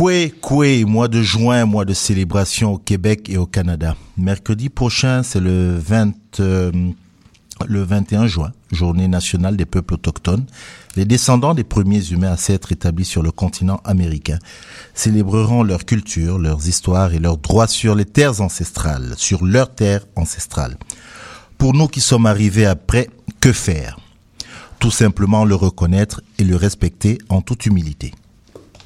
Koué, Koué, mois de juin, mois de célébration au Québec et au Canada. Mercredi prochain, c'est le 20, euh, le 21 juin, journée nationale des peuples autochtones. Les descendants des premiers humains à s'être établis sur le continent américain célébreront leur culture, leurs histoires et leurs droits sur les terres ancestrales, sur leurs terres ancestrales. Pour nous qui sommes arrivés après, que faire? Tout simplement le reconnaître et le respecter en toute humilité.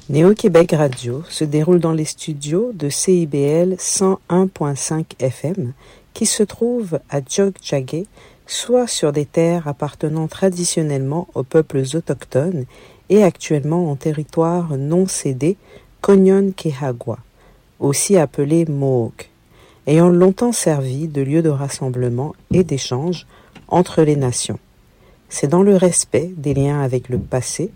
Néo-Québec Radio se déroule dans les studios de CIBL 101.5 FM qui se trouvent à Jogjague, soit sur des terres appartenant traditionnellement aux peuples autochtones et actuellement en territoire non cédé Konyon-Kehagwa, aussi appelé Mohawk, ayant longtemps servi de lieu de rassemblement et d'échange entre les nations. C'est dans le respect des liens avec le passé,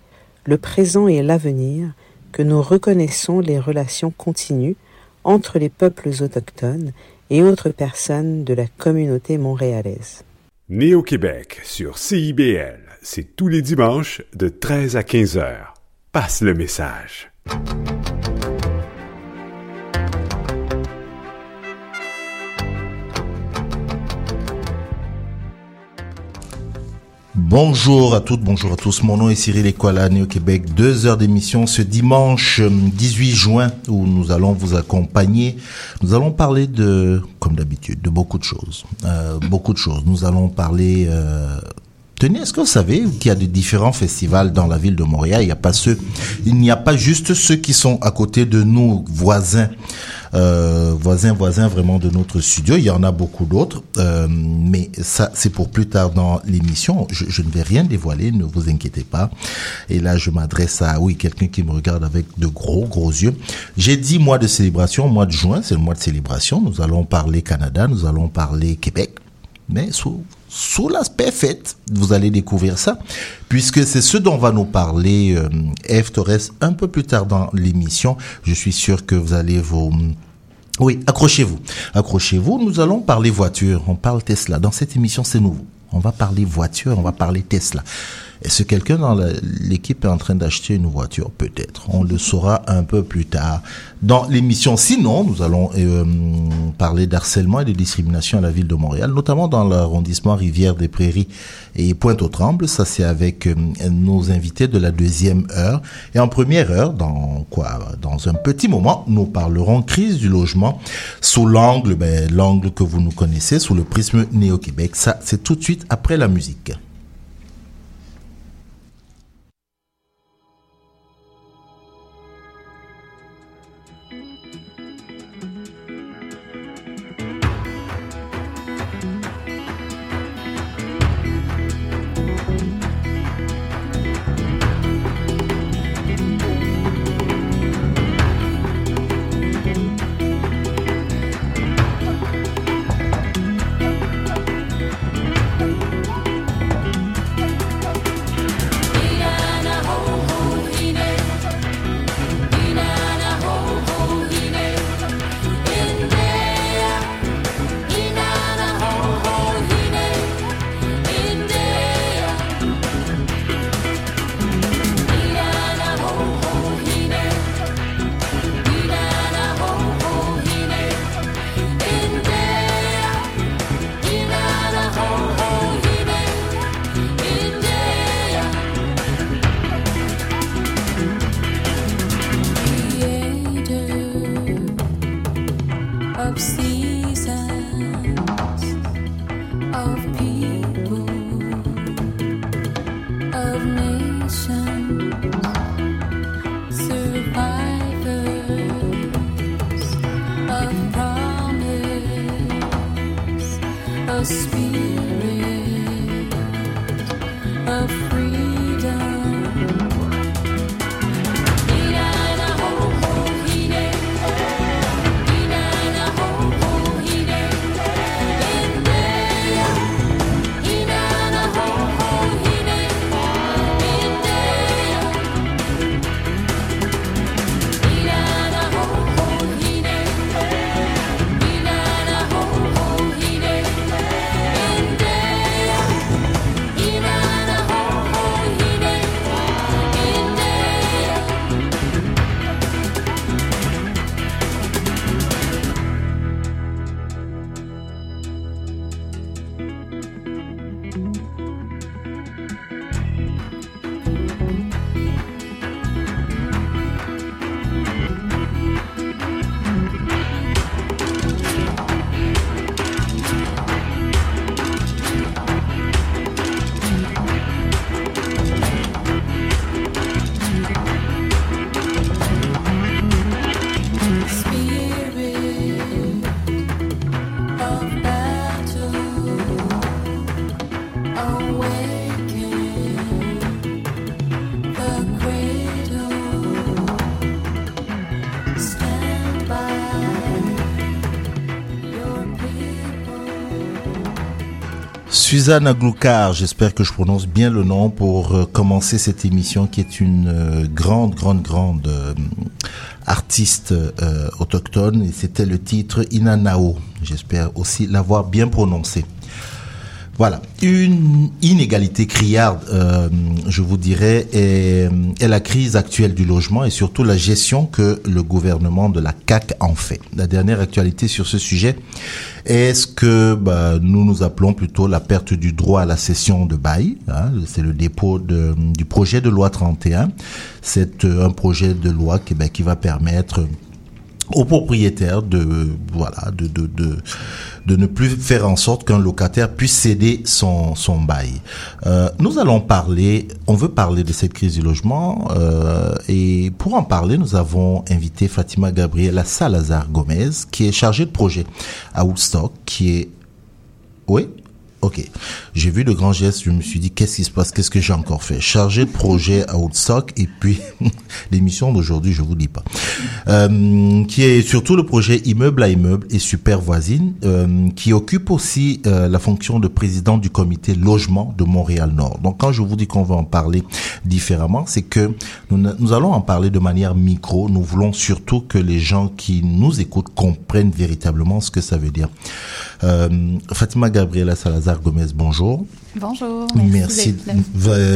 le présent et l'avenir que nous reconnaissons les relations continues entre les peuples autochtones et autres personnes de la communauté montréalaise. Néo-Québec sur CIBL, c'est tous les dimanches de 13 à 15 heures. Passe le message. Bonjour à toutes, bonjour à tous. Mon nom est Cyril Equala, Néo Québec. Deux heures d'émission ce dimanche 18 euh, juin où nous allons vous accompagner. Nous allons parler de, comme d'habitude, de beaucoup de choses. Euh, beaucoup de choses. Nous allons parler euh, Tenez, est-ce que vous savez qu'il y a des différents festivals dans la ville de Montréal? Il n'y a pas il n'y a pas juste ceux qui sont à côté de nous, voisins, euh, voisins, voisins vraiment de notre studio. Il y en a beaucoup d'autres, euh, mais ça, c'est pour plus tard dans l'émission. Je, je, ne vais rien dévoiler, ne vous inquiétez pas. Et là, je m'adresse à, oui, quelqu'un qui me regarde avec de gros, gros yeux. J'ai dit mois de célébration, mois de juin, c'est le mois de célébration. Nous allons parler Canada, nous allons parler Québec, mais sous sous l'aspect fête, vous allez découvrir ça, puisque c'est ce dont va nous parler euh, Torres un peu plus tard dans l'émission. Je suis sûr que vous allez vous... Oui, accrochez-vous. Accrochez-vous, nous allons parler voiture. On parle Tesla. Dans cette émission, c'est nouveau. On va parler voiture, on va parler Tesla. Est-ce que quelqu'un dans l'équipe est en train d'acheter une voiture? Peut-être. On le saura un peu plus tard dans l'émission. Sinon, nous allons euh, parler d'harcèlement et de discrimination à la ville de Montréal, notamment dans l'arrondissement Rivière des Prairies et Pointe-aux-Trembles. Ça, c'est avec euh, nos invités de la deuxième heure. Et en première heure, dans quoi? Dans un petit moment, nous parlerons crise du logement sous l'angle, ben, l'angle que vous nous connaissez, sous le prisme Néo-Québec. Ça, c'est tout de suite après la musique. Suzanne Agloukar, j'espère que je prononce bien le nom pour euh, commencer cette émission qui est une euh, grande, grande, grande euh, artiste autochtone et c'était le titre Inanao. J'espère aussi l'avoir bien prononcé. Voilà, une inégalité criarde, je vous dirais, est, la crise actuelle du logement et surtout la gestion que le gouvernement de la CAC en fait. La dernière actualité sur ce sujet est ce que bah, nous nous appelons plutôt la perte du droit à la cession de bail. Hein, C'est le dépôt de, du projet de loi 31. C'est euh, un projet de loi qui, bah, qui va permettre aux propriétaires de voilà de, de, de, de ne plus faire en sorte qu'un locataire puisse céder son, son bail. Euh, nous allons parler, on veut parler de cette crise du logement euh, et pour en parler, nous avons invité Fatima Gabriela Salazar Gomez qui est chargée de projet à Woodstock, qui est oui? Ok, j'ai vu le grand geste, je me suis dit qu'est-ce qui se passe, qu'est-ce que j'ai encore fait? Chargé de projet à Woodstock et puis l'émission d'aujourd'hui, je vous dis pas, euh, qui est surtout le projet immeuble à immeuble et super voisine, euh, qui occupe aussi euh, la fonction de président du comité logement de Montréal Nord. Donc quand je vous dis qu'on va en parler différemment, c'est que nous, nous allons en parler de manière micro. Nous voulons surtout que les gens qui nous écoutent comprennent véritablement ce que ça veut dire. Euh, Fatima Gabriela Salazar Gomez, bonjour. Bonjour. Merci,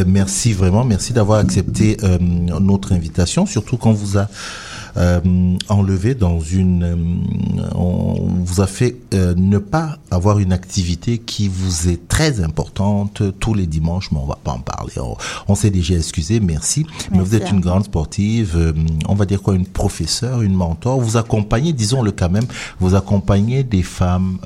merci, vraiment, merci d'avoir accepté euh, notre invitation, surtout quand vous a euh, enlevé dans une, euh, on vous a fait euh, ne pas avoir une activité qui vous est très importante tous les dimanches, mais on va pas en parler. On, s'est déjà excusé, merci. Mais vous êtes une grande sportive, euh, on va dire quoi, une professeure, une mentor. Vous accompagnez, disons-le quand même, vous accompagnez des femmes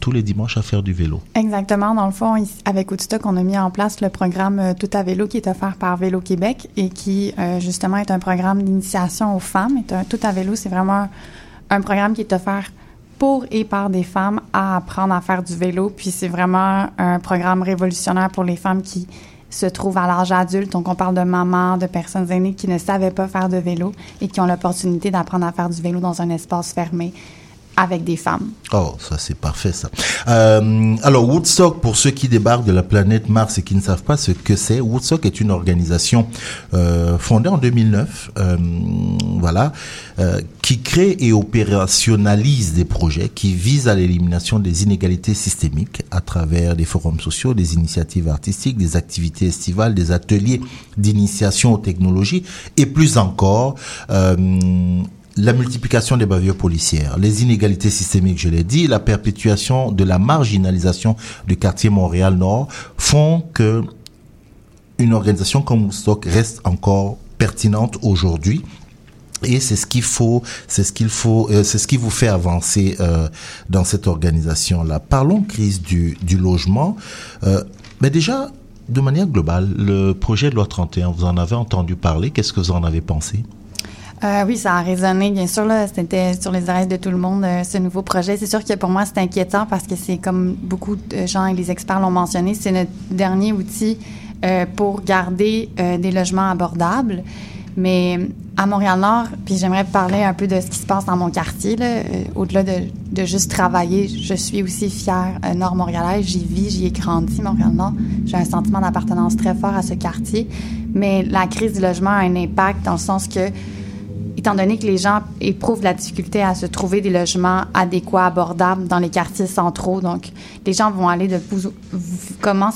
tous les dimanches à faire du vélo. Exactement. Dans le fond, avec Woodstock, on a mis en place le programme Tout à vélo qui est offert par Vélo Québec et qui justement est un programme d'initiation aux femmes tout à vélo, c'est vraiment un programme qui est offert pour et par des femmes à apprendre à faire du vélo. Puis c'est vraiment un programme révolutionnaire pour les femmes qui se trouvent à l'âge adulte. Donc on parle de mamans, de personnes aînées qui ne savaient pas faire de vélo et qui ont l'opportunité d'apprendre à faire du vélo dans un espace fermé avec des femmes. Oh, ça c'est parfait ça. Euh, alors Woodstock, pour ceux qui débarquent de la planète Mars et qui ne savent pas ce que c'est, Woodstock est une organisation euh, fondée en 2009, euh, voilà, qui crée et opérationnalise des projets qui visent à l'élimination des inégalités systémiques à travers des forums sociaux, des initiatives artistiques, des activités estivales, des ateliers d'initiation aux technologies et plus encore. La multiplication des bavures policières, les inégalités systémiques, je l'ai dit, la perpétuation de la marginalisation du quartier Montréal-Nord font que une organisation comme Woodstock reste encore pertinente aujourd'hui et c'est ce qu'il faut, c'est euh, qui vous fait avancer euh, dans cette organisation-là. Parlons crise du, du logement. Euh, mais déjà, de manière globale, le projet de loi 31, vous en avez entendu parler. Qu'est-ce que vous en avez pensé? Euh, oui, ça a résonné, bien sûr. Là, c'était sur les oreilles de tout le monde, euh, ce nouveau projet. C'est sûr que pour moi, c'est inquiétant parce que c'est comme beaucoup de gens et les experts l'ont mentionné, c'est notre dernier outil euh, pour garder euh, des logements abordables. Mais à Montréal-Nord, puis j'aimerais parler un peu de ce qui se passe dans mon quartier. Au-delà de, de, juste travailler, je suis aussi fière nord-montréalaise. J'y vis, j'y ai grandi, Montréal-Nord. J'ai un sentiment d'appartenance très fort à ce quartier. Mais la crise du logement a un impact dans le sens que étant donné que les gens éprouvent la difficulté à se trouver des logements adéquats, abordables dans les quartiers centraux. Donc, les gens vont aller de plus,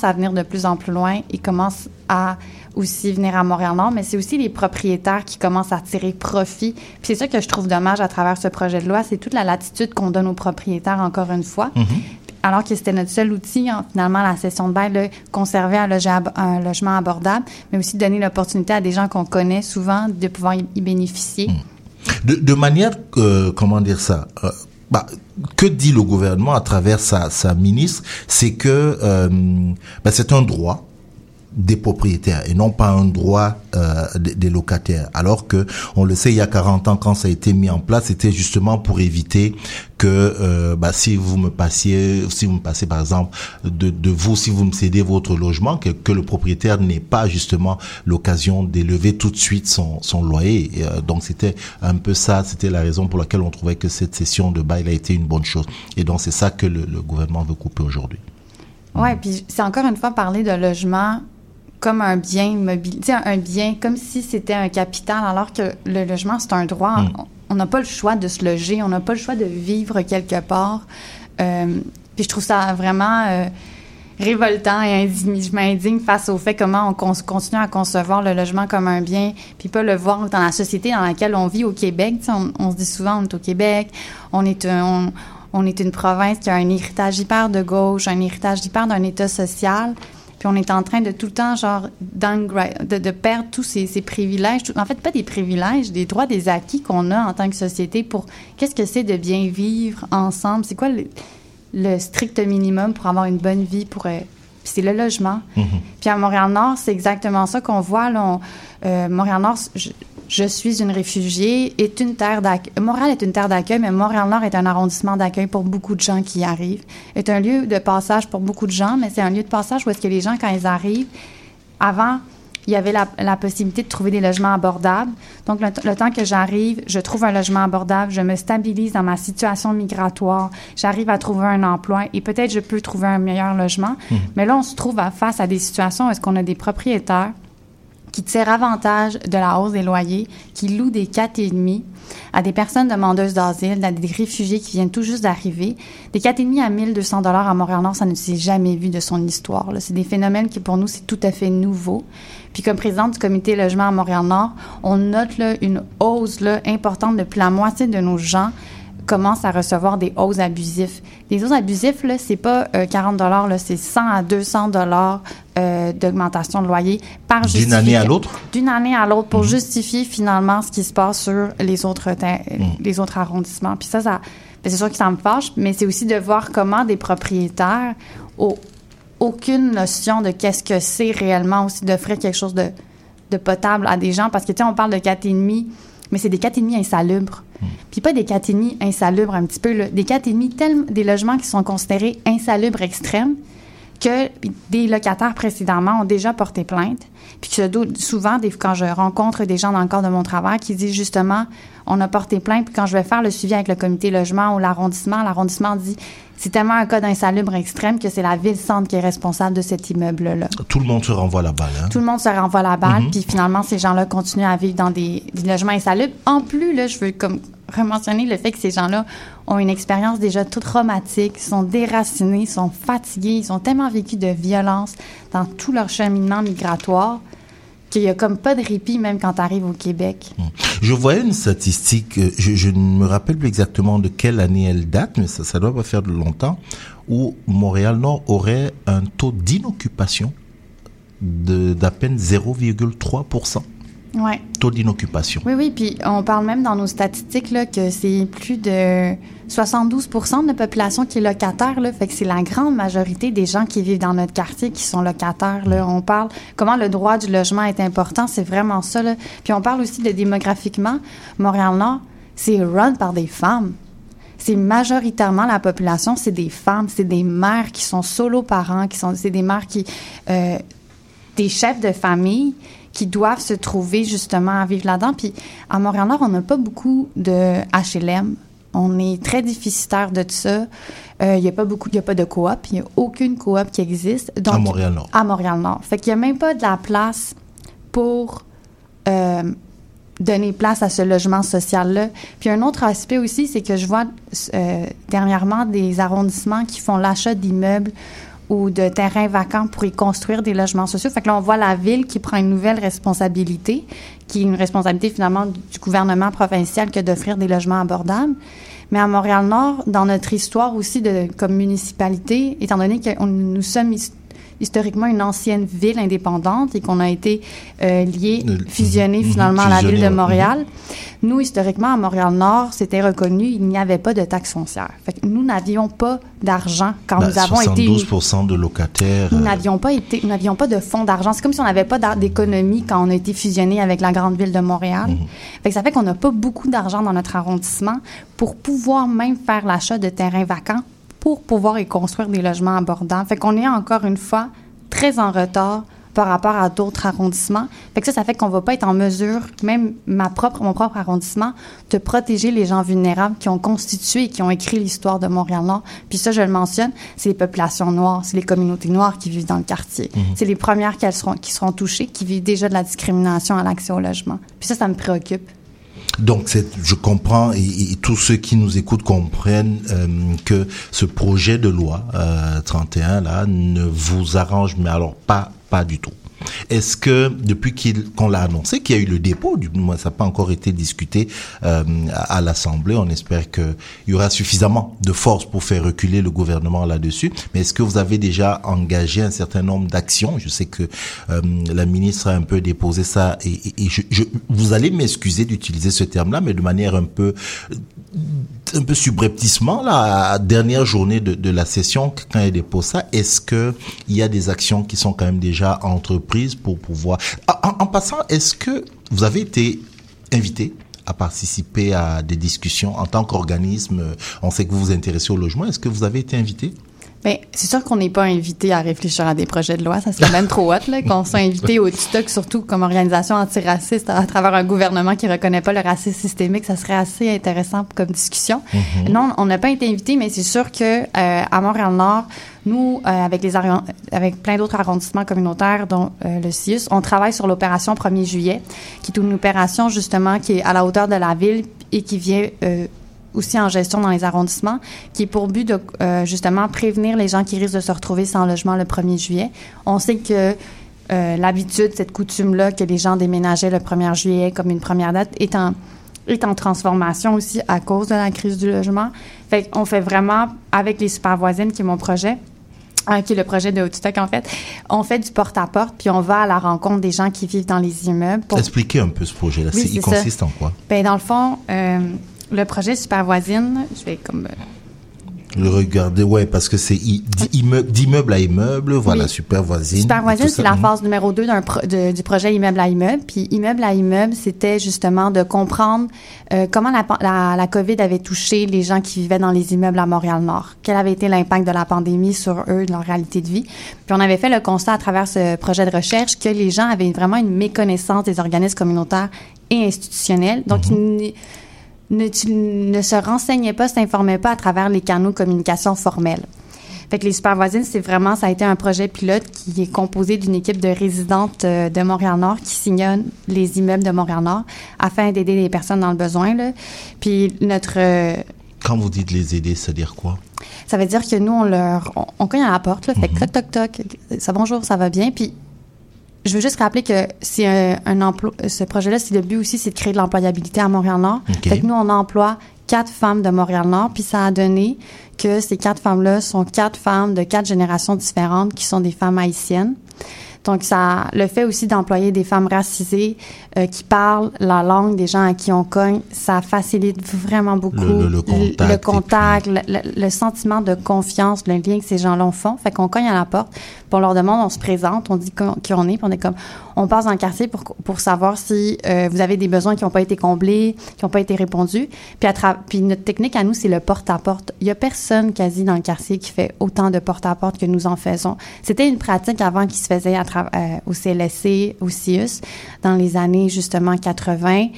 à venir de plus en plus loin et commencent à aussi venir à Montréal-Nord, mais c'est aussi les propriétaires qui commencent à tirer profit. Puis c'est ça que je trouve dommage à travers ce projet de loi, c'est toute la latitude qu'on donne aux propriétaires, encore une fois. Mm-hmm alors que c'était notre seul outil, hein, finalement, la session de bail, de conserver un, un, logement abordable, mais aussi donner l'opportunité à des gens qu'on connaît souvent de pouvoir y, bénéficier. Hmm. De, manière, euh, comment dire ça euh, bah, que dit le gouvernement à travers sa, sa ministre? C'est que euh, bah, c'est un droit des propriétaires et non pas un droit euh, des, locataires. Alors que on le sait, il y a 40 ans quand ça a été mis en place, c'était justement pour éviter que euh, bah, si vous me passiez, si vous me passez par exemple de, de vous, si vous me cédez votre logement, que, que le propriétaire n'ait pas justement l'occasion d'élever tout de suite son, son loyer. Euh, donc c'était un peu ça, c'était la raison pour laquelle on trouvait que cette session de bail a été une bonne chose. Et donc c'est ça que le, le gouvernement veut couper aujourd'hui. Ouais, puis c'est encore une fois parler de logement comme un bien immobilier, un bien comme si c'était un capital, alors que le logement, c'est un droit. Mm. On n'a pas le choix de se loger, on n'a pas le choix de vivre quelque part. Euh, puis je trouve ça vraiment euh, révoltant et indigne. Je m'indigne face au fait comment on continue à concevoir le logement comme un bien, puis pas le voir dans la société dans laquelle on vit au Québec. On, on se dit souvent, on est au Québec, on est un- on, on est une province qui a un héritage hyper de gauche, un héritage hyper d'un état social. Puis on est en train de tout le temps, genre, de, de perdre tous ces, ces privilèges. Tout- en fait, pas des privilèges, des droits, des acquis qu'on a en tant que société pour qu'est-ce que c'est de bien vivre ensemble? C'est quoi le, le strict minimum pour avoir une bonne vie, pour... euh, puis c'est le logement. Puis à Montréal-Nord, c'est exactement ça qu'on voit. Là, euh, Montréal-Nord, je, suis une réfugiée, est une terre d'accueil. Montréal est une terre d'accueil, mais Montréal-Nord est un arrondissement d'accueil pour beaucoup de gens qui y arrivent. Est un lieu de passage pour beaucoup de gens, mais c'est un lieu de passage où est-ce que les gens, quand ils arrivent, avant, il y avait la, la possibilité de trouver des logements abordables. Donc, le, temps que j'arrive, je trouve un logement abordable, je me stabilise dans ma situation migratoire, j'arrive à trouver un emploi et peut-être je peux trouver un meilleur logement. Mais là, on se trouve à- face à des situations où est-ce qu'on a des propriétaires qui tirent avantage de la hausse des loyers, qui louent des quatre et demi à des personnes demandeuses d'asile, à des réfugiés qui viennent tout juste d'arriver. Des quatre et demi à 1200 dollars à Montréal-Nord, ça ne s'est jamais vu de son histoire. C'est des phénomènes qui, pour nous, c'est tout à fait nouveau. Puis comme présidente du comité logement à Montréal-Nord, on note là, une hausse là, importante depuis la moitié de nos gens commencent à recevoir des hausses abusifs. Les hausses abusifs, là, c'est pas euh, 40 dollars, là, c'est 100 à 200 dollars euh, d'augmentation de loyer par D'une année à l'autre? D'une année à l'autre pour justifier finalement ce qui se passe sur les autres ter- les autres arrondissements. Puis ça, ça ben, c'est sûr que ça me fâche, mais c'est aussi de voir comment des propriétaires ont aucune notion de qu'est-ce que c'est réellement aussi d'offrir quelque chose de, de potable à des gens. Parce que, tu sais, on parle de 4,5, mais c'est des 4,5 insalubres. Puis pas des 4,5 insalubres un petit peu. Des 4,5, tellement- des logements qui sont considérés insalubres extrêmes que des locataires précédemment ont déjà porté plainte. Puis que do- souvent, des, quand je rencontre des gens dans le cadre de mon travail qui disent justement, on a porté plainte, puis quand je vais faire le suivi avec le comité logement ou l'arrondissement, l'arrondissement dit, c'est tellement un cas d'insalubre extrême que c'est la ville-centre qui est responsable de cet immeuble-là. Tout le monde se renvoie la balle. Hein? Tout le monde se renvoie la balle, puis finalement, ces gens-là continuent à vivre dans des, des logements insalubres. En plus, là, je veux comme rementionner le fait que ces gens-là ont une expérience déjà toute traumatique, sont déracinés, sont fatigués, ils ont tellement vécu de violence dans tout leur cheminement migratoire qu'il y a comme pas de répit même quand tu arrives au Québec. Je voyais une statistique, euh, je, je ne me rappelle plus exactement de quelle année elle date, mais ça, ça doit pas faire de longtemps, où Montréal-Nord aurait un taux d'inoccupation d'à peine 0,3%. Ouais. Taux d'inoccupation. Oui, oui, puis on parle même dans nos statistiques là, que c'est plus de 72% de la population qui est locataire. Là, fait que c'est la grande majorité des gens qui vivent dans notre quartier qui sont locataires. Là. On parle comment le droit du logement est important, c'est vraiment ça. Là. Puis on parle aussi de démographiquement. Montréal-Nord, c'est run par des femmes. C'est majoritairement la population, c'est des femmes, c'est des mères qui sont solo-parents, qui sont, c'est des mères qui, euh, des chefs de famille qui doivent se trouver justement à vivre là-dedans. Puis à Montréal-Nord, on n'a pas beaucoup de HLM. On est très déficitaire de ça. Euh, Il n'y a pas beaucoup, il y a pas de coop. Il n'y a aucune coop qui existe. Donc, À Montréal-Nord. À Montréal-Nord. Fait qu'il n'y a même pas de la place pour euh, donner place à ce logement social-là. Puis un autre aspect aussi, c'est que je vois euh, dernièrement des arrondissements qui font l'achat d'immeubles ou de terrains vacants pour y construire des logements sociaux. Fait que là, on voit la ville qui prend une nouvelle responsabilité, qui est une responsabilité finalement du gouvernement provincial que d'offrir des logements abordables. Mais à Montréal-Nord, dans notre histoire aussi de, comme municipalité, étant donné que nous sommes historiquement une ancienne ville indépendante et qu'on a été euh, liés, Euh, fusionnés mhm, finalement à la ville de. Montréal, nous, historiquement, à Montréal-Nord, c'était reconnu, il n'y avait pas de taxe foncière. Fait que nous n'avions pas d'argent quand Bah, nous avons été... 72% de locataires. Nous euh, n'avions pas été, nous n'avions pas de fonds d'argent. C'est comme si on n'avait pas d'économie quand on a été fusionné avec la grande ville de Montréal. Fait que ça fait qu'on n'a pas beaucoup d'argent dans notre arrondissement pour pouvoir même faire l'achat de terrains vacants pour pouvoir y construire des logements abordables. Fait qu'on est encore une fois très en retard par rapport à d'autres arrondissements. Fait que ça, ça fait qu'on va pas être en mesure, même ma propre, mon propre arrondissement, de protéger les gens vulnérables qui ont constitué et qui ont écrit l'histoire de Montréal-Nord. Puis ça, je le mentionne, c'est les populations noires, c'est les communautés noires qui vivent dans le quartier. Mhm. C'est les premières qui seront, qui seront touchées, qui vivent déjà de la discrimination à l'accès au logement. Puis ça, ça me préoccupe. Donc, je comprends et, tous ceux qui nous écoutent comprennent euh, que ce projet de loi 31 euh, là ne vous arrange, mais alors pas pas du tout. Est-ce que depuis qu'on l'a annoncé, qu'il y a eu le dépôt, du moins ça n'a pas encore été discuté euh, à, l'Assemblée, on espère qu'il y aura suffisamment de force pour faire reculer le gouvernement là-dessus. Mais est-ce que vous avez déjà engagé un certain nombre d'actions? Je sais que euh, la ministre a un peu déposé ça et, je, vous allez m'excuser d'utiliser ce terme-là, mais de manière un peu un peu subrepticement la dernière journée de, la session quand elle dépose ça est-ce que il y a des actions qui sont quand même déjà entreprises pour pouvoir en, en passant est-ce que vous avez été invité à participer à des discussions en tant qu'organisme on sait que vous vous intéressez au logement est-ce que vous avez été invité? Bien, c'est sûr qu'on n'est pas invité à réfléchir à des projets de loi. Ça serait même trop hot, là, qu'on soit invité au TikTok, surtout comme organisation antiraciste, à travers un gouvernement qui reconnaît pas le racisme systémique. Ça serait assez intéressant comme discussion. Mm-hmm. Non, on n'a pas été invité, mais c'est sûr que euh, à Montréal-Nord, nous, euh, avec les avec plein d'autres arrondissements communautaires, dont euh, le CIUS, on travaille sur l'opération 1er juillet, qui est une opération justement qui est à la hauteur de la ville et qui vient aussi en gestion dans les arrondissements, qui est pour but de euh, justement prévenir les gens qui risquent de se retrouver sans logement le 1er juillet. On sait que euh, l'habitude, cette coutume-là, que les gens déménageaient le 1er juillet comme une première date, est en, est en transformation aussi à cause de la crise du logement. Fait on fait vraiment, avec les super voisines, qui est mon projet, hein, qui est le projet de Haute en fait, on fait du porte-à-porte, puis on va à la rencontre des gens qui vivent dans les immeubles. Pour... Expliquez un peu ce projet-là. il consiste en quoi? Ben, dans le fond, euh, le projet Super Voisine, je vais comme euh, le regarder, ouais, parce que c'est d'immeuble à immeuble, voilà, super voisine. Super voisine, c'est la phase numéro 2 du projet immeuble à immeuble. Puis immeuble à immeuble, c'était justement de comprendre euh, comment la, la, COVID avait touché les gens qui vivaient dans les immeubles à Montréal-Nord. Quel avait été l'impact de la pandémie sur eux, leur réalité de vie. Puis on avait fait le constat à travers ce projet de recherche que les gens avaient vraiment une méconnaissance des organismes communautaires et institutionnels. Donc, mm ne, ne se renseignait pas, s'informait pas à travers les canaux de communication formels. Fait que les super voisines, c'est vraiment, ça a été un projet pilote qui est composé d'une équipe de résidentes euh, de Montréal-Nord qui signent les immeubles de Montréal-Nord afin d'aider les personnes dans le besoin. Là. Puis notre... Euh, Quand vous dites les aider, ça veut dire quoi? Ça veut dire que nous, on leur... On, cogne à la porte, là, fait que mhm. toc, toc, toc, ça bonjour, ça va bien. Puis je veux juste rappeler que c'est un, emploi. Ce projet-là, c'est le but aussi, c'est de créer de l'employabilité à Montréal-Nord. Fait que nous, on emploie quatre femmes de Montréal-Nord, puis ça a donné que ces quatre femmes-là sont quatre femmes de quatre générations différentes qui sont des femmes haïtiennes. Donc, ça, le fait aussi d'employer des femmes racisées euh, qui parlent la langue des gens à qui on cogne, ça facilite vraiment beaucoup le, contact, le, contact le, sentiment de confiance, le lien que ces gens-là font. Fait qu'on cogne à la porte, on leur demande, on se présente, on dit qui on est, on est comme, on passe dans le quartier pour, pour savoir si euh, vous avez des besoins qui n'ont pas été comblés, qui n'ont pas été répondus. Puis, à notre technique à nous, c'est le porte-à-porte. Il y a personne quasi dans le quartier qui fait autant de porte-à-porte que nous en faisons. C'était une pratique avant qui se faisait à euh, au CLSC, au CIUS, dans les années justement 80.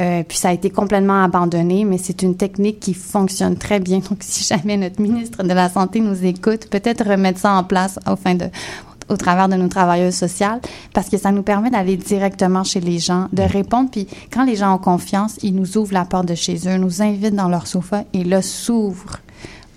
Euh, puis ça a été complètement abandonné, mais c'est une technique qui fonctionne très bien. Donc, si jamais notre ministre de la Santé nous écoute, peut-être remettre ça en place au travers de nos travailleuses sociales, parce que ça nous permet d'aller directement chez les gens, de répondre. Puis quand les gens ont confiance, ils nous ouvrent la porte de chez eux, nous invitent dans leur sofa et là s'ouvre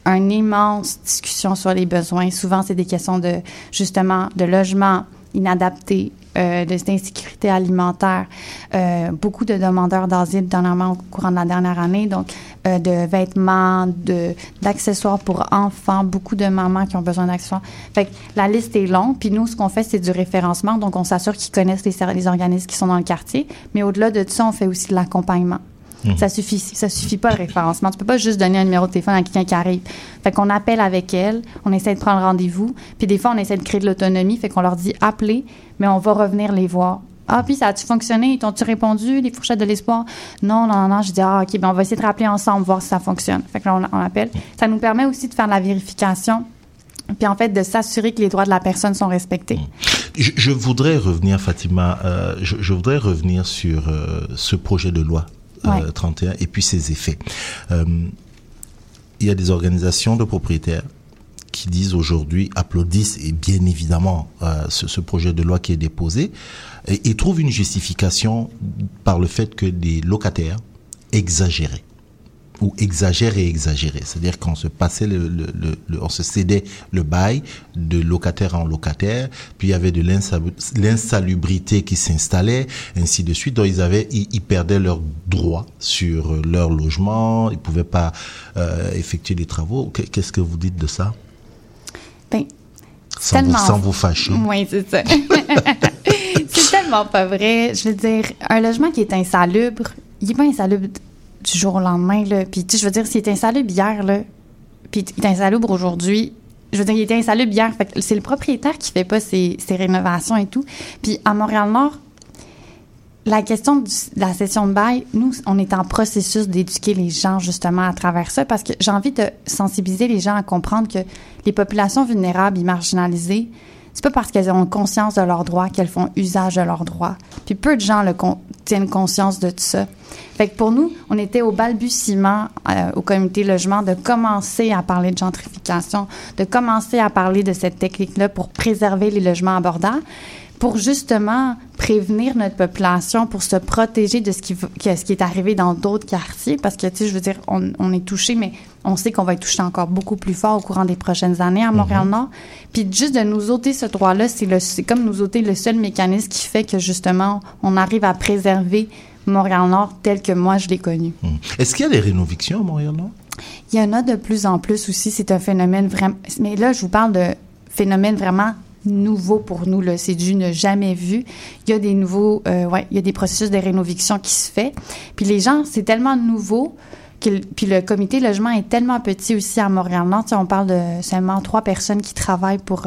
une immense discussion sur les besoins. Souvent, c'est des questions de justement de logement, inadaptés, euh, d'insécurité alimentaire, euh, beaucoup de demandeurs d'asile dernièrement au courant de la dernière année, donc euh, de vêtements, de d'accessoires pour enfants, beaucoup de mamans qui ont besoin d'accessoires. Fait que la liste est longue, puis nous ce qu'on fait c'est du référencement, donc on s'assure qu'ils connaissent les, les organismes qui sont dans le quartier, mais au-delà de ça, on fait aussi de l'accompagnement. Mhm. Ça suffit, ça suffit pas le référencement. Tu peux pas juste donner un numéro de téléphone à quelqu'un qui arrive. Fait qu'on appelle avec elle, on essaie de prendre rendez-vous, puis des fois on essaie de créer de l'autonomie, fait qu'on leur dit appelez, mais on va revenir les voir. Ah, puis ça a-tu fonctionné? T'ont-tu répondu, les fourchettes de l'espoir? Non, non, non. Je dis, ah, OK, ben on va essayer de rappeler ensemble, voir si ça fonctionne. Fait que là, on, on appelle. Ça nous permet aussi de faire la vérification puis en fait de s'assurer que les droits de la personne sont respectés. Je, voudrais revenir, Fatima, euh, je, voudrais revenir sur euh, ce projet de loi 31 et puis ses effets. il y a des organisations de propriétaires qui disent aujourd'hui, applaudissent et bien évidemment ce, projet de loi qui est déposé et, et trouvent une justification par le fait que des locataires exagéraient ou exagérer et exagérer. C'est-à-dire qu'on se passait le, le, le, on se cédait le bail de locataire en locataire, puis il y avait de l'insalubrité qui s'installait, ainsi de suite. Donc ils avaient, ils, perdaient leurs droits sur leur logement, ils pouvaient pas euh, effectuer des travaux. Qu'est-ce que vous dites de ça? Ben, sans, vous, sans vous fâcher. Oui, c'est ça. c'est tellement pas vrai. Je veux dire, un logement qui est insalubre, il est pas insalubre du jour au lendemain. Là. Puis, tu sais, je veux dire, s'il est insalubre hier, là, puis il est insalubre aujourd'hui, je veux dire, il était insalubre hier. c'est le propriétaire qui fait pas ses, rénovations et tout. Puis à Montréal-Nord, la question de la session de bail, nous, on est en processus d'éduquer les gens justement à travers ça parce que j'ai envie de sensibiliser les gens à comprendre que les populations vulnérables et marginalisées, c'est pas parce qu'elles ont conscience de leurs droits qu'elles font usage de leurs droits. Puis peu de gens tiennent conscience de tout ça. Fait que pour nous, on était au balbutiement euh, au comité logement de commencer à parler de gentrification, de commencer à parler de cette technique-là pour préserver les logements abordables pour justement prévenir notre population, pour se protéger de ce qui, ce qui est arrivé dans d'autres quartiers, parce que, tu sais, je veux dire, on, on est touché, mais on sait qu'on va être touché encore beaucoup plus fort au courant des prochaines années à Montréal-Nord. Mhm. Puis juste de nous ôter ce droit-là, c'est comme nous ôter le seul mécanisme qui fait que, justement, on arrive à préserver Montréal-Nord tel que moi, je l'ai connu. Mhm. Est-ce qu'il y a des rénovations à Montréal-Nord? Il y en a de plus en plus aussi. C'est un phénomène vraiment... Mais là, je vous parle de phénomène vraiment nouveau pour nous. C'est du ne jamais vu. Il y a des nouveaux, euh, ouais, il y a des processus de rénoviction qui se fait. Puis les gens, c'est tellement nouveau. Puis le comité logement est tellement petit aussi à Montréal-Nord. on parle de seulement trois personnes qui travaillent pour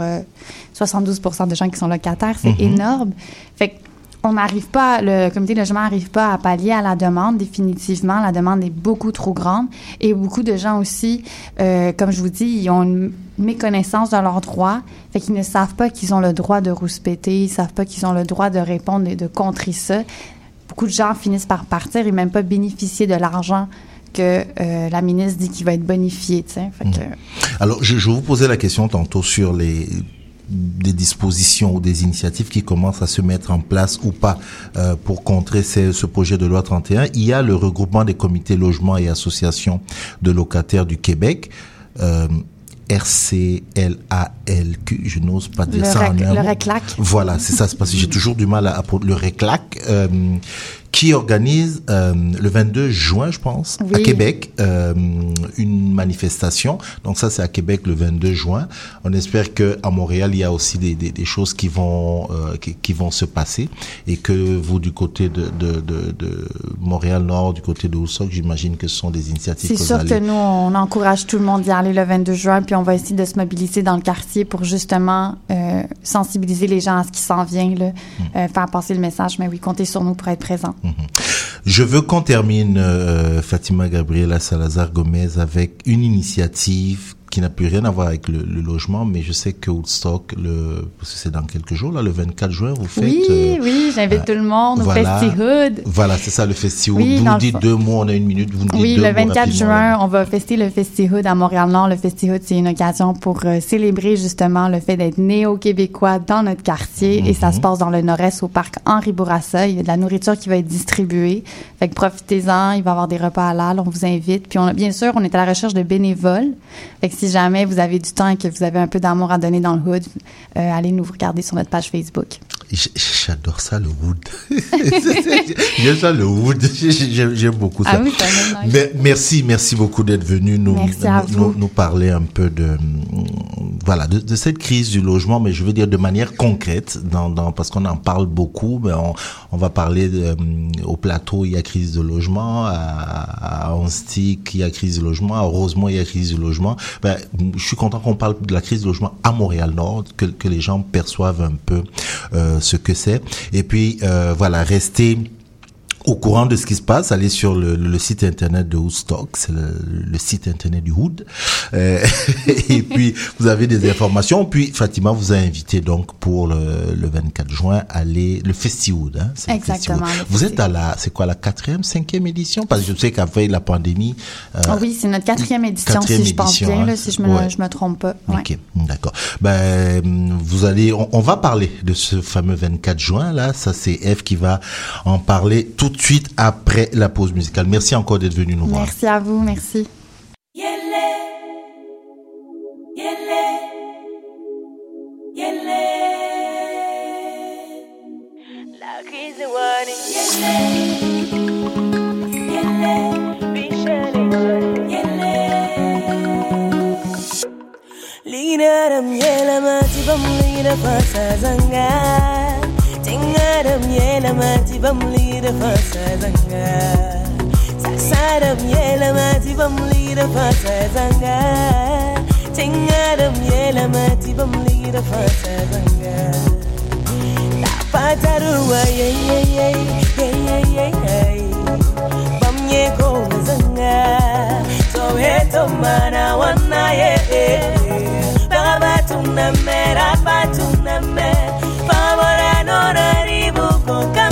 72 euh, des gens qui sont locataires. C'est mm-hmm. énorme. Fait que on n'arrive pas, le comité de logement n'arrive pas à pallier à la demande définitivement. La demande est beaucoup trop grande et beaucoup de gens aussi, euh, comme je vous dis, ils ont une méconnaissance de leurs droits, fait qu'ils ne savent pas qu'ils ont le droit de rouspéter, ils savent pas qu'ils ont le droit de répondre et de contrer ça. Beaucoup de gens finissent par partir et même pas bénéficier de l'argent que euh, la ministre dit qu'il va être bonifié. Fait mmh. Alors, je, je vous posais la question tantôt sur les des dispositions ou des initiatives qui commencent à se mettre en place ou pas euh, pour contrer ce, projet de loi 31. Il y a le regroupement des comités logements et associations de locataires du Québec. Euh, R-C-L-A-L-Q, je n'ose pas dire ça en un Le RECLAC. Voilà, c'est ça, c'est parce que j'ai toujours du mal à, à le RECLAC. Euh, qui organise euh, le 22 juin, je pense, à Québec, euh, une manifestation. Donc ça, c'est à Québec le 22 juin. On espère que à Montréal, il y a aussi des, des, des choses qui vont euh, qui, qui, vont se passer et que vous du côté de, de, de, de Montréal Nord, du côté de Woodstock, j'imagine que ce sont des initiatives. C'est sûr que nous, on encourage tout le monde d'y aller le 22 juin, puis on va essayer de se mobiliser dans le quartier pour justement euh, sensibiliser les gens à ce qui s'en vient, là, hmm. faire passer le message. Mais oui, comptez sur nous pour être présents. Mhm. Je veux qu'on termine, euh, Fatima Gabriela Salazar Gomez, avec une initiative qui n'a plus rien à voir avec le, logement, mais je sais que Woodstock, le, c'est dans quelques jours, là, le 24 juin, vous faites... Oui, euh, oui, j'invite tout le monde au Festihood. Voilà, c'est ça, le Festihood. vous nous dites deux mots, on a une minute, vous nous dites oui, deux mots Oui, le 24 juin, on va fester le Festihood à Montréal-Nord. Le Festihood, c'est une occasion pour euh, célébrer justement le fait d'être néo-québécois dans notre quartier, et ça mhm. se passe dans le nord-est au parc Henri Bourassa. Il y a de la nourriture qui va être distribuée. Fait que profitez-en, il va y avoir des repas à l'âle, on vous invite. Puis on, bien sûr, on est à la recherche de bénévoles. Fait que si jamais vous avez du temps et que vous avez un peu d'amour à donner dans le hood, euh, allez nous regarder sur notre page Facebook. J'adore ça, le wood. J'aime ça, le wood. J'aime beaucoup ça. Ah oui, Mais, merci, merci beaucoup d'être venu nous, nous, nous, parler un peu de, voilà, de, de, cette crise du logement, mais je veux dire de manière concrète, dans, dans, parce qu'on en parle beaucoup, mais on, on va parler euh, au plateau, il y a crise de logement, à, à Onstic, il y a crise de logement, à Rosemont, il y a crise de logement. Ben, je suis content qu'on parle de la crise de logement à Montréal-Nord, que, que les gens perçoivent un peu euh, ce que c'est. Et puis, euh, voilà, rester au courant de ce qui se passe, allez sur le, le site internet de Woodstock, c'est le, le, site internet du Hood, euh, et puis vous avez des informations. Puis Fatima vous a invité donc pour le, le 24 juin aller le FestiWood. Hein, Exactement. Vous êtes à la, c'est quoi la quatrième, cinquième édition? Parce que je sais qu'après la pandémie. Euh, oh oui, c'est notre quatrième édition, quatrième si je pense bien, hein. là, si je me, ouais. je me trompe pas. Ouais. Ok, d'accord. Ben vous allez, on, on va parler de ce fameux 24 juin là. Ça c'est Eve qui va en parler tout tout de suite après la pause musicale. Merci encore d'être venu nous voir. Merci à vous, merci. Linaram yela mati bam lina sasaram yela mati vamos lida zanga. zangar sasaram yela mati vamos lida faça zangar tingaram yela mati vamos lida faça zangar tapatarua ye ye ye ye ye ye ye. Bamye ko zanga tohe tomana wana ye baba tunamera bana boca.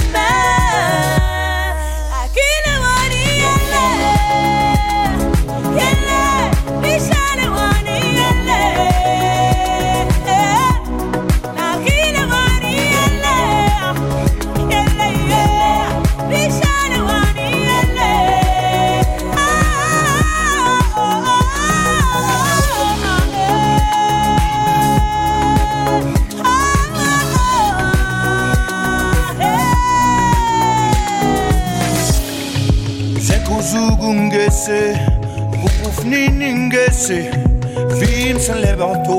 Levanto.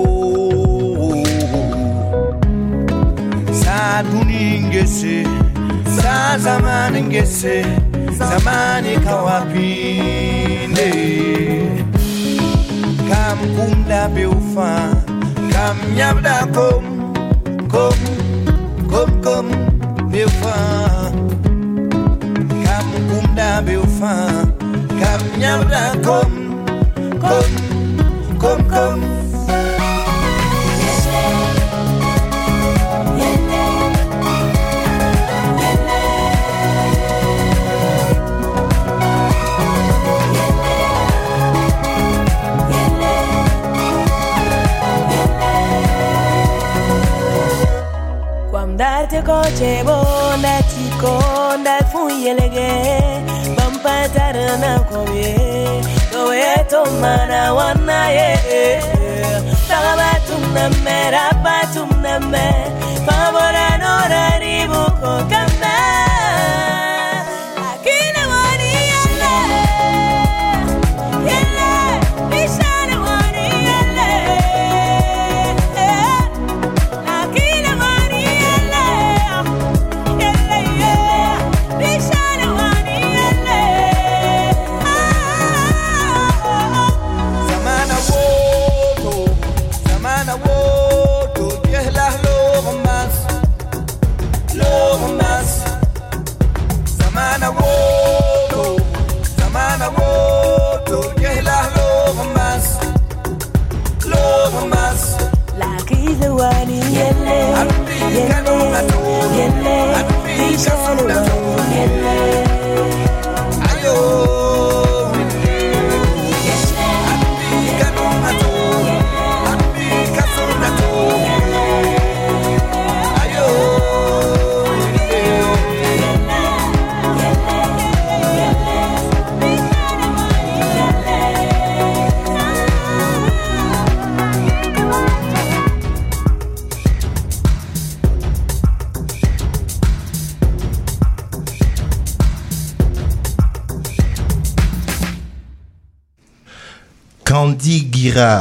Saduni ngese, sa zamani ngese, zamani kawapinde. Kam kumda beufa, kam nyabda kom, kom, kom, kom, beufa. Kam kumda beufa, kam nyabda kom, kom, kom, kom. Parte koche bonda chikonda fuyelege Bampatara na kowe Towe tomana wana ye Tagaba tumna me, rapa na me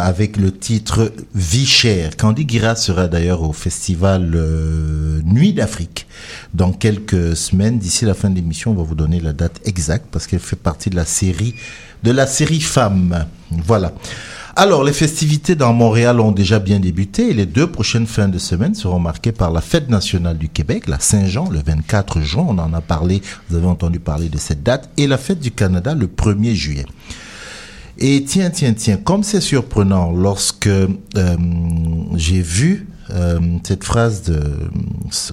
avec le titre Vie chère. Candy Guira sera d'ailleurs au festival euh, Nuit d'Afrique dans quelques semaines. D'ici la fin de l'émission, on va vous donner la date exacte parce qu'elle fait partie de la série de la série Femmes. Voilà. Alors, les festivités dans Montréal ont déjà bien débuté et les deux prochaines fins de semaine seront marquées par la fête nationale du Québec, la Saint-Jean, le 24 juin, on en a parlé, vous avez entendu parler de cette date, et la fête du Canada le 1er juillet. Et tiens, tiens, tiens, comme c'est surprenant lorsque euh, j'ai vu euh, cette phrase de,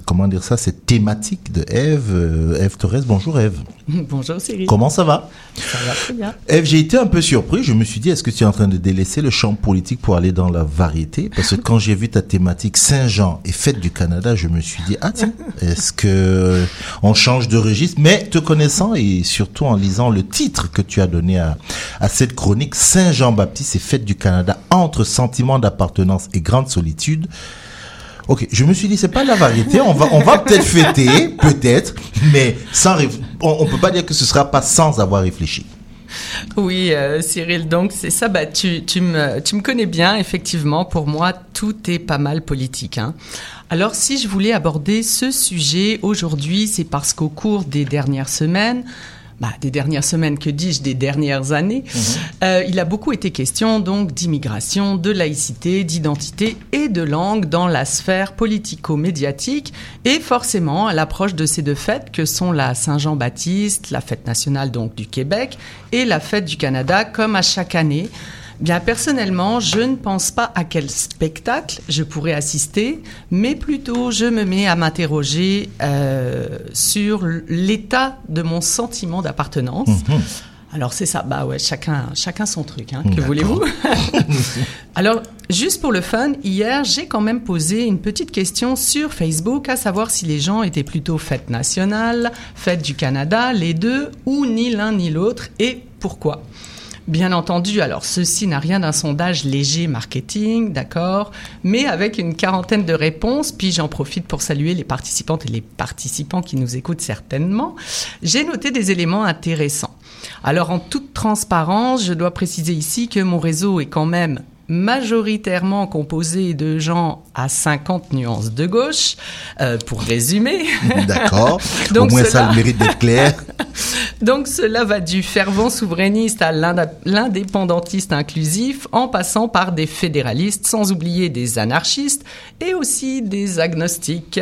comment dire ça, cette thématique de Eve, euh, Eve Torres. Bonjour Eve. Bonjour Cyril. Comment ça va? Ça va très bien. Eve, j'ai été un peu surpris. Je me suis dit, est-ce que tu es en train de délaisser le champ politique pour aller dans la variété? Parce que quand j'ai vu ta thématique Saint-Jean et fête du Canada, je me suis dit, ah tiens, est-ce que euh, on change de registre? Mais te connaissant et surtout en lisant le titre que tu as donné à, à cette chronique, Saint-Jean-Baptiste et fête du Canada entre sentiment d'appartenance et grande solitude. Ok, je me suis dit c'est pas la variété, on va on va peut-être fêter, peut-être, mais sans on, on peut pas dire que ce sera pas sans avoir réfléchi. Oui, euh, Cyril, donc c'est ça, bah, tu, tu, me, tu me connais bien, effectivement, pour moi, tout est pas mal politique. Hein. Alors si je voulais aborder ce sujet aujourd'hui, c'est parce qu'au cours des dernières semaines, bah, des dernières semaines, que dis-je, des dernières années, euh, il a beaucoup été question donc d'immigration, de laïcité, d'identité et de langue dans la sphère politico-médiatique. Et forcément à l'approche de ces deux fêtes que sont la Saint-Jean-Baptiste, la fête nationale donc du Québec et la fête du Canada comme à chaque année. Bien personnellement, je ne pense pas à quel spectacle je pourrais assister, mais plutôt je me mets à m'interroger euh, sur l'état de mon sentiment d'appartenance. Alors c'est ça, bah ouais, chacun, chacun son truc. Hein, que voulez-vous? Alors juste pour le fun, hier j'ai quand même posé une petite question sur Facebook, à savoir si les gens étaient plutôt fête nationale, fête du Canada, les deux, ou ni l'un ni l'autre, et pourquoi Bien entendu, alors ceci n'a rien d'un sondage léger marketing, d'accord, mais avec une quarantaine de réponses, puis j'en profite pour saluer les participantes et les participants qui nous écoutent certainement, j'ai noté des éléments intéressants. Alors en toute transparence, je dois préciser ici que mon réseau est quand même majoritairement composé de gens à 50 nuances de gauche, euh, pour résumer. D'accord. Au Donc moins ça a le mérite d'être clair. Donc cela va du fervent souverainiste à l'indépendantiste inclusif, en passant par des fédéralistes, sans oublier des anarchistes et aussi des agnostiques.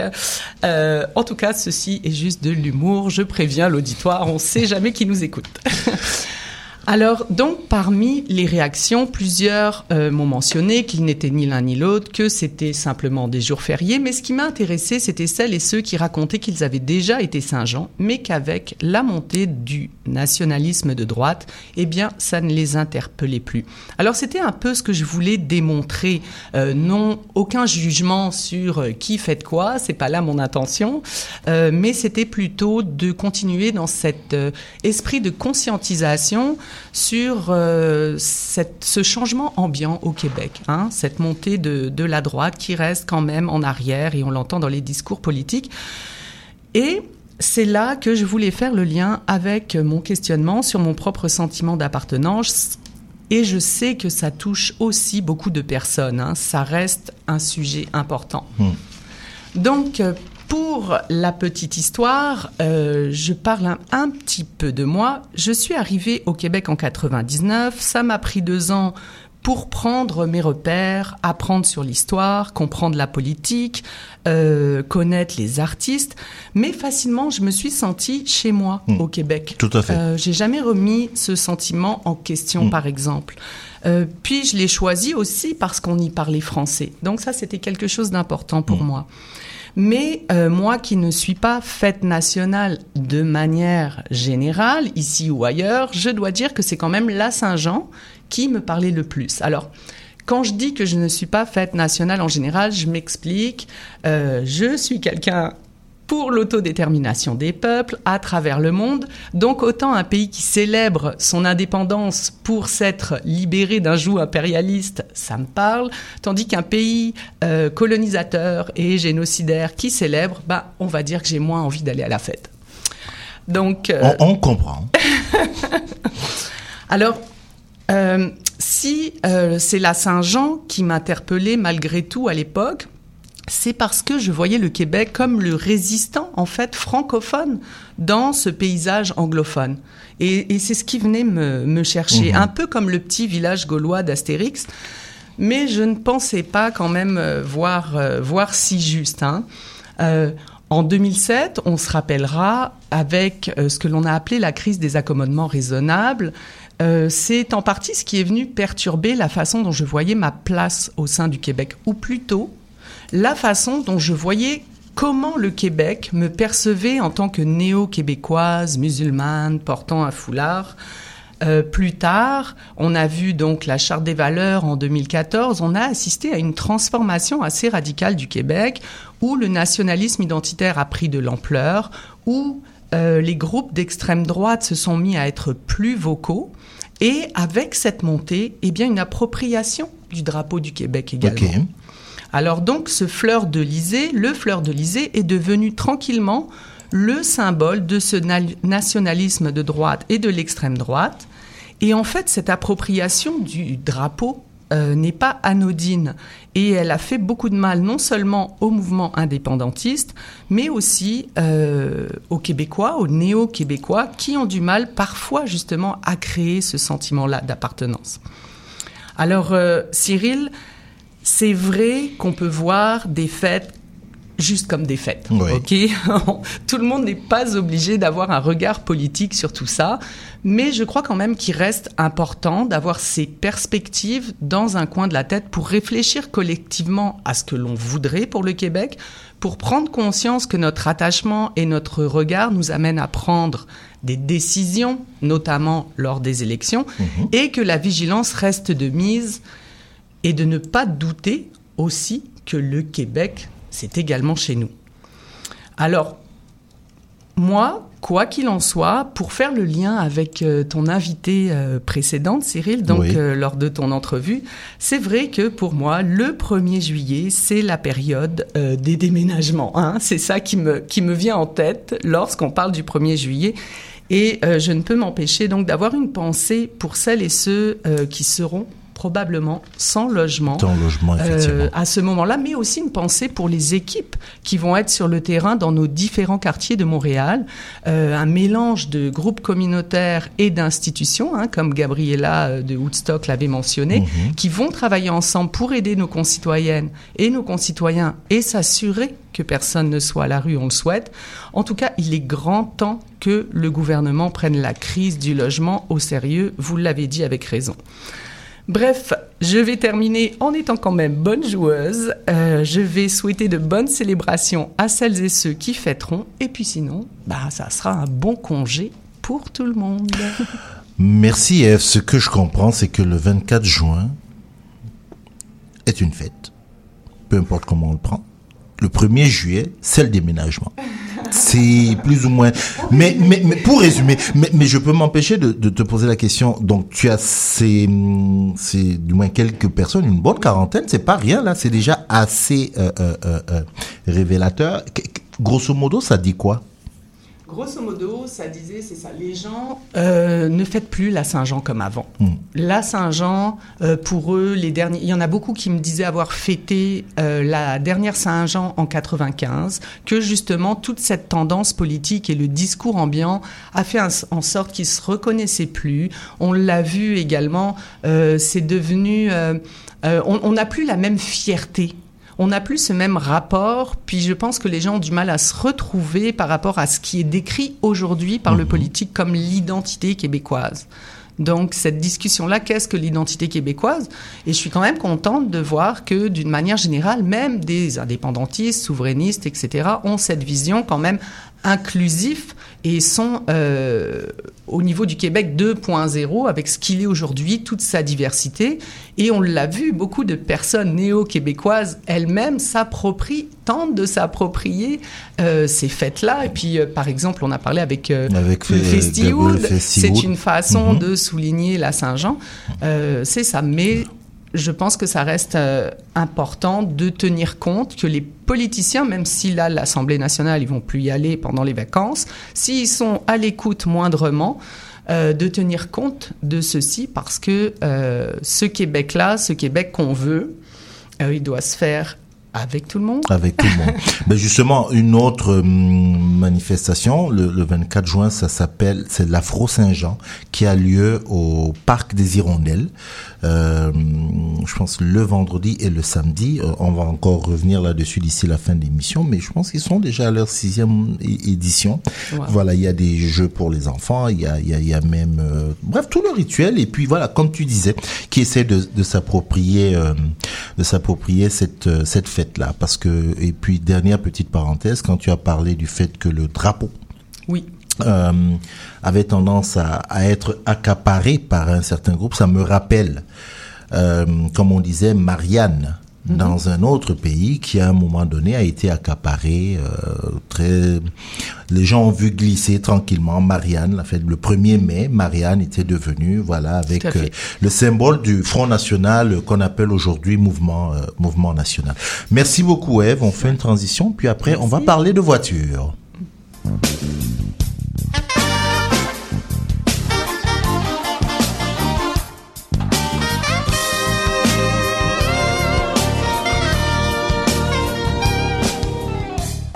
Euh, en tout cas, ceci est juste de l'humour. Je préviens l'auditoire, on sait jamais qui nous écoute. Alors, donc, parmi les réactions, plusieurs euh, m'ont mentionné qu'ils n'étaient ni l'un ni l'autre, que c'était simplement des jours fériés. Mais ce qui m'a intéressé, c'était celles et ceux qui racontaient qu'ils avaient déjà été Saint-Jean, mais qu'avec la montée du nationalisme de droite, eh bien, ça ne les interpellait plus. Alors, c'était un peu ce que je voulais démontrer. Euh, non, aucun jugement sur euh, qui fait quoi, c'est pas là mon intention, Euh, mais c'était plutôt de continuer dans cet euh, esprit de conscientisation sur euh, cette- ce changement ambiant au Québec, hein, cette montée de, de la droite qui reste quand même en arrière et on l'entend dans les discours politiques. Et c'est là que je voulais faire le lien avec mon questionnement sur mon propre sentiment d'appartenance. Et je sais que ça touche aussi beaucoup de personnes. hein. Ça reste un sujet important. Donc, euh, pour la petite histoire, euh, je parle un, un petit peu de moi. Je suis arrivée au Québec en 99. Ça m'a pris deux ans pour prendre mes repères, apprendre sur l'histoire, comprendre la politique, euh, connaître les artistes. Mais facilement, je me suis sentie chez moi Hmm. au Québec. Tout à fait. Euh, j'ai jamais remis ce sentiment en question, Mm. par exemple. Puis je l'ai choisi aussi parce qu'on y parlait français. Donc ça, c'était quelque chose d'important pour Mm. moi. Mais euh, moi qui ne suis pas fête nationale de manière générale, ici ou ailleurs, je dois dire que c'est quand même la Saint-Jean qui me parlait le plus. Alors, quand je dis que je ne suis pas fête nationale en général, je m'explique. Euh, je suis quelqu'un pour l'autodétermination des peuples à travers le monde. Donc autant un pays qui célèbre son indépendance pour s'être libéré d'un joug impérialiste, ça me parle, tandis qu'un pays euh, colonisateur et génocidaire qui célèbre, bah, on va dire que j'ai moins envie d'aller à la fête. Donc, euh, On, on comprend. alors, euh, si euh, c'est la Saint-Jean qui m'interpellait malgré tout à l'époque, c'est parce que je voyais le Québec comme le résistant, en fait, francophone dans ce paysage anglophone. Et, et c'est ce qui venait me, me chercher, Mhm. un peu comme le petit village gaulois d'Astérix. Mais je ne pensais pas quand même euh, voir, euh, voir si juste. hein. Euh, en 2007, on se rappellera avec ce que l'on a appelé la crise des accommodements raisonnables. Euh, c'est en partie ce qui est venu perturber la façon dont je voyais ma place au sein du Québec, ou plutôt la façon dont je voyais comment le Québec me percevait en tant que néo-québécoise, musulmane, portant un foulard. Euh, plus tard, on a vu donc la Charte des valeurs en 2014. On a assisté à une transformation assez radicale du Québec où le nationalisme identitaire a pris de l'ampleur, où euh, les groupes d'extrême droite se sont mis à être plus vocaux. Et avec cette montée, eh bien, une appropriation du drapeau du Québec également. Ok. Alors donc, ce fleur de lysée, le fleur de lysée est devenu tranquillement le symbole de ce na- nationalisme de droite et de l'extrême droite. Et en fait, cette appropriation du drapeau euh, n'est pas anodine et elle a fait beaucoup de mal non seulement au mouvement indépendantiste, mais aussi euh, aux Québécois, aux néo-Québécois, qui ont du mal parfois justement à créer ce sentiment-là d'appartenance. Alors, euh, Cyril, c'est vrai qu'on peut voir des fêtes juste comme des fêtes. Oui. Ok, tout le monde n'est pas obligé d'avoir un regard politique sur tout ça, mais je crois quand même qu'il reste important d'avoir ces perspectives dans un coin de la tête pour réfléchir collectivement à ce que l'on voudrait pour le Québec, pour prendre conscience que notre attachement et notre regard nous amènent à prendre des décisions, notamment lors des élections, et que la vigilance reste de mise et de ne pas douter aussi que le Québec, c'est également chez nous. Alors, moi, quoi qu'il en soit, pour faire le lien avec euh, ton invité euh, précédente, Cyril, donc Oui. euh, lors de ton entrevue, c'est vrai que pour moi, le 1er juillet, c'est la période euh, des déménagements. hein. C'est ça qui me, qui me vient en tête lorsqu'on parle du 1er juillet. Et euh, je ne peux m'empêcher donc d'avoir une pensée pour celles et ceux qui seront probablement sans logement Ton logement, effectivement. euh, à ce moment-là, mais aussi une pensée pour les équipes qui vont être sur le terrain dans nos différents quartiers de Montréal, Euh, un mélange de groupes communautaires et d'institutions, hein, comme Gabriella euh, de Woodstock l'avait mentionné, Mhm. qui vont travailler ensemble pour aider nos concitoyennes et nos concitoyens et s'assurer que personne ne soit à la rue, on le souhaite. En tout cas, il est grand temps que le gouvernement prenne la crise du logement au sérieux, vous l'avez dit avec raison. Bref, je vais terminer en étant quand même bonne joueuse. Euh, je vais souhaiter de bonnes célébrations à celles et ceux qui fêteront. Et puis sinon, bah, ça sera un bon congé pour tout le monde. Merci Eve. Ce que je comprends, c'est que le 24 juin est une fête. Peu importe comment on le prend. Le 1er juillet, c'est le déménagement. C'est plus ou moins. Mais, pour résumer, mais, je peux m'empêcher de, te poser la question. Donc, tu as ces, du moins quelques personnes, une bonne quarantaine, c'est pas rien là, c'est déjà assez euh, euh, euh, révélateur. Grosso modo, ça dit quoi? Grosso modo, ça disait, c'est ça, les gens euh, ne faites plus la Saint-Jean comme avant. Mm. La Saint-Jean, euh, pour eux, les derniers, il y en a beaucoup qui me disaient avoir fêté euh, la dernière Saint-Jean en 95, que justement toute cette tendance politique et le discours ambiant a fait un- en sorte qu'ils se reconnaissaient plus. On l'a vu également, euh, c'est devenu, euh, euh, on on n'a plus la même fierté on n'a plus ce même rapport, puis je pense que les gens ont du mal à se retrouver par rapport à ce qui est décrit aujourd'hui par le politique comme l'identité québécoise. Donc cette discussion-là, qu'est-ce que l'identité québécoise? Et je suis quand même contente de voir que d'une manière générale, même des indépendantistes, souverainistes, etc., ont cette vision quand même inclusif et sont euh, au niveau du Québec 2.0 avec ce qu'il est aujourd'hui, toute sa diversité. Et on l'a vu, beaucoup de personnes néo-québécoises elles-mêmes s'approprient, tentent de s'approprier euh, ces fêtes-là. Et puis, euh, par exemple, on a parlé avec, Avec le Festiwood. C'est une façon Mhm. de souligner la Saint-Jean. C'est ça. Mais je pense que ça reste euh, important de tenir compte que les politiciens, même si là, l'Assemblée nationale, ils vont plus y aller pendant les vacances, s'ils sont à l'écoute moindrement, euh, de tenir compte de ceci parce que euh, ce Québec-là, ce Québec qu'on veut, il doit se faire Avec tout le monde avec tout le monde. Justement, une autre hum, manifestation, le, le 24 juin, ça s'appelle, c'est l'Afro Saint-Jean, qui a lieu au Parc des Hirondelles. Euh, je pense le vendredi et le samedi. Euh, on va encore revenir là-dessus d'ici la fin de l'émission, mais je pense qu'ils sont déjà à leur sixième édition. Wow. Voilà, il y a des jeux pour les enfants, il y a, il y a, il y a même, euh, bref, tout le rituel. Et puis voilà, comme tu disais, qui essaie de, de s'approprier, euh, de s'approprier cette cette fête-là, parce que et puis dernière petite parenthèse, quand tu as parlé du fait que le drapeau Oui. Euh, avait tendance à, à être accaparé par un certain groupe. Ça me rappelle, euh, comme on disait, Marianne dans un autre pays qui à un moment donné a été accaparé euh, très les gens ont vu glisser tranquillement Marianne la fête le 1er mai Marianne était devenue voilà avec euh, le symbole du Front national qu'on appelle aujourd'hui mouvement mouvement national. Merci beaucoup Eve, on fait une transition puis après on va parler de voitures.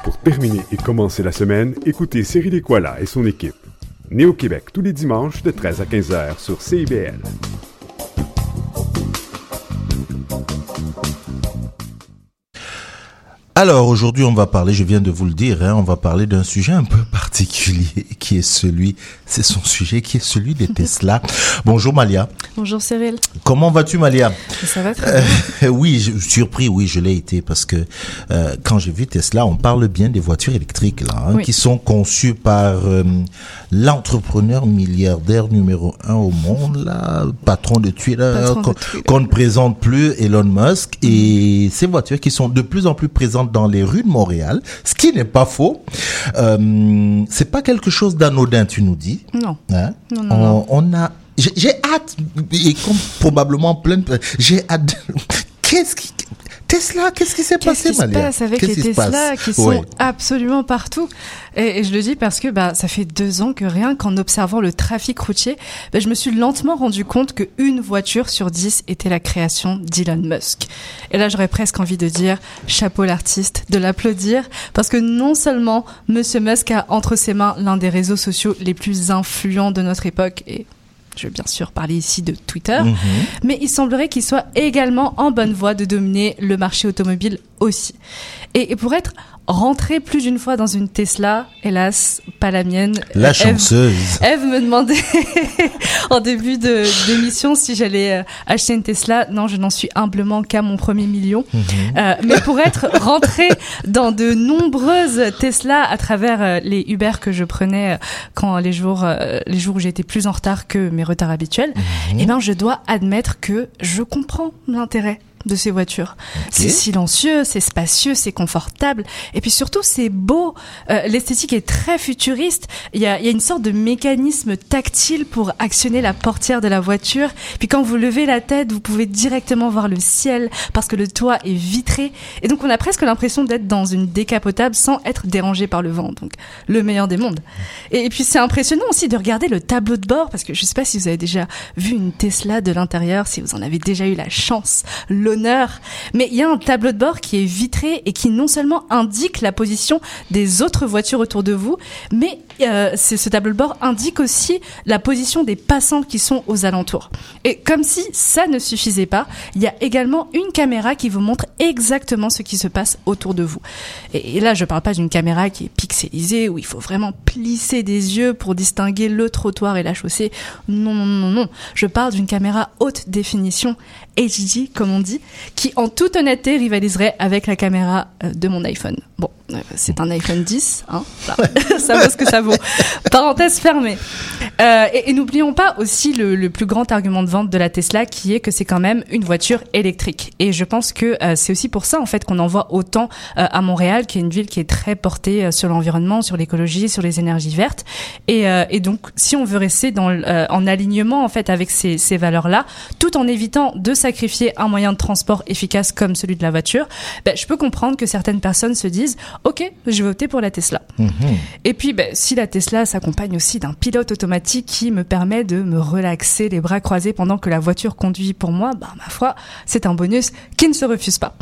Pour terminer et commencer la semaine, écoutez Cyril Equala et son équipe. Né au Québec tous les dimanches de 13 à 15 heures sur CIBL. Alors aujourd'hui, on va parler, je viens de vous le dire, hein, on va parler d'un sujet un peu particulier qui est celui, c'est son sujet qui est celui des Tesla. Bonjour Malia. Bonjour Cyril, Comment vas-tu Malia? Ça va très bien. Euh, Oui, je, surpris, oui, je l'ai été parce que euh, quand j'ai vu Tesla, on parle bien des voitures électriques là, hein, Oui. qui sont conçues par euh, l'entrepreneur milliardaire numéro un au monde, là, patron de qu'on Twitter. qu'on ne présente plus, Elon Musk, et ces voitures qui sont de plus en plus présentes dans les rues de Montréal, ce qui n'est pas faux. Euh, c'est pas quelque chose d'anodin, tu nous dis. Non, Hein? Non, non, on, non. on a, j'ai j'ai hâte, et comme probablement plein de, j'ai hâte. de- Qu'est-ce qui, Tesla, qu'est-ce qui s'est qu'est-ce passé, qui se passe avec Qu'est-ce les Tesla qui sont Ouais. absolument partout et, et je le dis parce que bah, ça fait deux ans que rien qu'en observant le trafic routier, bah, je me suis lentement rendu compte que une voiture sur dix était la création d'Elon Musk. Et là, j'aurais presque envie de dire chapeau l'artiste, de l'applaudir, parce que non seulement Monsieur Musk a entre ses mains l'un des réseaux sociaux les plus influents de notre époque et je veux bien sûr parler ici de Twitter, Mhm. mais il semblerait qu'il soit également en bonne voie de dominer le marché automobile aussi. Et, et pour être rentré plus d'une fois dans une Tesla, hélas, pas la mienne. La Eve- chanceuse. Eve me demandait en début de d'émission si j'allais euh, acheter une Tesla. Non, je n'en suis humblement qu'à mon premier million. Mhm. Euh, mais pour être rentré dans de nombreuses Tesla à travers euh, les Uber que je prenais quand les jours les jours où j'étais plus en retard que mes retards habituels, Mhm. eh ben je dois admettre que je comprends l'intérêt de ces voitures. C'est silencieux, c'est spacieux, c'est confortable, et puis surtout c'est beau. Euh, L'esthétique est très futuriste. Il y a, il y a une sorte de mécanisme tactile pour actionner la portière de la voiture. Puis quand vous levez la tête, vous pouvez directement voir le ciel parce que le toit est vitré, et donc on a presque l'impression d'être dans une décapotable sans être dérangé par le vent. Donc le meilleur des mondes. Et, et puis c'est impressionnant aussi de regarder le tableau de bord parce que je sais pas si vous avez déjà vu une Tesla de l'intérieur, si vous en avez déjà eu la chance, l'honneur, mais il y a un tableau de bord qui est vitré et qui non seulement indique la position des autres voitures autour de vous, mais euh, ce tableau de bord indique aussi la position des passants qui sont aux alentours. Et comme si ça ne suffisait pas, il y a également une caméra qui vous montre exactement ce qui se passe autour de vous. Et, là, je parle pas d'une caméra qui est pixelisée où il faut vraiment plisser des yeux pour distinguer le trottoir et la chaussée. Non, non, non, non. Je parle d'une caméra haute définition HD, comme on dit, qui en toute honnêteté rivaliserait avec la caméra euh, de mon iPhone. Bon, euh, c'est un iPhone 10, hein. Ça vaut ce que ça vaut. Parenthèse fermée. Euh, et et n'oublions pas aussi le, le plus grand argument de vente de la Tesla, qui est que c'est quand même une voiture électrique. Et je pense que euh, c'est aussi pour ça en fait qu'on en voit autant euh, à Montréal, qui est une ville qui est très portée sur l'environnement, sur l'écologie, sur les énergies vertes. Et, et donc, si on veut rester dans, en alignement en fait avec ces, ces valeurs-là, tout en évitant de sacrifier un moyen de transport efficace comme celui de la voiture, ben, je peux comprendre que certaines personnes se disent ok, je vais opter pour la Tesla. Mhm. Et puis, ben, si la Tesla s'accompagne aussi d'un pilote automatique qui me permet de me relaxer les bras croisés pendant que la voiture conduit pour moi, ben, ma foi, c'est un bonus qui ne se refuse pas.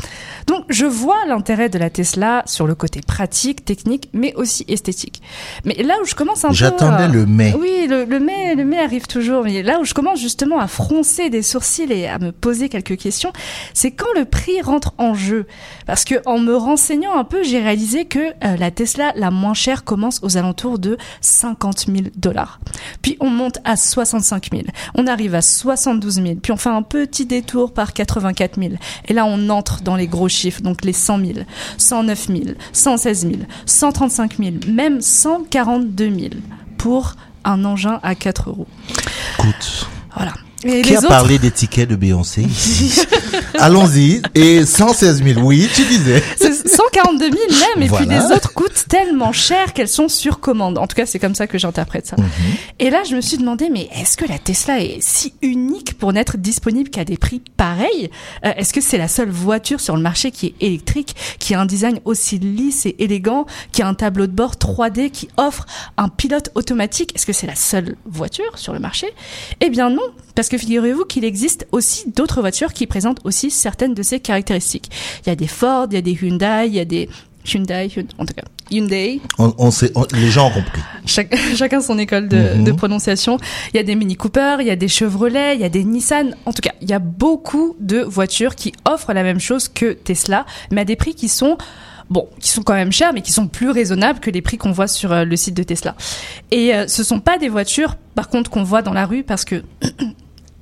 Donc, je vois l'intérêt de la Tesla sur le côté pratique, technique, mais aussi esthétique. Mais là où je commence un peu... J'attendais le mais. Oui, le, le mais, le mais arrive toujours. Mais là où je commence justement à froncer des sourcils et à me poser quelques questions, c'est quand le prix rentre en jeu. Parce que en me renseignant un peu, j'ai réalisé que euh, la Tesla la moins chère commence aux alentours de 50 000 dollars. Puis on monte à 65 000. On arrive à 72 000. Puis on fait un petit détour par 84 000. Et là, on entre dans les gros chiffres, donc les 100 000, 109 000, 116 000, 135 000, même 142 000 pour un engin à 4 euros. Écoute, Voilà. Et qui les a autres, parlé des tickets de Beyoncé Allons-y. Et 116 000, oui, tu disais. c'est 142 000 même, et puis les autres coûtent tellement cher qu'elles sont sur commande. En tout cas, c'est comme ça que j'interprète ça. Mhm. Et là, je me suis demandé, mais est-ce que la Tesla est si unique pour n'être disponible qu'à des prix pareils? Euh, Est-ce que c'est la seule voiture sur le marché qui est électrique, qui a un design aussi lisse et élégant, qui a un tableau de bord 3D, qui offre un pilote automatique? Est-ce que c'est la seule voiture sur le marché? Eh bien non, parce que figurez-vous qu'il existe aussi d'autres voitures qui présentent aussi certaines de ces caractéristiques. Il y a des Ford, il y a des Hyundai, il y a des Hyundai, Hyun- en tout cas Hyundai, On, on sait, on- les gens ont compris. chacun son école de, Mhm. de prononciation. Il y a des Mini Cooper, il y a des Chevrolet, il y a des Nissan. En tout cas, il y a beaucoup de voitures qui offrent la même chose que Tesla, mais à des prix qui sont bon, qui sont quand même chers, mais qui sont plus raisonnables que les prix qu'on voit sur euh, le site de Tesla. Et euh, ce sont pas des voitures, par contre, qu'on voit dans la rue parce que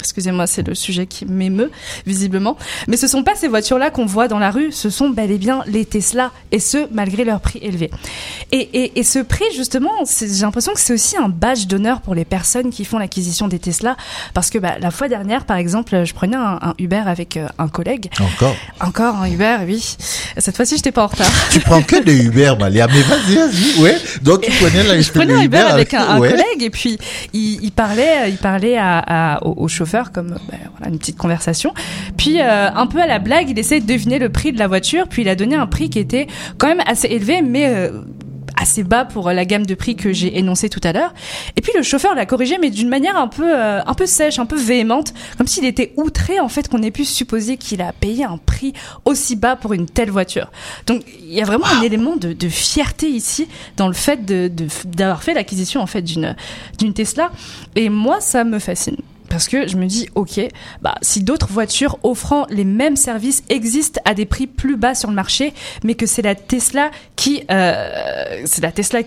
Excusez-moi, c'est le sujet qui m'émeut visiblement. Mais ce sont pas ces voitures-là qu'on voit dans la rue, ce sont bel et bien les Tesla, et ce malgré leur prix élevé. Et, et, et ce prix, justement, j'ai l'impression que c'est aussi un badge d'honneur pour les personnes qui font l'acquisition des Tesla, parce que bah, la fois dernière, par exemple, je prenais un, un Uber avec euh, un collègue. Encore? Encore un Uber, oui. Cette fois-ci, j'étais pas en retard. Tu prends que des Uber, Malia. Mais vas-y, vas-y. Ouais. Donc, tu prenais la, je prenais un Uber avec un, un ouais. collègue et puis il, il parlait, il parlait à, à- au, au chauffeur comme ben, voilà, une petite conversation. Puis euh, un peu à la blague, il essayait de deviner le prix de la voiture. Puis il a donné un prix qui était quand même assez élevé, mais euh, assez bas pour la gamme de prix que j'ai énoncé tout à l'heure. Et puis le chauffeur l'a corrigé, mais d'une manière un peu, euh, un peu sèche, un peu véhémente, comme s'il était outré en fait qu'on ait pu supposer qu'il a payé un prix aussi bas pour une telle voiture. Donc il y a vraiment un élément de, fierté ici dans le fait d'avoir fait l'acquisition en fait d'une Tesla. Et moi, ça me fascine. Parce que je me dis, ok, bah, si d'autres voitures offrant les mêmes services existent à des prix plus bas sur le marché, mais que c'est la Tesla qui, euh, c'est la Tesla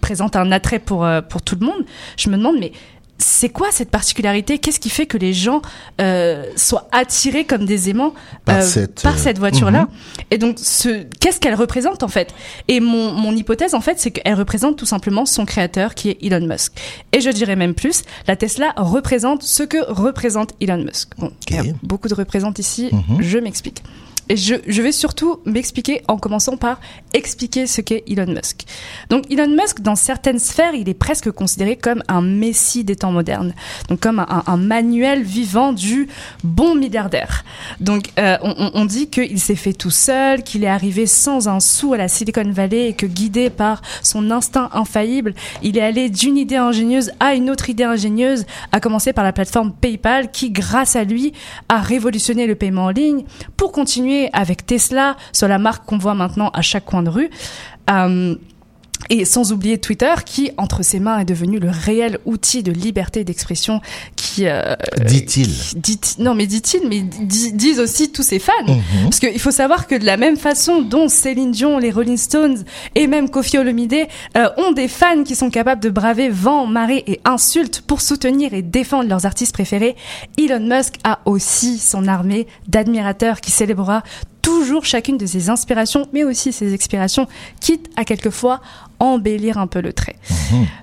présente un attrait euh, pour tout le monde, je me demande, mais c'est quoi cette particularité? Qu'est-ce qui fait que les gens euh, soient attirés comme des aimants Par euh, cette, par euh, cette voiture-là Et donc, ce, qu'est-ce qu'elle représente en fait? Et mon, mon hypothèse en fait, c'est qu'elle représente tout simplement son créateur qui est Elon Musk. Et je dirais même plus, la Tesla représente ce que représésente Elon Musk. Bon, il y a beaucoup de représente ici, Mhm. je m'explique. Je, vais surtout m'expliquer en commençant par expliquer ce qu'est Elon Musk. Donc Elon Musk, dans certaines sphères, il est presque considéré comme un messie des temps modernes, donc comme un, manuel vivant du bon milliardaire. Donc euh, on dit qu'il s'est fait tout seul, qu'il est arrivé sans un sou à la Silicon Valley et que guidé par son instinct infaillible, il est allé d'une idée ingénieuse à une autre idée ingénieuse, à commencer par la plateforme PayPal qui, grâce à lui, a révolutionné le paiement en ligne pour continuer avec Tesla sur la marque qu'on voit maintenant à chaque coin de rue. Euh, et sans oublier Twitter, qui, entre ses mains, est devenu le réel outil de liberté d'expression qui... euh, Dit-il. dit non, mais dit-il, mais di- disent aussi tous ses fans. Mhm. Parce qu'il faut savoir que de la même façon dont Céline Dion, les Rolling Stones et même Kofi Olomide euh, ont des fans qui sont capables de braver vent, marée et insultes pour soutenir et défendre leurs artistes préférés, Elon Musk a aussi son armée d'admirateurs qui célébrera toujours chacune de ses inspirations, mais aussi ses expirations, quitte à quelquefois embellir un peu le trait.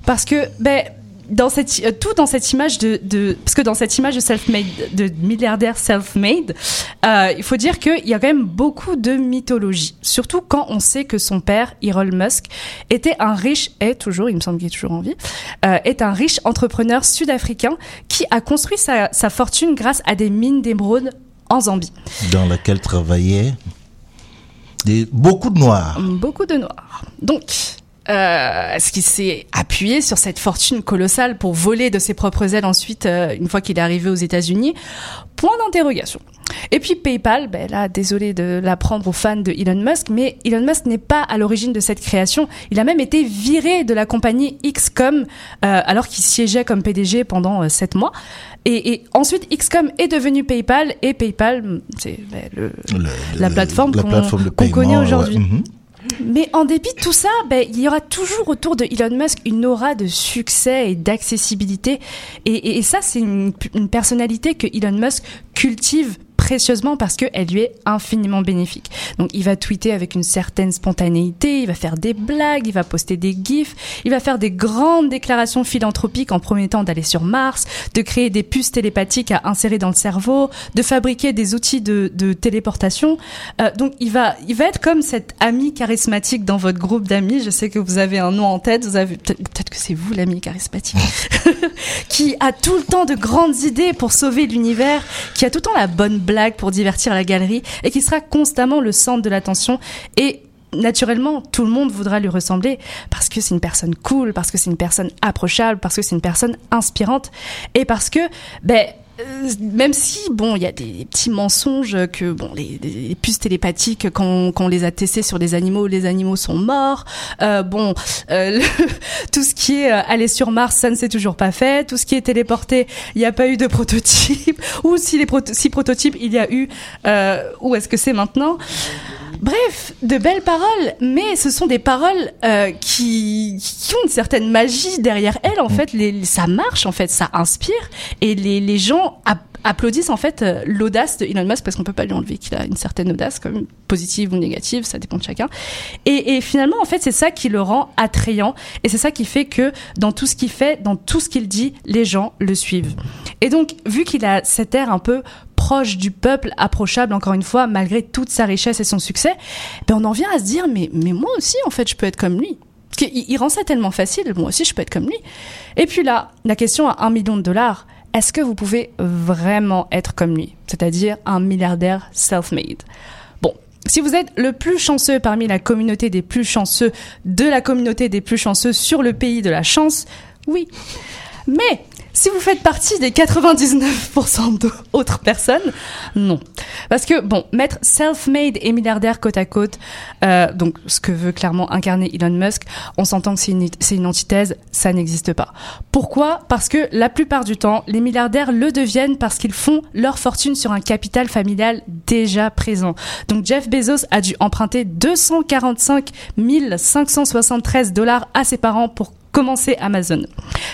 Parce que, ben, dans cette, euh, tout dans cette image de, de, parce que dans cette image de self-made, de milliardaire self-made, euh, il faut dire qu'il y a quand même beaucoup de mythologie. Surtout quand on sait que son père, Elon Musk, était un riche, est toujours, il me semble qu'il est toujours en vie, euh, est un riche entrepreneur sud-africain qui a construit sa, sa fortune grâce à des mines d'émeraude en Zambie. Dans laquelle travaillaient des, beaucoup de noirs. Beaucoup de noirs. Donc, euh, est-ce qu'il s'est appuyé sur cette fortune colossale pour voler de ses propres ailes ensuite, euh, une fois qu'il est arrivé aux États-Unis Point d'interrogation. Et puis PayPal, ben là, désolé de l'apprendre aux fans de Elon Musk, mais Elon Musk n'est pas à l'origine de cette création. Il a même été viré de la compagnie XCOM euh, alors qu'il siégeait comme PDG pendant euh, sept mois. Et, et ensuite, XCOM est devenu PayPal et PayPal, c'est ben, la plateforme la qu'on connaît ouais. aujourd'hui. Mhm. Mais en dépit de tout ça, ben, il y aura toujours autour de Elon Musk une aura de succès et d'accessibilité. Et, et- et ça, c'est une, une personnalité que Elon Musk cultive précieusement parce qu'elle lui est infiniment bénéfique. Donc il va tweeter avec une certaine spontanéité, il va faire des blagues, il va poster des gifs, il va faire des grandes déclarations philanthropiques en promettant d'aller sur Mars, de créer des puces télépathiques à insérer dans le cerveau, de fabriquer des outils de, téléportation. Euh, donc il va, il va être comme cet ami charismatique dans votre groupe d'amis. Je sais que vous avez un nom en tête. Vous avez peut-être que c'est vous l'ami charismatique qui a tout le temps de grandes idées pour sauver l'univers, qui a tout le temps la bonne blague pour divertir la galerie et qui sera constamment le centre de l'attention. Et Naturellement, tout le monde voudra lui ressembler parce que c'est une personne cool, parce que c'est une personne approchable, parce que c'est une personne inspirante et parce que, ben, même si bon, il y a des petits mensonges que bon, les, puces télépathiques quand, quand on les a testés sur des animaux, les animaux sont morts. Euh, bon, euh, tout ce qui est euh, aller sur Mars, ça ne s'est toujours pas fait. Tout ce qui est téléporté, il n'y a pas eu de prototype. Ou si les si prototypes, il y a eu, euh, où est-ce que c'est maintenant? Bref, de belles paroles, mais ce sont des paroles euh, qui, qui ont une certaine magie derrière elles. En fait, les, ça marche, en fait, ça inspire, et les, les gens applaudissent en fait euh, l'audace de Elon Musk parce qu'on peut pas lui enlever qu'il a une certaine audace, comme positive ou négative, ça dépend de chacun. Et, finalement, en fait, c'est ça qui le rend attrayant, et c'est ça qui fait que dans tout ce qu'il fait, dans tout ce qu'il dit, les gens le suivent. Et donc, vu qu'il a cet air un peu proche du peuple, approchable encore une fois, malgré toute sa richesse et son succès, ben on en vient à se dire mais mais moi aussi en fait je peux être comme lui. Parce qu'il il rend ça tellement facile, moi aussi je peux être comme lui. Et puis là, la question à un million de dollars, est-ce que vous pouvez vraiment être comme lui C'est-à-dire un milliardaire self-made? Bon, si vous êtes le plus chanceux parmi la communauté des plus chanceux de la communauté des plus chanceux sur le pays de la chance, oui. Mais si vous faites partie des 99% d'autres personnes, non. Parce que, bon, mettre self-made et milliardaire côte à côte, euh, donc ce que veut clairement incarner Elon Musk, on s'entend que c'est une, une antithèse, ça n'existe pas. Pourquoi? Parce que la plupart du temps, les milliardaires le deviennent parce qu'ils font leur fortune sur un capital familial déjà présent. Donc Jeff Bezos a dû emprunter 245 573 dollars à ses parents pour commencer Amazon.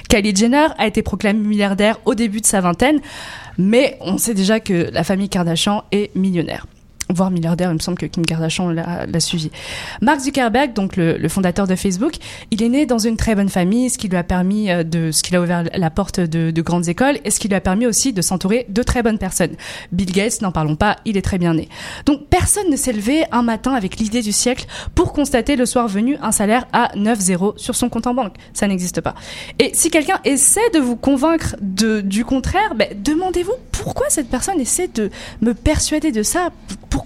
Kylie Jenner a été proclamée milliardaire au début de sa vingtaine, mais on sait déjà que la famille Kardashian est millionnaire voire milliardaire, il me semble que Kim Kardashian l'a suivi. Mark Zuckerberg, donc le, fondateur de Facebook, il est né dans une très bonne famille, ce qui lui a permis euh, de, ce qui a ouvert la porte de, de grandes écoles, et ce qui lui a permis aussi de s'entourer de très bonnes personnes. Bill Gates, n'en parlons pas, il est très bien né. Donc personne ne s'est levé un matin avec l'idée du siècle pour constater le soir venu un salaire à 9 zéros sur son compte en banque. Ça n'existe pas. Et si quelqu'un essaie de vous convaincre de, du contraire, ben, demandez-vous pourquoi cette personne essaie de me persuader de ça?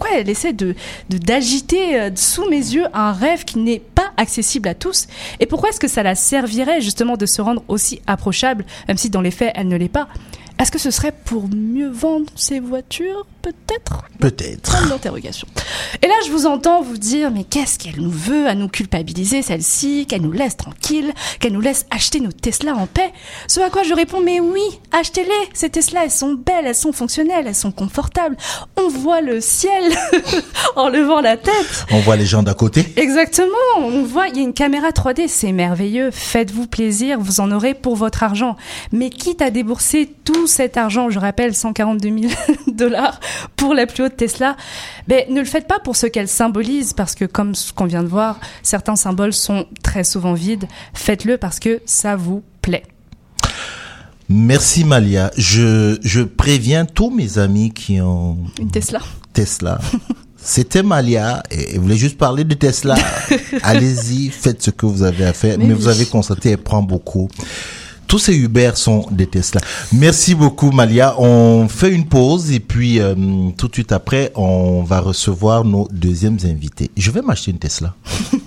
Elle essaie de- d'agiter euh, sous mes yeux un rêve qui n'est pas accessible à tous Et pourquoi est-ce que ça la servirait justement de se rendre aussi approchable, même si dans les faits elle ne l'est pas? Est-ce que ce serait pour mieux vendre ses voitures? Peut-être Peut-être. D'interrogation. Et là, je vous entends vous dire, mais qu'est-ce qu'elle nous veut à nous culpabiliser, celle-ci, qu'elle nous laisse tranquille, qu'elle nous laisse acheter nos Tesla en paix. Ce à quoi je réponds, mais oui, achetez-les. Ces Tesla, elles sont belles, elles sont fonctionnelles, elles sont confortables. On voit le ciel en levant la tête. On voit les gens d'à côté. Exactement, on voit, il y a une caméra 3D, c'est merveilleux, faites-vous plaisir, vous en aurez pour votre argent. Mais quitte à débourser tout cet argent, je rappelle 142 000 dollars pour la plus haute Tesla, ben, ne le faites pas pour ce qu'elle symbolise, parce que comme ce qu'on vient de voir, certains symboles sont très souvent vides, faites-le parce que ça vous plaît. Merci Malia. Je, je préviens tous mes amis qui ont Une Tesla. Tesla. C'était Malia et elle voulait juste parler de Tesla. Allez-y, faites ce que vous avez à faire. Mais, Mais vous avez constaté, elle prend beaucoup. Tous ces Uber sont des Tesla. Merci beaucoup Malia. On fait une pause et puis euh, tout de suite après, on va recevoir nos deuxièmes invités. Je vais m'acheter une Tesla.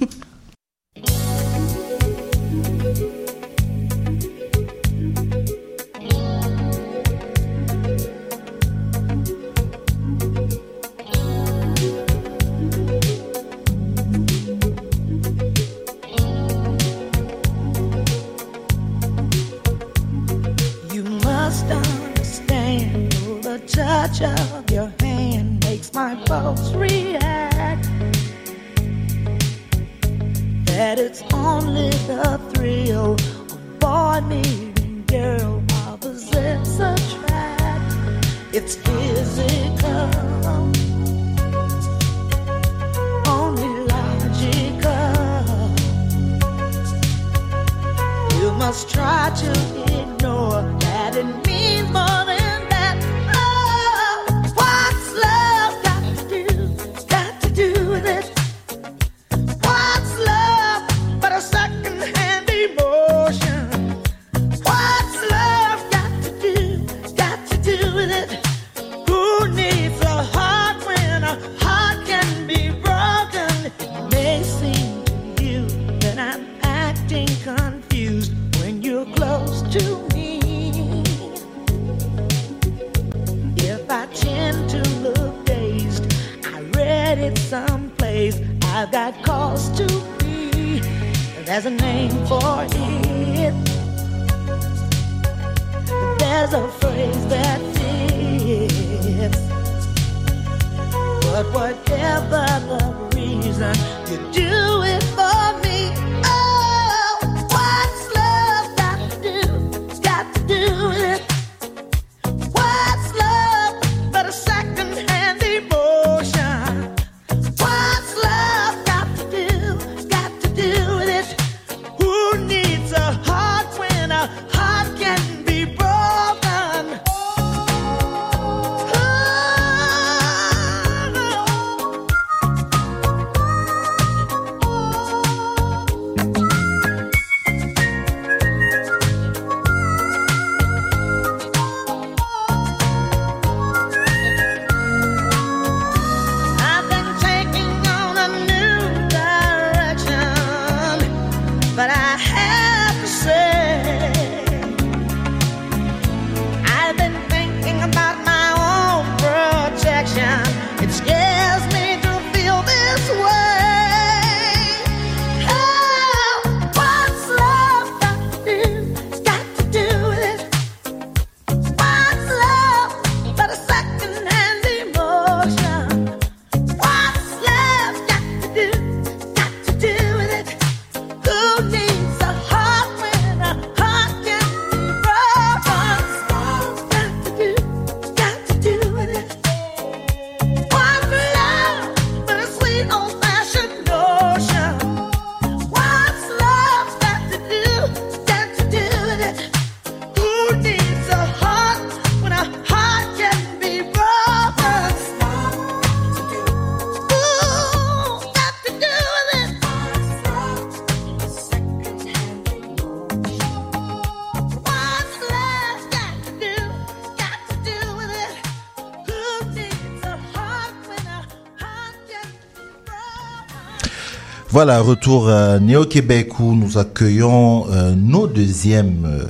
Voilà, retour à Néo-Québec où nous accueillons euh, nos deuxièmes euh,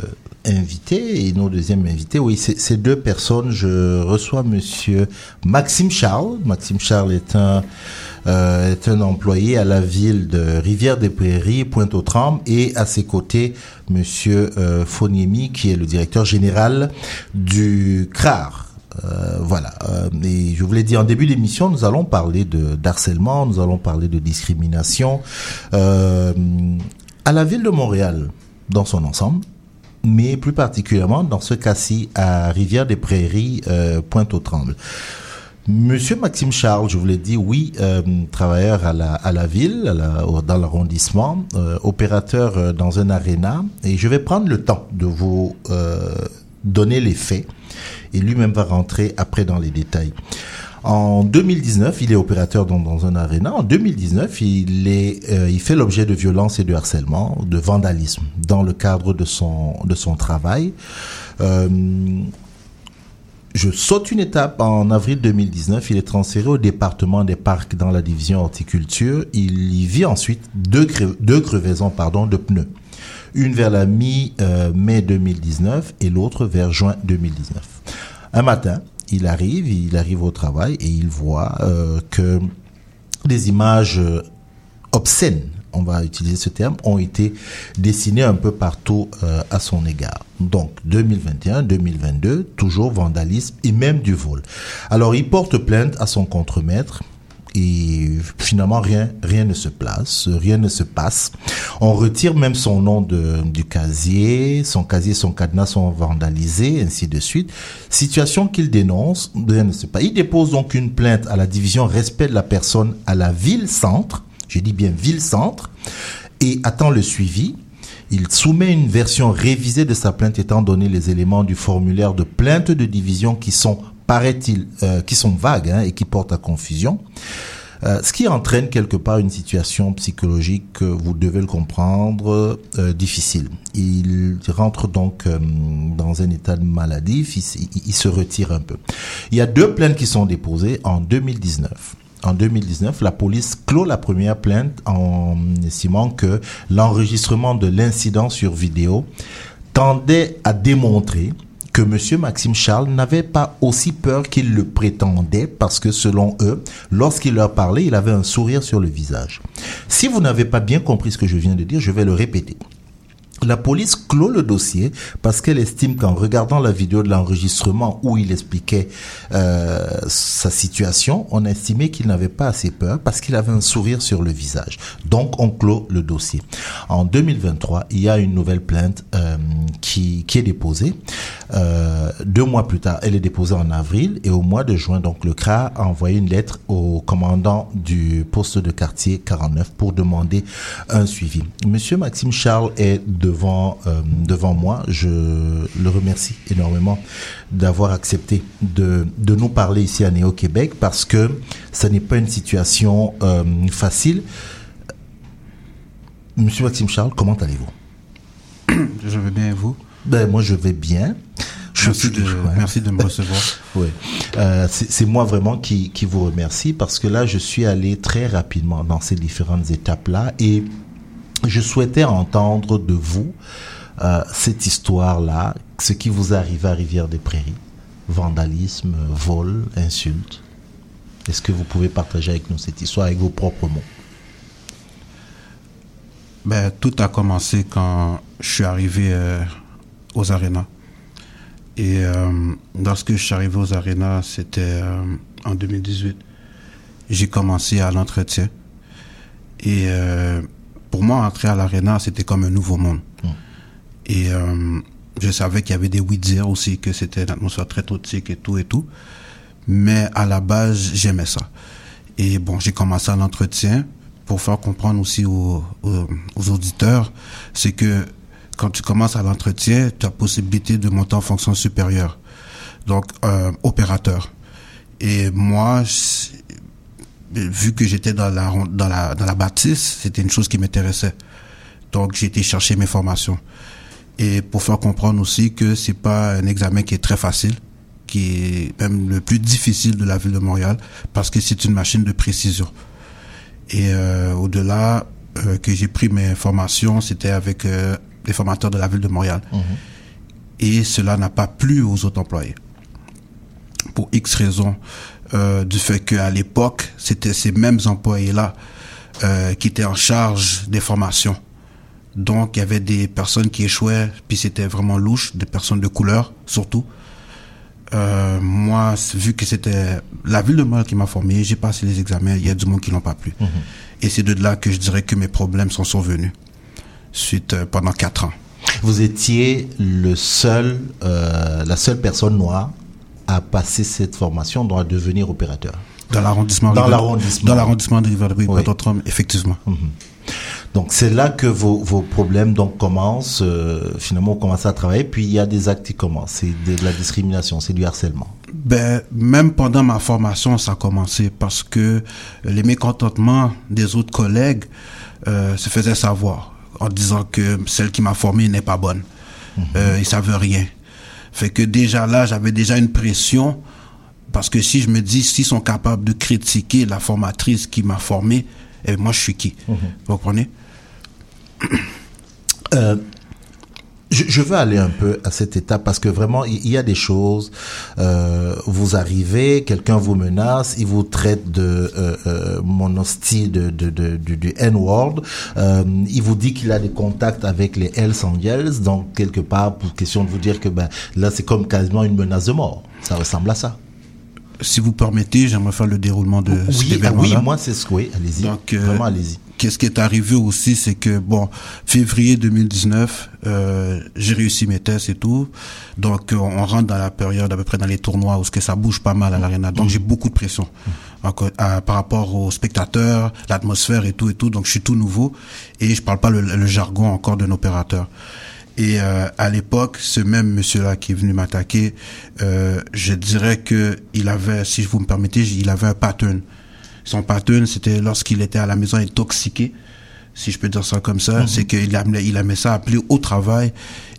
invités. Et nos deuxièmes invités, oui, ces deux personnes. Je reçois monsieur Maxime Charles. Maxime Charles est un, euh, est un employé à la ville de Rivière-des-Prairies, Pointe-aux-Trembles. Et à ses côtés, monsieur euh, Foniemi, qui est le directeur général du CRAR. Et je voulais dire en début d'émission, nous allons parler de d'harcèlement, nous allons parler de discrimination euh, à la ville de Montréal dans son ensemble, mais plus particulièrement dans ce cas-ci à Rivière des Prairies, euh, Pointe-aux-Trembles. Monsieur Maxime Charles, je vous l'ai dit, oui, euh, travailleur à la, ville, dans l'arrondissement, opérateur dans un aréna, et je vais prendre le temps de vous donner les faits et lui-même va rentrer après dans les détails. En 2019, il est opérateur dans, un aréna. En 2019, il, est, euh, il fait l'objet de violences et de harcèlement, de vandalisme dans le cadre de son, de son travail. Euh, je saute une étape. En avril 2019, il est transféré au département des parcs dans la division horticulture. Il y vit ensuite deux, deux crevaisons pardon, de pneus. Une vers la mi-mai 2019 et l'autre vers juin 2019. Un matin, il arrive, il arrive au travail et il voit euh, que des images euh, obscènes, on va utiliser ce terme, ont été dessinées un peu partout euh, à son égard. Donc 2021, 2022, toujours vandalisme et même du vol. Alors il porte plainte à son contremaître et finalement rien rien ne se place, rien ne se passe. On retire même son nom de, du casier, son casier, son cadenas sont vandalisés, ainsi de suite. Situation qu'il dénonce, rien ne se passe. Il dépose donc une plainte à la division respect de la personne à la ville centre, je dis bien ville centre, et attend le suivi. Il soumet une version révisée de sa plainte étant donné les éléments du formulaire de plainte de division qui sont, paraît-il, euh, qui sont vagues hein, et qui portent à confusion. Euh, ce qui entraîne quelque part une situation psychologique, euh, vous devez le comprendre, euh, difficile. Il rentre donc dans un état de maladie, il- il se retire un peu. Il y a deux plaintes qui sont déposées en 2019. En 2019, la police clôt la première plainte en estimant que l'enregistrement de l'incident sur vidéo tendait à démontrer que Monsieur Maxime Charles n'avait pas aussi peur qu'il le prétendait parce que selon eux, lorsqu'il leur parlait, il avait un sourire sur le visage. Si vous n'avez pas bien compris ce que je viens de dire, je vais le répéter. La police clôt le dossier parce qu'elle estime qu'en regardant la vidéo de l'enregistrement où il expliquait euh, sa situation, on a estimé qu'il n'avait pas assez peur parce qu'il avait un sourire sur le visage. Donc on clôt le dossier. En 2023, il y a une nouvelle plainte euh, qui, qui est déposée. Euh, deux mois plus tard, elle est déposée en avril et au mois de juin, donc le CRA a envoyé une lettre au commandant du poste de quartier 49 pour demander un suivi. Monsieur Maxime Charles est devant euh, devant moi. Je le remercie énormément d'avoir accepté de, de nous parler ici à Néo Québec parce que ce n'est pas une situation euh, facile. Monsieur Maxime Charles, comment allez-vous? Je vais bien et vous? Ben moi je vais bien. Je merci, suis- de, ouais. merci de me recevoir. Oui. Euh, c'est c'est moi vraiment qui, qui vous remercie parce que là, je suis allé très rapidement dans ces différentes étapes-là et je souhaitais entendre de vous euh, cette histoire-là, ce qui vous arrive à Rivière-des-Prairies, vandalisme, vol, insulte. Est-ce que vous pouvez partager avec nous cette histoire avec vos propres mots? Ben, tout a commencé quand je suis arrivé euh, aux arénas. Et euh, lorsque je suis arrivé aux arénas, c'était en 2018. J'ai commencé à l'entretien. Et pour moi, entrer à l'aréna, c'était comme un nouveau monde. Et euh, je savais qu'il y avait des oui-dire aussi, que c'était une atmosphère très toxique et tout et tout. Mais à la base, j'aimais ça. Et bon, j'ai commencé à l'entretien pour faire comprendre aussi aux, aux, aux auditeurs, c'est que quand tu commences à l'entretien, tu as possibilité de monter en fonction supérieure. Donc, euh, opérateur. Et moi, vu que j'étais dans la, dans la, dans la bâtisse, c'était une chose qui m'intéressait. Donc, j'ai été chercher mes formations. Et pour faire comprendre aussi que c'est pas un examen qui est très facile, qui est même le plus difficile de la ville de Montréal, parce que c'est une machine de précision. Et euh, au-delà euh, que j'ai pris mes formations, c'était avec euh, les formateurs de la ville de Montréal. Et cela n'a pas plu aux autres employés. Pour X raisons, euh, du fait qu'à l'époque, c'était ces mêmes employés-là euh, qui étaient en charge des formations. Donc, il y avait des personnes qui échouaient, puis c'était vraiment louche, des personnes de couleur, surtout. Euh, moi, vu que c'était la ville de Montréal qui m'a formé, j'ai passé les examens, il y a du monde qui n'ont pas plu. Et c'est de là que je dirais que mes problèmes sont survenus. Suite, euh, pendant quatre ans. Vous étiez le seul, euh, la seule personne noire à passer cette formation, à devenir opérateur. Dans l'arrondissement Dans l'arrondissement. Dans l'arrondissement de River-de-Brille, Oui. Effectivement. Donc c'est là que vos, vos problèmes donc commencent. euh, finalement, on commence à travailler. Puis il y a des actes qui commencent. C'est de la discrimination, c'est du harcèlement. Ben, même pendant ma formation, ça a commencé parce que les mécontentements des autres collègues euh, se faisaient savoir en disant que celle qui m'a formé n'est pas bonne. Euh, ils savent rien. Fait que déjà là, j'avais déjà une pression parce que si je me dis s'ils sont capables de critiquer la formatrice qui m'a formé, eh, moi je suis qui? Vous comprenez? Euh, je, je veux aller un peu à cette étape parce que vraiment, il y a des choses. Euh, vous arrivez, quelqu'un vous menace, il vous traite de euh, euh, mon hostile de, de, de- du, du N-word. Euh, il vous dit qu'il a des contacts avec les Hells Angels, donc quelque part, pour question de vous dire que ben là, c'est comme quasiment une menace de mort. Ça ressemble à ça. Si vous permettez, j'aimerais faire le déroulement de Oui, ah événement-là. oui, moi c'est ce que oui, allez-y. Donc, Vraiment, allez-y. Qu'est-ce qui est arrivé aussi, c'est que, bon, février 2019, euh, j'ai réussi mes tests et tout. Donc, euh, on rentre dans la période à peu près dans les tournois où ce que ça bouge pas mal à l'arena. Donc, j'ai beaucoup de pression à- par rapport aux spectateurs, l'atmosphère et tout et tout. Donc, je suis tout nouveau et je parle pas le, le jargon encore d'un opérateur. Et euh, à l'époque, ce même monsieur-là qui est venu m'attaquer, euh, je dirais que il avait, si vous me permettez, il avait un pattern. Son pattern, c'était lorsqu'il était à la maison intoxiqué, si je peux dire ça comme ça, c'est qu'il aimait, il aimait ça appeler au travail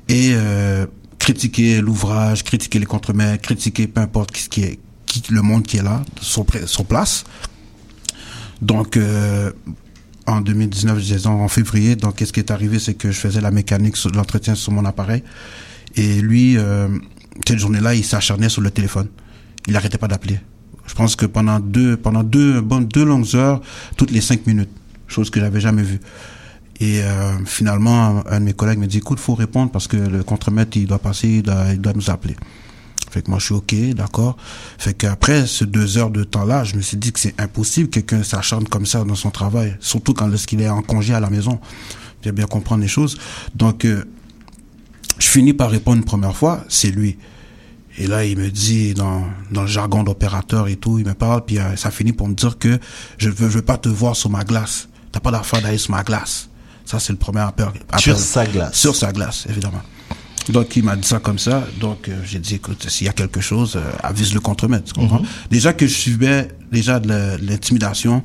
et euh, critiquer l'ouvrage, critiquer les contremaîtres, critiquer peu importe qui, qui est, qui, le monde qui est là, pla- sur place. Donc, euh, en 2019, je disais en février, donc qu'est-ce qui est arrivé, c'est que je faisais la mécanique, l'entretien sur mon appareil. Et lui, euh, cette journée-là, il s'acharnait sur le téléphone. Il n'arrêtait pas d'appeler. Je pense que pendant deux, pendant deux, bonnes deux longues heures, toutes les cinq minutes, chose que j'avais jamais vue. Et euh, finalement, un de mes collègues me dit, écoute, faut répondre parce que le contremaître, il doit passer, il doit, il doit nous appeler. Fait que moi, je suis OK, d'accord. Fait qu'après ces deux heures de temps-là, je me suis dit que c'est impossible que quelqu'un s'acharne comme ça dans son travail, surtout quand lorsqu'il est en congé à la maison. J'ai bien comprendre les choses. Donc, euh, je finis par répondre une première fois, c'est lui. Et là, il me dit, dans, dans le jargon d'opérateur et tout, il me parle, puis euh, ça finit pour me dire que je veux, je veux pas te voir sur ma glace. T'as pas d'affaire d'aller sur ma glace. Ça, c'est le premier appel. Sur sa glace. Sur sa glace, évidemment. Donc, il m'a dit ça comme ça. Donc, euh, j'ai dit, écoute, s'il y a quelque chose, euh, avise le contremaître. tu comprends? Déjà que je suivais déjà de l'intimidation,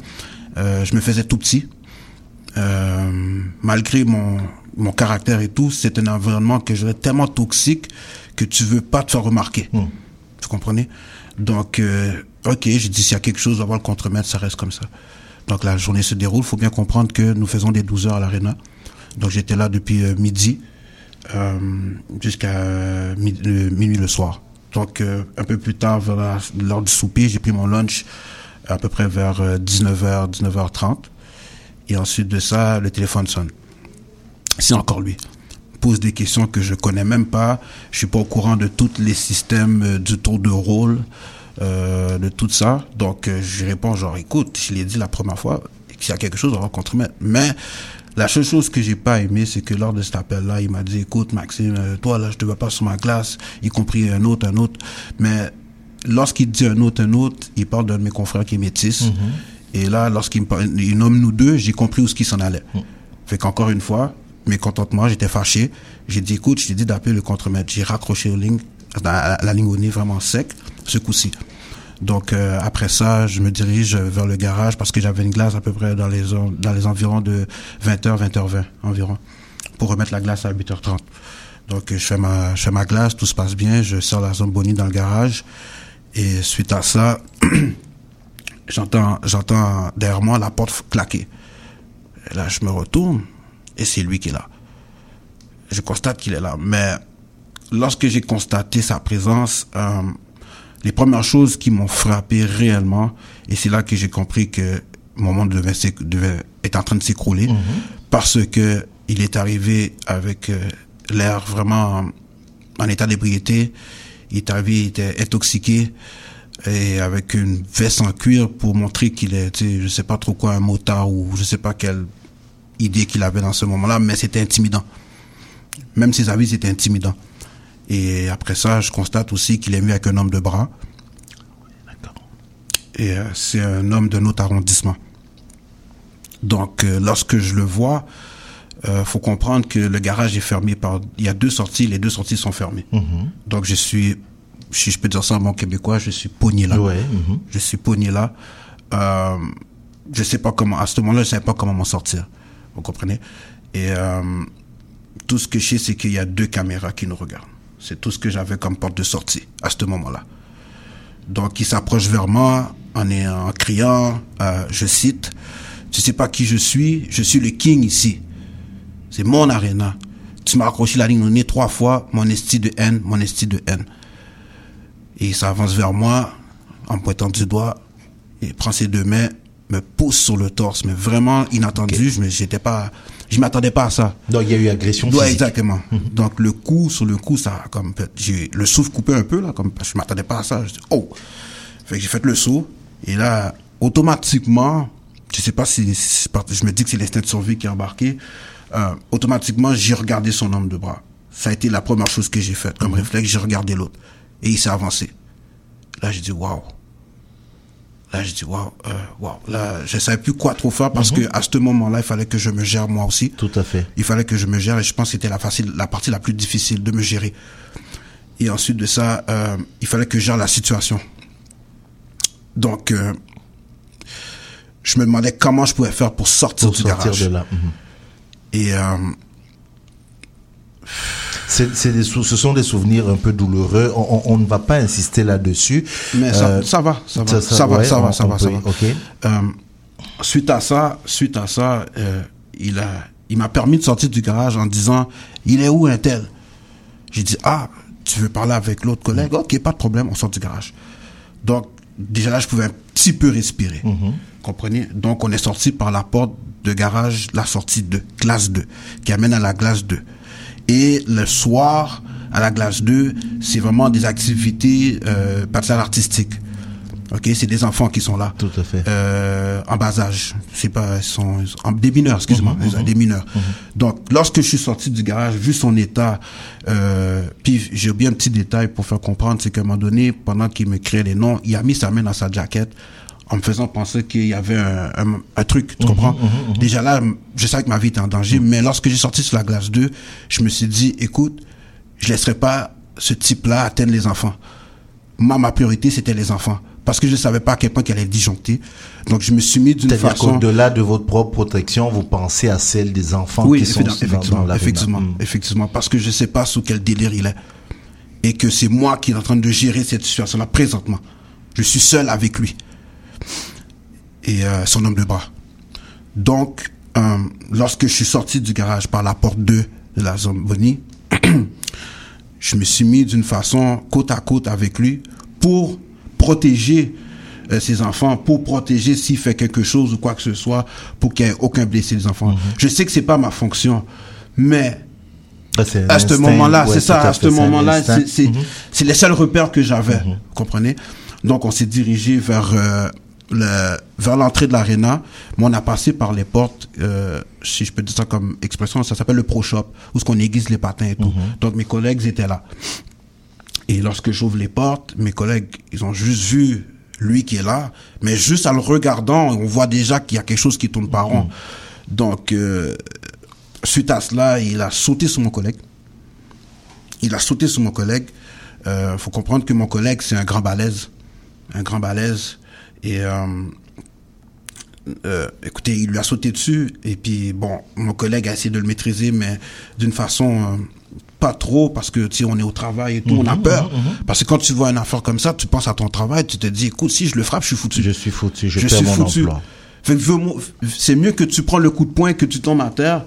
euh, je me faisais tout petit. Euh, malgré mon, mon caractère et tout, c'est un environnement que je dirais tellement toxique que tu veux pas te faire remarquer. Vous comprenez? Donc, euh, ok, j'ai dit, s'il y a quelque chose, on va voir le contremaître, ça reste comme ça. Donc, la journée se déroule. Il faut bien comprendre que nous faisons des 12 heures à l'aréna. Donc, j'étais là depuis euh, midi euh, jusqu'à euh, mi- minuit le soir. Donc, euh, un peu plus tard, vers la- l'heure du souper, j'ai pris mon lunch à peu près vers euh, 19h, 19h30. Et ensuite de ça, le téléphone sonne. C'est encore lui. Pose des questions que je connais même pas. Je suis pas au courant de tous les systèmes euh, du tour de rôle, euh, de tout ça. Donc, euh, je réponds genre, écoute, je l'ai dit la première fois, s'il y a quelque chose, on va contre-mettre. Mais la seule chose que j'ai pas aimé, c'est que lors de cet appel-là, il m'a dit, écoute, Maxime, toi, là, je te vois pas sur ma glace, y compris un autre, un autre. Mais lorsqu'il dit un autre, un autre, il parle d'un de mes confrères qui est métis. Et là, lorsqu'il me parle, il nomme nous deux, j'ai compris où ce qui s'en allait. Fait qu'encore une fois, mécontentement, j'étais fâché. J'ai dit, écoute, je t'ai dit d'appeler le contremaître. J'ai raccroché la ligne, la, la ligne au nez vraiment sec, ce coup-ci. Donc, euh, après ça, je me dirige vers le garage parce que j'avais une glace à peu près dans les, dans les environs de 20h, 20h20 environ, pour remettre la glace à 8h30. Donc, je fais ma, je fais ma glace, tout se passe bien, je sors la zone bonnie dans le garage. Et suite à ça, j'entends, j'entends derrière moi la porte claquer. Et là, je me retourne et c'est lui qui est là. Je constate qu'il est là. Mais lorsque j'ai constaté sa présence, euh, les premières choses qui m'ont frappé réellement, et c'est là que j'ai compris que mon monde devait, devait être en train de s'écrouler, parce que il est arrivé avec euh, l'air vraiment en, en état d'ébriété. Il est arrivé, il était intoxiqué et avec une veste en cuir pour montrer qu'il est, je sais pas trop quoi, un motard ou je sais pas quelle idée qu'il avait dans ce moment-là, mais c'était intimidant. Même ses avis étaient intimidants. Et après ça, je constate aussi qu'il est mis avec un homme de bras. Et euh, c'est un homme de notre arrondissement. Donc, euh, lorsque je le vois, euh, faut comprendre que le garage est fermé par. Il y a deux sorties, les deux sorties sont fermées. Mhm. Donc, je suis, si je peux dire ça en bon québécois, je suis pogné là. Ouais. mhm. Je suis pogné là. Euh, je sais pas comment. À ce moment-là, je savais pas comment m'en sortir. Vous comprenez? Et euh, tout ce que je sais, c'est qu'il y a deux caméras qui nous regardent. C'est tout ce que j'avais comme porte de sortie à ce moment-là. Donc, il s'approche vers moi en, en criant, euh, je cite, tu sais pas qui je suis, je suis le king ici. C'est mon arena. Tu m'as accroché la ligne au nez trois fois, mon esti de haine, mon esti de haine. Et il s'avance vers moi en pointant du doigt et prend ses deux mains, me pousse sur le torse, mais vraiment inattendu. Je me, j'étais pas, je m'attendais pas à ça. Donc il y a eu agression Ouais, physique. exactement. Donc le coup sur le coup, ça a comme j'ai le souffle coupé un peu là, comme parce que je m'attendais pas à ça. Je dis, oh, fait que j'ai fait le saut et là automatiquement, je sais pas si, je me dis que c'est l'instinct de survie qui est embarqué. Euh, automatiquement, j'ai regardé son homme de bras. Ça a été la première chose que j'ai faite comme réflexe. J'ai regardé l'autre et il s'est avancé. Là, j'ai dit waouh. Là, j'ai dit waouh, euh, waouh. Là, je savais plus quoi trop faire parce que à ce moment-là, il fallait que je me gère moi aussi. Tout à fait. Il fallait que je me gère et je pense que c'était la, facile, la partie la plus difficile de me gérer. Et ensuite de ça, euh, il fallait que je gère la situation. Donc, euh, je me demandais comment je pouvais faire pour sortir Pour du sortir garage. de là. mhm. Et euh, C'est, c'est des sou- ce sont des souvenirs un peu douloureux. On, on- on ne va pas insister là-dessus. mais ça, Euh, ça va, ça va, ça- ça, ça- va, ouais, ça on- va, ça va, ça peut- va. Euh, suite à ça, suite à ça, euh, il a, il m'a permis de sortir du garage en disant, il est où un tel? J'ai dit, ah, tu veux parler avec l'autre collègue? Ok, pas de problème, on sort du garage. Donc déjà là, je pouvais un petit peu respirer. Comprenez? Donc on est sorti par la porte de garage, la sortie 2, classe 2, qui amène à la classe 2. Et le soir, à la classe 2, c'est vraiment des activités euh, patinage artistique. Ok, c'est des enfants qui sont là. Tout à fait. Euh, en bas âge. C'est pas, ils sont, ils sont- en- des mineurs, excuse-moi, Mhm, des mineurs. Donc, lorsque je suis sorti du garage, vu son état, euh, puis j'ai oublié un petit détail pour faire comprendre, c'est qu'à un moment donné, pendant qu'il me créait les noms, il a mis sa main dans sa jaquette en me faisant penser qu'il y avait un, un, un truc, tu comprends? Déjà là, je savais que ma vie était en danger, mais lorsque j'ai sorti sur la glace 2, je me suis dit, écoute, je laisserai pas ce type-là atteindre les enfants. Moi, ma priorité, c'était les enfants. Parce que je savais pas à quel point qu'elle allait disjoncter. Donc, je me suis mis d'une C'est-à-dire façon... qu'au-delà de votre propre protection, vous pensez à celle des enfants Oui, qui sont dans- effectivement, dans la effectivement, effectivement, parce que je sais pas sous quel délire il est. Et que c'est moi qui est en train de gérer cette situation-là présentement. Je suis seul avec lui. Et euh, son homme de bras. Donc, euh, lorsque je suis sorti du garage par la porte 2 de la zone Bonnie, je me suis mis d'une façon côte à côte avec lui pour protéger euh, ses enfants, pour protéger s'il fait quelque chose ou quoi que ce soit, pour qu'il n'y ait aucun blessé des enfants. Je sais que c'est pas ma fonction, mais Ah, à ce moment-là, ouais, c'est ça, à ce moment-là, c'est Mhm. c'est les seuls repères que j'avais, vous comprenez? Donc on s'est dirigé vers euh, le vers l'entrée de l'aréna, mais on a passé par les portes, euh, si je peux dire ça comme expression, ça s'appelle le pro shop, où ce qu'on aiguise les patins et tout. Donc mes collègues étaient là. Et lorsque j'ouvre les portes, mes collègues, ils ont juste vu lui qui est là, mais juste en le regardant, on voit déjà qu'il y a quelque chose qui tourne pas rond. Donc, euh, suite à cela, il a sauté sur mon collègue. Il a sauté sur mon collègue. Euh, faut comprendre que mon collègue, c'est un grand balèze. Un grand balèze. Et, euh, euh, écoutez, il lui a sauté dessus. Et puis, bon, mon collègue a essayé de le maîtriser, mais d'une façon euh, pas trop, parce que, tu sais, on est au travail et tout, on a peur. Parce que quand tu vois une affaire comme ça, tu penses à ton travail, tu te dis, écoute, si je le frappe, je suis foutu. Je suis foutu, je, Je perds suis mon foutu. emploi. C'est mieux que tu prends le coup de poing que tu tombes à terre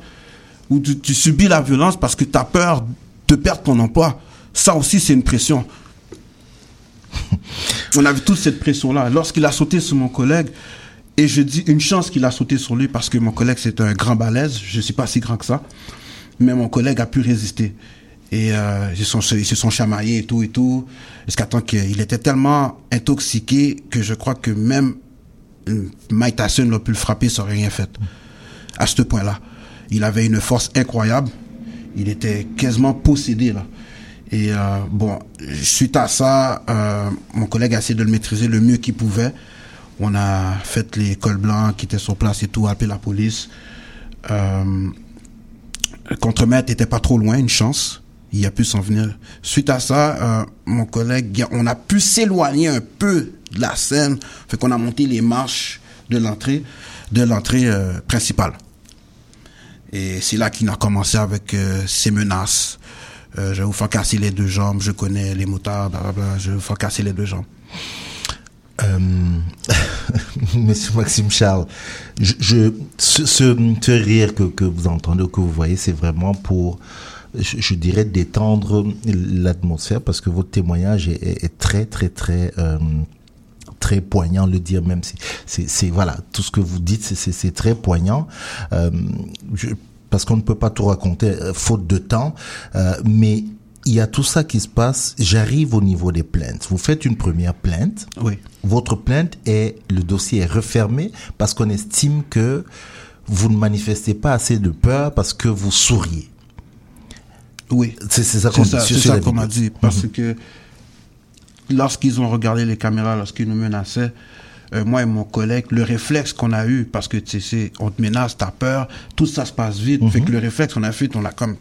ou tu, tu subis la violence parce que tu as peur de perdre ton emploi. Ça aussi, c'est une pression. On avait toute cette pression-là. Lorsqu'il a sauté sur mon collègue, et je dis une chance qu'il a sauté sur lui parce que mon collègue, c'est un grand balèze. Je ne suis pas si grand que ça. Mais mon collègue a pu résister. Et euh, ils, se sont chamaillés et tout et tout. Jusqu'à temps qu'il était tellement intoxiqué que je crois que même euh, Mike Tyson a pu le frapper, ça aurait rien fait. À ce point-là. Il avait une force incroyable. Il était quasiment possédé, là. Et euh, bon, suite à ça, euh, mon collègue a essayé de le maîtriser le mieux qu'il pouvait. On a fait les cols blancs qui étaient sur place et tout, appelé la police. Euh, contremaître n'était pas trop loin, une chance. Il a pu s'en venir. Suite à ça, euh, mon collègue, on a pu s'éloigner un peu de la scène. Fait qu'on a monté les marches de l'entrée, de l'entrée euh, principale. Et c'est là qu'il a commencé avec euh, ses menaces. Euh, je vais vous faire casser les deux jambes, je connais les motards, je vais vous faire casser les deux jambes. Euh, Monsieur Maxime Charles, je, ce, ce, rire que, que vous entendez, que vous voyez, c'est vraiment pour, je, dirais, détendre l'atmosphère parce que votre témoignage est, très, très, très, euh, très poignant. Le dire même, c'est- c'est, voilà, tout ce que vous dites, c'est, très poignant. Je- parce qu'on ne peut pas tout raconter, euh, faute de temps, euh, mais il y a tout ça qui se passe. J'arrive au niveau des plaintes. Vous faites une première plainte Oui. votre plainte est, le dossier est refermé parce qu'on estime que vous ne manifestez pas assez de peur parce que vous souriez. Oui. C'est ça qu'on qu'on m'a dit. Parce que lorsqu'ils ont regardé les caméras, lorsqu'ils nous menaçaient, euh, moi et mon collègue, le réflexe qu'on a eu, parce que tu sais, on te menace, t'as peur, tout ça se passe vite. Fait que le réflexe qu'on a fait, on l'a comme. Mhm.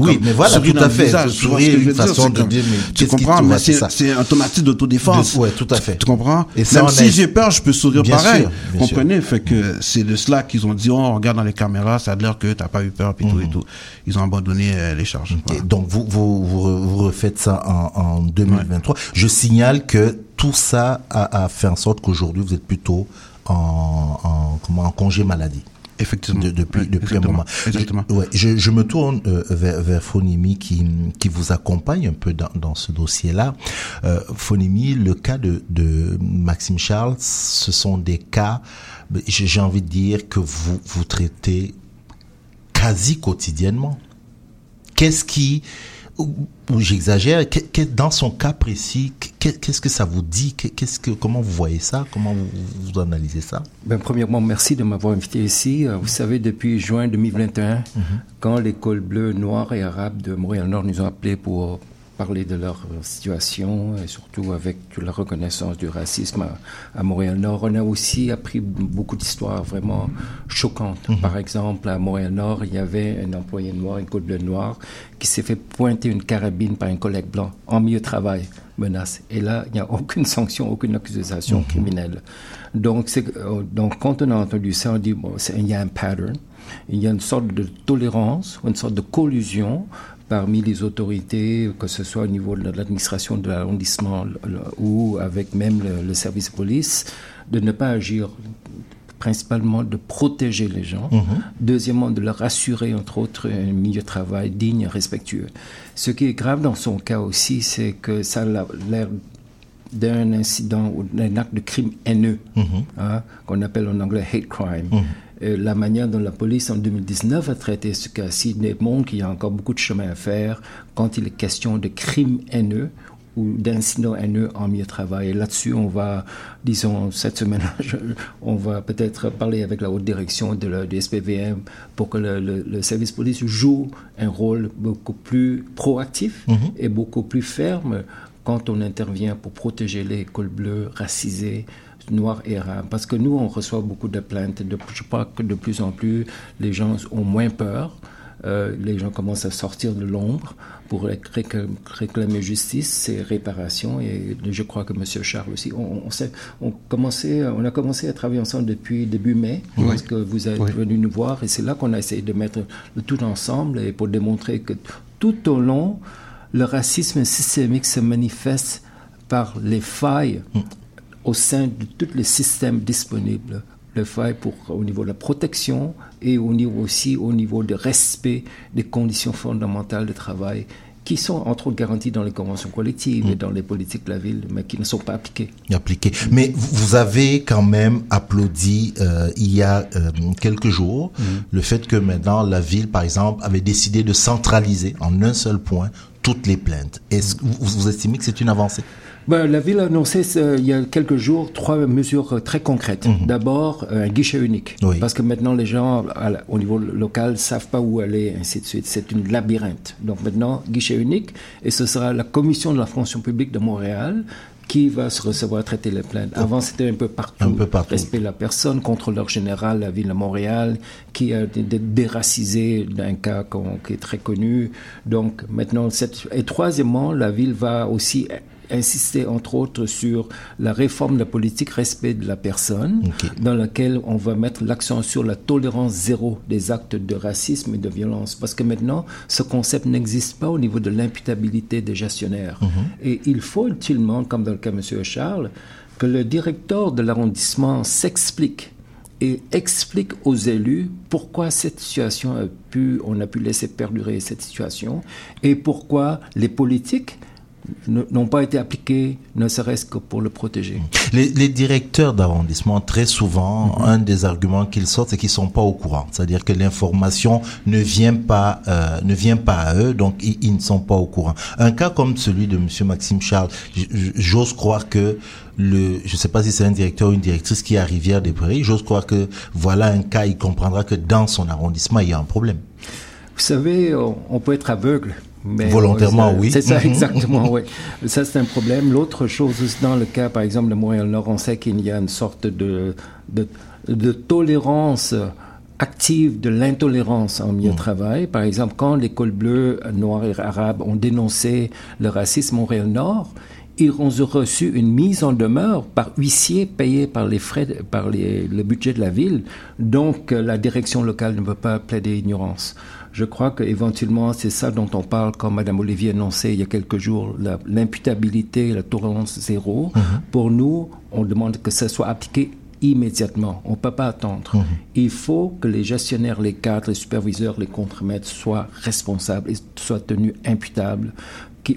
Oui, comme mais voilà, tout à fait. visage, sourire une façon c'est de dire, mais Tu comprends, mais ouais, c'est c'est c'est un automatisme d'autodéfense. Ouais, tout à fait. Tu comprends? Et ça, Même si est- j'ai peur, je peux sourire Bien pareil. sûr, bien comprenez? Fait que c'est de cela qu'ils ont dit, oh, on regarde dans les caméras, ça a l'air que t'as pas eu peur, puis tout et tout. Ils ont abandonné euh, les charges. Et Voilà. donc vous, vous, vous, re- vous refaites ça en, en 2023. Je signale que tout ça a, a fait en sorte qu'aujourd'hui vous êtes plutôt en, en, comment, en congé maladie. Effectivement. de- depuis, depuis un moment. Exactement. Je, ouais, je, je me tourne euh, vers, vers Phonimi qui, qui vous accompagne un peu dans, dans ce dossier-là. Euh, Phonimi, le cas de, de Maxime Charles, ce sont des cas, j'ai j'ai envie de dire, que vous, vous traitez quasi quotidiennement. Qu'est-ce qui, ou, j'exagère, que- que- dans son cas précis, que- qu'est-ce que ça vous dit? Que- Qu'est-ce que, comment vous voyez ça? Comment vous, vous analysez ça? Ben, premièrement, merci de m'avoir invité ici. Euh, Vous savez, depuis juin 2021, quand l'école bleue, noire et arabe de Montréal-Nord nous ont appelés pour parler de leur euh, situation et surtout avec toute la reconnaissance du racisme à, à Montréal-Nord, on a aussi appris beaucoup d'histoires vraiment choquantes. Par exemple, à Montréal-Nord, il y avait un employé noir, une code bleue noire, qui s'est fait pointer une carabine par un collègue blanc en milieu de travail, menace. Et là, il n'y a aucune sanction, aucune accusation criminelle. Donc, c'est, euh, donc, quand on a entendu ça, on dit, bon, il y a un pattern, il y a une sorte de tolérance, une sorte de collusion parmi les autorités, que ce soit au niveau de l'administration de l'arrondissement ou avec même le, le service de police, de ne pas agir principalement de protéger les gens, deuxièmement de leur assurer entre autres un milieu de travail digne et respectueux. Ce qui est grave dans son cas aussi, c'est que ça a l'air d'un incident ou d'un acte de crime haineux, hein, qu'on appelle en anglais hate crime. Euh, la manière dont la police en 2019 a traité ce cas-ci démontre qu'il y a encore beaucoup de chemin à faire quand il est question de crimes haineux ou d'incidents haineux en milieu de travail. Là-dessus, on va, disons, cette semaine, je- on va peut-être parler avec la haute direction de la, du SPVM pour que le, le- le service police joue un rôle beaucoup plus proactif et beaucoup plus ferme quand on intervient pour protéger les cols bleus racisés, noirs et arabes. Parce que nous, on reçoit beaucoup de plaintes. De, je crois que de plus en plus, les gens ont moins peur. Euh, les gens commencent à sortir de l'ombre pour réc- réclamer justice et réparation. Et je crois que M. Charles aussi. On, on, s'est- on, a commencé à travailler ensemble depuis début mai, parce que vous êtes Oui. venu nous voir. Et c'est là qu'on a essayé de mettre le tout ensemble et pour démontrer que tout au long, le racisme systémique se manifeste par les failles au sein de tous les systèmes disponibles. Les failles pour, au niveau de la protection et au niveau aussi au niveau de respect des conditions fondamentales de travail qui sont entre autres garanties dans les conventions collectives et dans les politiques de la ville, mais qui ne sont pas appliquées. appliqué. Mais vous avez quand même applaudi euh, il y a euh, quelques jours le fait que maintenant la ville, par exemple, avait décidé de centraliser en un seul point toutes les plaintes. Est-ce que vous, vous estimez que c'est une avancée? Ben, la ville a annoncé ce- il y a quelques jours trois mesures euh, très concrètes. D'abord, euh, un guichet unique. Mhm. Oui. Parce que maintenant, les gens la- au niveau local savent pas où aller, ainsi de suite. C'est une labyrinthe. Donc maintenant, guichet unique. Et ce sera la commission de la fonction publique de Montréal qui va se recevoir traiter les plaintes. Avant, c'était un peu partout. Un peu partout. Respect la personne, contrôleur général, la ville de Montréal, qui a été déracisé d'un cas qui est très connu. Donc maintenant, cette... et troisièmement, la ville va aussi insister entre autres sur la réforme de la politique respect de la personne, dans laquelle on va mettre l'accent sur la tolérance zéro des actes de racisme et de violence. Parce que maintenant, ce concept n'existe pas au niveau de l'imputabilité des gestionnaires. Et il faut utilement, comme dans le cas de M. Charles, que le directeur de l'arrondissement s'explique et explique aux élus pourquoi cette situation a pu, on a pu laisser perdurer cette situation et pourquoi les politiques n'ont pas été appliquées, ne serait-ce que pour le protéger. Les, les directeurs d'arrondissement, très souvent, un des arguments qu'ils sortent, c'est qu'ils sont pas au courant. C'est-à-dire que l'information ne vient pas, euh, ne vient pas à eux, donc ils, ils ne sont pas au courant. Un cas comme celui de Monsieur Maxime Charles, j'ose croire que le, je sais pas si c'est un directeur ou une directrice qui est à Rivière des Prairies, j'ose croire que voilà un cas, il comprendra que dans son arrondissement, il y a un problème. Vous savez, on, on peut être aveugle. Mais Volontairement, oui. C'est ça, Mhm. exactement, oui. Ça, c'est un problème. L'autre chose, dans le cas, par exemple, de Montréal-Nord, on sait qu'il y a une sorte de, de, de tolérance active de l'intolérance en milieu de travail. Par exemple, quand l'école bleue, noire et arabe ont dénoncé le racisme Montréal-Nord, ils ont reçu une mise en demeure par huissier payé par les frais, de- par les- le budget de la ville. Donc, la direction locale ne peut pas plaider ignorance. Je crois qu'éventuellement, c'est ça dont on parle quand Mme Olivier a annoncé il y a quelques jours la- l'imputabilité, la tolérance zéro. Pour nous, on demande que ça soit appliqué immédiatement. On ne peut pas attendre. Il faut que les gestionnaires, les cadres, les superviseurs, les contremaîtres soient responsables et soient tenus imputables.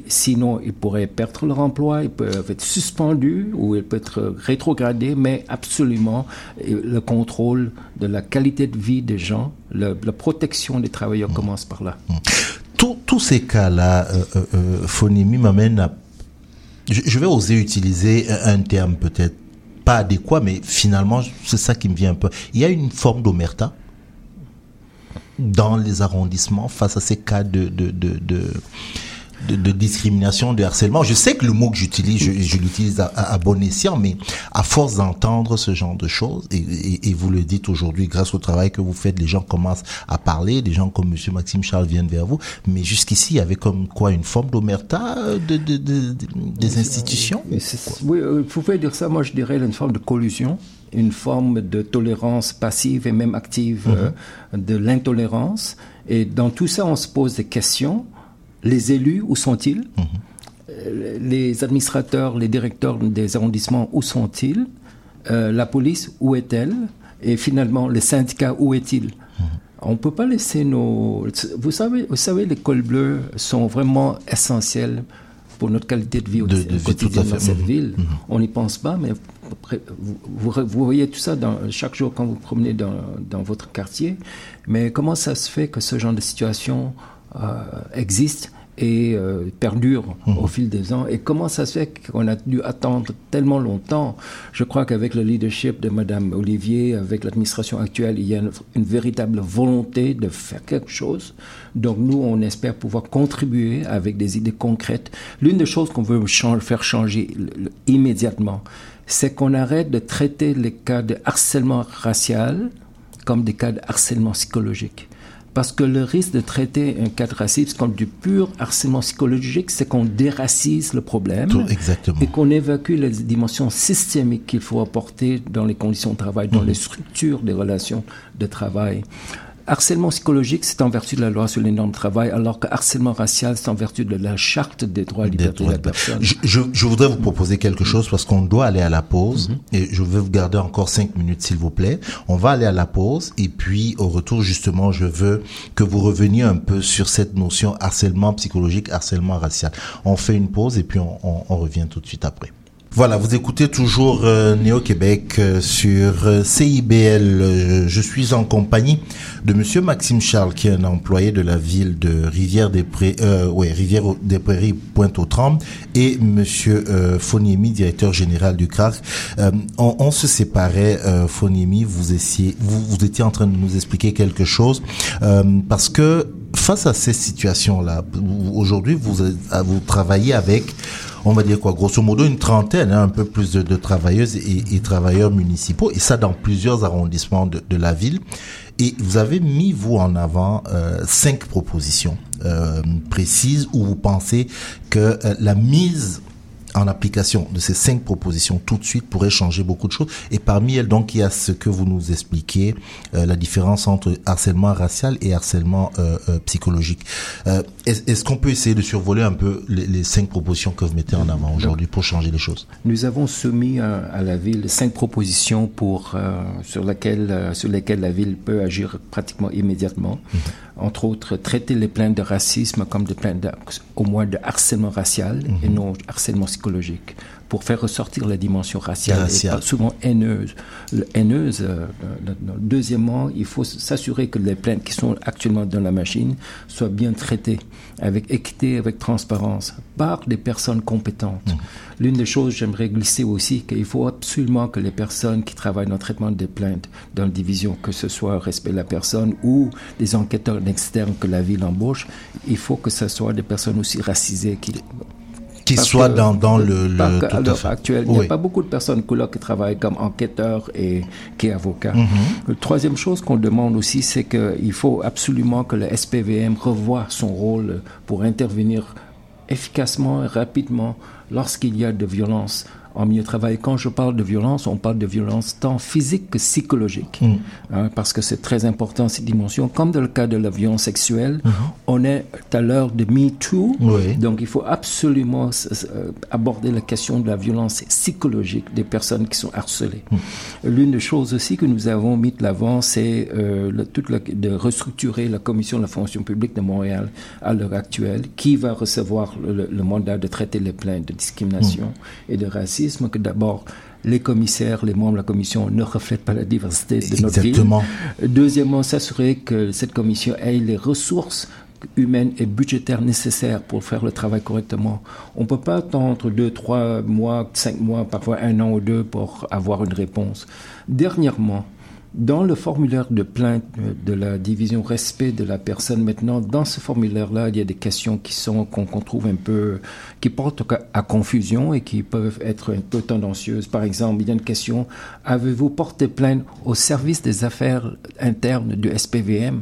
Sinon, ils pourraient perdre leur emploi, ils peuvent être suspendus ou ils peuvent être rétrogradés, mais absolument euh, le contrôle de la qualité de vie des gens, la protection des travailleurs commence par là. Tous tous ces cas-là, euh, euh, euh, m'amène à... Je, vais oser utiliser un terme peut-être pas adéquat, mais finalement, c'est ça qui me vient un peu. Il y a une forme d'omerta dans les arrondissements face à ces cas de, de, de de, de discrimination, de harcèlement. Je sais que le mot que j'utilise, je, je l'utilise à, bon escient, mais à force d'entendre ce genre de choses, et, et, et vous le dites aujourd'hui, grâce au travail que vous faites, les gens commencent à parler, des gens comme Monsieur Maxime Charles viennent vers vous, mais jusqu'ici, il y avait comme quoi une forme d'omerta de, de, de- de- des institutions Oui, euh, vous pouvez dire ça, moi je dirais une forme de collusion, une forme de tolérance passive et même active euh, de l'intolérance. Et dans tout ça, on se pose des questions. Les élus, où sont-ils Euh, Les administrateurs, les directeurs des arrondissements, où sont-ils Euh, La police, où est-elle Et finalement, les syndicats, où est-il on ne peut pas laisser nos... Vous savez, vous savez, les cols bleus sont vraiment essentiels pour notre qualité de vie au De- de dans cette Mhm. ville. On n'y pense pas, mais vous, vous- vous voyez tout ça dans, chaque jour quand vous promenez dans, dans votre quartier. Mais comment ça se fait que ce genre de situation existe et euh, perdure au fil des ans Et comment ça se fait qu'on a dû attendre tellement longtemps? Je crois qu'avec le leadership de Madame Olivier, avec l'administration actuelle, il y a une, une véritable volonté de faire quelque chose. Donc nous, on espère pouvoir contribuer avec des idées concrètes. L'une des choses qu'on veut faire changer le- le- immédiatement, c'est qu'on arrête de traiter les cas de harcèlement racial comme des cas de harcèlement psychologique. Parce que le risque de traiter un cas de racisme comme du pur harcèlement psychologique, c'est qu'on déracise le problème Tout- exactement. et qu'on évacue les dimensions systémiques qu'il faut apporter dans les conditions de travail, dans les structures des relations de travail. Harcèlement psychologique, c'est en vertu de la loi sur les normes de travail, alors que harcèlement racial, c'est en vertu de la charte des droits et libertés de la personne. Je, je, je voudrais vous proposer quelque chose parce qu'on doit aller à la pause et je vais vous garder encore cinq minutes s'il vous plaît. On va aller à la pause et puis au retour justement je veux que vous reveniez un peu sur cette notion harcèlement psychologique, harcèlement racial. On fait une pause et puis on, on, on revient tout de suite après. Voilà, vous écoutez toujours euh, Néo-Québec euh, sur euh, CIBL. Je suis en compagnie de Monsieur Maxime Charles, qui est un employé de la ville de Rivière-des-Prairies, ouais, Rivière-des-Prairies, Pointe-aux-Trembles, et Monsieur Foniemi, directeur général du CRAC. On, se séparait, Foniemi, vous, essiez, vous, étiez en train de nous expliquer quelque chose, parce que face à ces situations-là, aujourd'hui, vous, vous travaillez avec on va dire quoi, grosso modo une trentaine, hein, un peu plus de, de travailleuses et, et travailleurs municipaux, et ça dans plusieurs arrondissements de, de la ville. Et vous avez mis, vous, en avant euh, cinq propositions euh, précises où vous pensez que euh, la mise en application de ces cinq propositions tout de suite pourrait changer beaucoup de choses. Et parmi elles, donc, il y a ce que vous nous expliquez, euh, la différence entre harcèlement racial et harcèlement euh, euh, psychologique. Est-ce qu'on peut essayer de survoler un peu les, les cinq propositions que vous mettez en avant aujourd'hui pour changer les choses? Nous avons soumis à, à la ville cinq propositions pour, sur, laquelle, sur lesquelles la ville peut agir pratiquement immédiatement. Entre autres, traiter les plaintes de racisme comme des plaintes de- au moins de harcèlement racial et non harcèlement psychologique pour faire ressortir la dimension raciale, et pas souvent haineuse. Haineuse, euh, deuxièmement, il faut s'assurer que les plaintes qui sont actuellement dans la machine soient bien traitées avec équité, avec transparence, par des personnes compétentes. L'une des choses, j'aimerais glisser aussi, qu'il faut absolument que les personnes qui travaillent dans le traitement des plaintes dans la division, que ce soit respect de la personne ou des enquêteurs externes que la ville embauche, il faut que ce soit des personnes aussi racisées qui Qui que- dans, dans le... le tout à l'heure actuelle, il n'y Oui. a pas beaucoup de personnes qui travaillent comme enquêteurs et qui est avocat. La troisième chose qu'on demande aussi, c'est qu'il faut absolument que le SPVM revoie son rôle pour intervenir efficacement et rapidement lorsqu'il y a de violence en milieu de travail. Quand je parle de violence, on parle de violence tant physique que psychologique, Mm. hein, parce que c'est très important cette dimension. Comme dans le cas de la violence sexuelle, on est à l'heure de Me Too. Oui. donc il faut absolument euh, aborder la question de la violence psychologique des personnes qui sont harcelées. L'une des choses aussi que nous avons mis de l'avant, c'est euh, la- de restructurer la commission de la fonction publique de Montréal à l'heure actuelle, qui va recevoir le, le mandat de traiter les plaintes de discrimination et de racisme, que d'abord les commissaires, les membres de la commission ne reflètent pas la diversité de notre ville. Deuxièmement, s'assurer que cette commission ait les ressources humaines et budgétaires nécessaires pour faire le travail correctement. On ne peut pas attendre deux, trois mois, cinq mois, parfois un an ou deux pour avoir une réponse. Dernièrement, dans le formulaire de plainte euh, de la division respect de la personne, maintenant, dans ce formulaire-là, il y a des questions qui sont qu'on trouve un peu, qui portent à confusion et qui peuvent être un peu tendancieuses. Par exemple, il y a une question avez-vous porté plainte au service des affaires internes du SPVM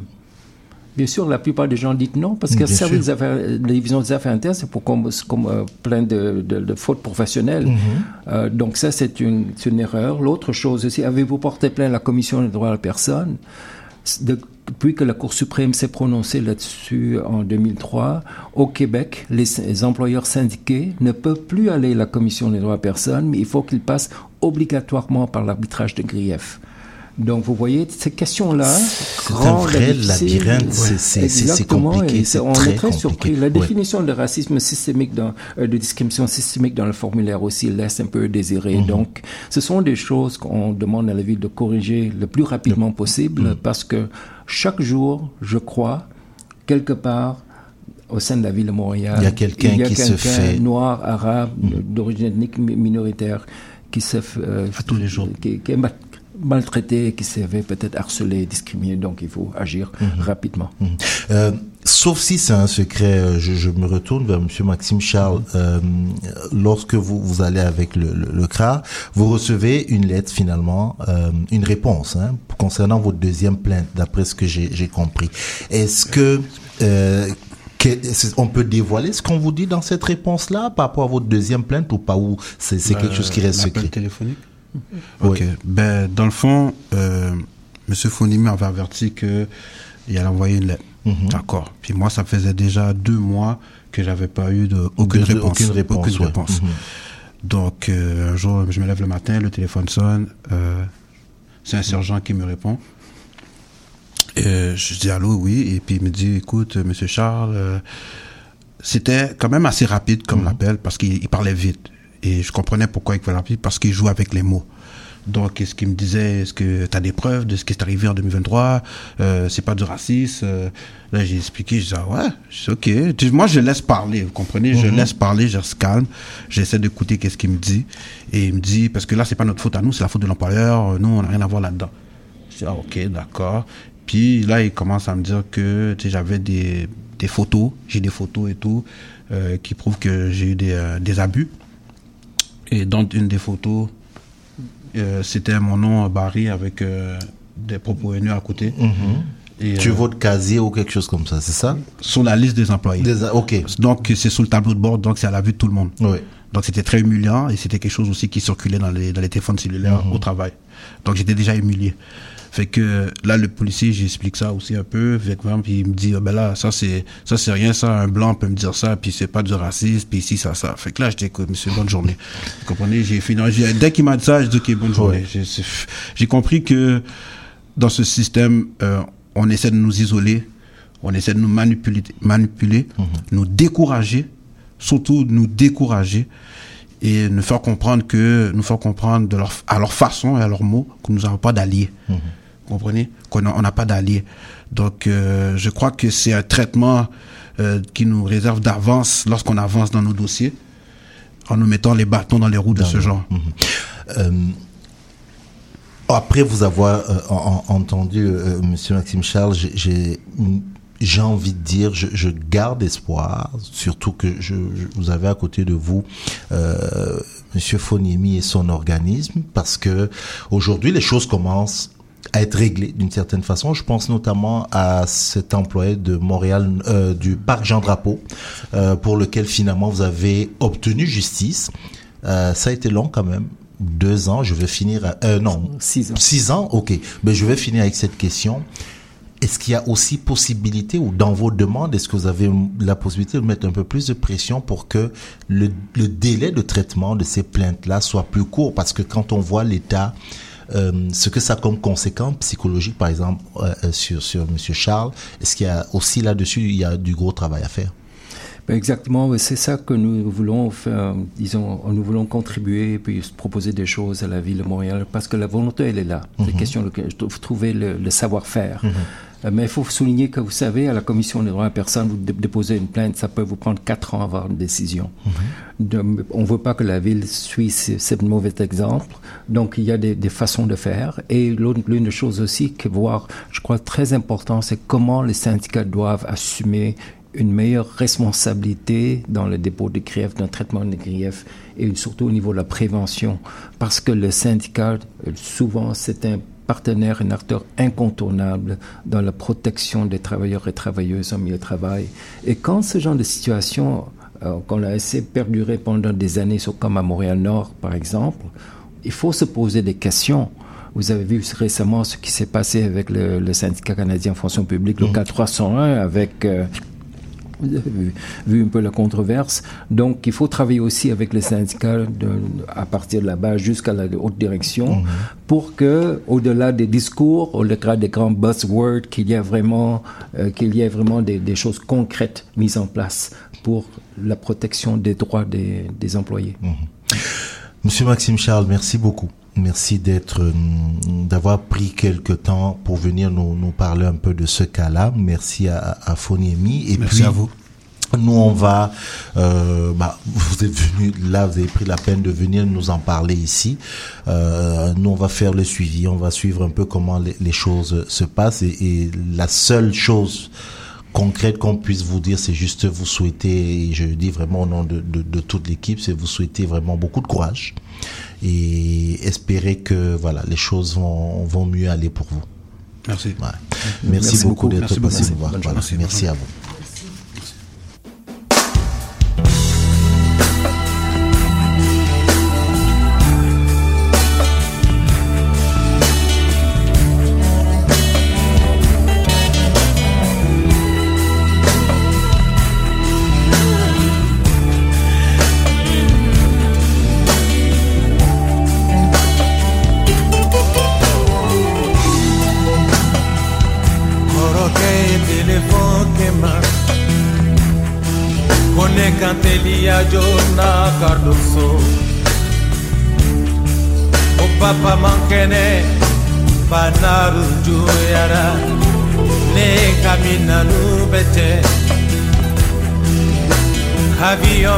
Bien sûr, la plupart des gens disent non, parce que le Bien service sûr. des affaires, la division des affaires internes, c'est pour comme, comme euh, plein de, de- de fautes professionnelles. Mhm. Euh, donc ça, c'est une, erreur. L'autre chose aussi, avez-vous porté plainte à la Commission des droits de la personne? De- Depuis que la Cour suprême s'est prononcée là-dessus en 2003, au Québec, les, les employeurs syndiqués ne peuvent plus aller à la Commission des droits de la personne, mais il faut qu'ils passent obligatoirement par l'arbitrage de grief. Donc, vous voyez, ces questions-là... C'est un vrai labyrinthe, c'est- compliqué, on très est très compliqué. surpris. La Ouais. définition de racisme systémique, dans, euh, de discrimination systémique dans le formulaire aussi laisse un peu désirer. Mhm. Donc, ce sont des choses qu'on demande à la ville de corriger le plus rapidement possible Mhm. parce que chaque jour, je crois, quelque part, au sein de la ville de Montréal, Il y a quelqu'un qui se fait- Mhm. noir, arabe, d'origine ethnique mi- minoritaire, qui se fait, euh, tous les jours. qui, qui est ma- maltraité, qui s'est fait peut-être harcelé, discriminé. Donc, il faut agir Mhm. rapidement. Euh, sauf si c'est un secret, euh, je, je me retourne vers Monsieur Maxime Charles. Euh, lorsque vous, vous allez avec le, le, le CRA, vous recevez une lettre finalement, euh, une réponse hein, concernant votre deuxième plainte, d'après ce que j'ai j'ai compris. Est-ce que euh, on peut dévoiler ce qu'on vous dit dans cette réponse-là par rapport à votre deuxième plainte ou pas ou c'est c'est quelque chose qui reste secret? téléphonique Oui. Ok. Ben, dans le fond, euh, M. Fonimi avait averti qu'il allait envoyer une lettre. Mhm. D'accord. Puis moi, ça faisait déjà deux mois que j'avais pas eu de, aucune, De- réponse. aucune réponse, Aucune ouais. réponse. Mhm. Donc, euh, un jour, je me lève le matin, le téléphone sonne. euh, c'est un sergent qui me répond. Et je dis allô, oui. Et puis il me dit, écoute, Monsieur Charles, euh, c'était quand même assez rapide comme l'appel parce qu'il il parlait vite. Et je comprenais pourquoi il fallait parce qu'il joue avec les mots. Donc, est-ce qu'il me disait, est-ce que tu as des preuves de ce qui est arrivé en 2023 euh, C'est pas du racisme euh, Là, j'ai expliqué, je disais, ah ouais, c'est ok. Moi, je laisse parler, vous comprenez? Je Mhm. laisse parler, je reste calme. J'essaie d'écouter qu'est-ce qu'il me dit. Et il me dit, parce que là, c'est pas notre faute à nous, c'est la faute de l'employeur. Nous, on n'a rien à voir là-dedans. Je dis, ah, ok, d'accord. Puis là, il commence à me dire que tu sais, j'avais des, des photos, j'ai des photos et tout, euh, qui prouvent que j'ai eu des, euh, des abus. Et dans une des photos, euh, c'était mon nom barré avec euh, des propos haineux à côté. Et, Tu euh, votes casier ou quelque chose comme ça, c'est ça? Sur la liste des employés. Des- Ok. Donc c'est sur le tableau de bord, donc c'est à la vue de tout le monde. Oui. Donc c'était très humiliant et c'était quelque chose aussi qui circulait dans les, dans les téléphones cellulaires Mhm. au travail. Donc j'étais déjà humilié. Fait que là le policier j'explique ça aussi un peu avec moi puis il me dit Ah ben là ça c'est ça c'est rien ça un blanc peut me dire ça puis c'est pas du racisme puis ici ça ça. Fait que là j'étais écoute monsieur bonne journée. Vous comprenez? J'ai fini j'ai- dès qu'il m'a dit ça je dis ok bonne journée. J'ai- J'ai compris que dans ce système euh, on essaie de nous isoler, on essaie de nous manipuler manipuler, nous décourager surtout nous décourager et nous faire comprendre que nous faire comprendre de leur, à leur façon et à leurs mots que nous n'avons pas d'alliés. Vous comprenez Qu'on on n'a pas d'alliés. Donc, euh, je crois que c'est un traitement euh, qui nous réserve d'avance lorsqu'on avance dans nos dossiers, en nous mettant les bâtons dans les roues de ce genre. Euh, après vous avoir en- en- entendu, Monsieur Maxime Charles, j'ai- j'ai j'ai envie de dire, je, je garde espoir, surtout que je, je- vous avez à côté de vous euh, Monsieur Foniemi et son organisme, parce que aujourd'hui les choses commencent à être réglées d'une certaine façon. Je pense notamment à cet employé de Montréal, euh, du parc Jean Drapeau, euh, pour lequel finalement vous avez obtenu justice. Euh, ça a été long quand même. Deux ans, je vais finir à, non. Six ans. Six ans, ok. Mais je vais finir avec cette question. Est-ce qu'il y a aussi possibilité ou dans vos demandes, est-ce que vous avez la possibilité de mettre un peu plus de pression pour que le, le délai de traitement de ces plaintes-là soit plus court? Parce que quand on voit l'état, ce que ça a comme conséquence psychologique, par exemple, euh, euh, sur, sur M. Charles, est-ce qu'il y a aussi là-dessus, il y a du gros travail à faire? Ben, Exactement, c'est ça que nous voulons faire, disons, nous voulons contribuer et puis proposer des choses à la ville de Montréal parce que la volonté, elle est là. C'est Mhm. question de trouver le, le savoir-faire. Mhm. Euh, Mais il faut souligner que vous savez, à la commission des droits de la personne, vous dé- déposez une plainte, ça peut vous prendre quatre ans avant une décision. De- on ne veut pas que la ville suive ce, ce mauvais exemple. Donc, il y a des, des façons de faire. Et l'une des choses aussi que voir, je crois, très important, c'est comment les syndicats doivent assumer une meilleure responsabilité dans le dépôt de griefs, dans le traitement des griefs, et surtout au niveau de la prévention. Parce que le syndicat, euh, souvent, c'est un partenaire, un acteur incontournable dans la protection des travailleurs et travailleuses en milieu de travail. Et quand ce genre de situation, euh, qu'on a essayé de perdurer pendant des années, comme à Montréal-Nord, par exemple, il faut se poser des questions. Vous avez vu récemment ce qui s'est passé avec le, le syndicat canadien en fonction publique, le cas 301, avec... euh, vu, vu un peu la controverse. Donc, il faut travailler aussi avec les syndicats de- à partir de la base jusqu'à la haute direction pour que, au-delà des discours, au-delà des grands buzzwords, qu'il y ait vraiment, euh, qu'il y ait vraiment des, des choses concrètes mises en place pour la protection des droits des, des employés. Monsieur Maxime Charles, merci beaucoup. Merci d'être, euh, d'avoir pris quelques temps pour venir nous, nous parler un peu de ce cas-là. Merci à, à Foniemi. Et Merci puis, à vous. Nous, on va, euh, bah, vous êtes venu là, vous avez pris la peine de venir nous en parler ici. Euh, nous, on va faire le suivi, on va suivre un peu comment les, les choses se passent. Et, et la seule chose concrète qu'on puisse vous dire, c'est juste vous souhaiter, et je le dis vraiment au nom de, de, de toute l'équipe, c'est vous souhaiter vraiment beaucoup de courage et espérer que voilà les choses vont, vont mieux aller pour vous. Merci. Ouais. Merci, Merci beaucoup beaucoup. d'être Merci passé nous voir. Voilà. journée. Merci à vous.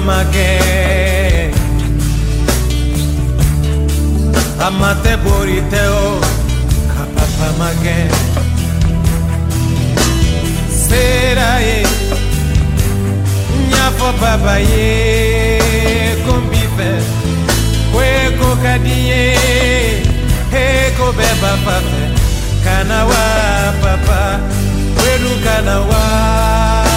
come again. Amate boriteo, kapapam again. Será e nyafo baba ye kombife, kwe kokadiye, he ko beba fafe, kanawa papa, kwedu kanawa.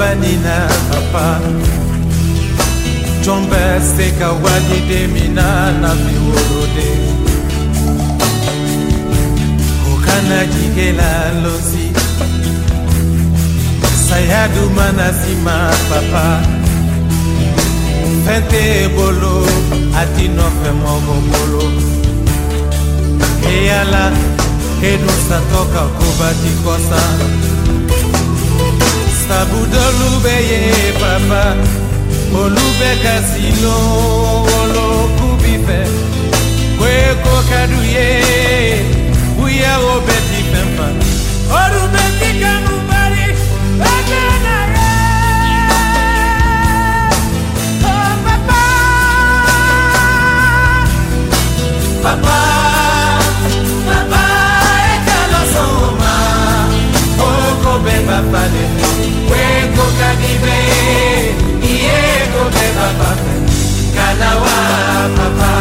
bani na papa. Jombe seka wadide mina na biworode kokana jigela losi sayaduma na nsima papa. Fɛnte bolo ati nɔfɛ mɔgɔ bolo. Eyala edusatɔ ka kobati kɔsa kosa Sabudolube ye papa. Olube kasino olo kubife Kweko kaduye Uya obeti pempa Orubeti kanubari Agana ye Oh papa. Papa Papa ekala soma Oko beba pale Kweko kakibé ieko te papa kanawa papa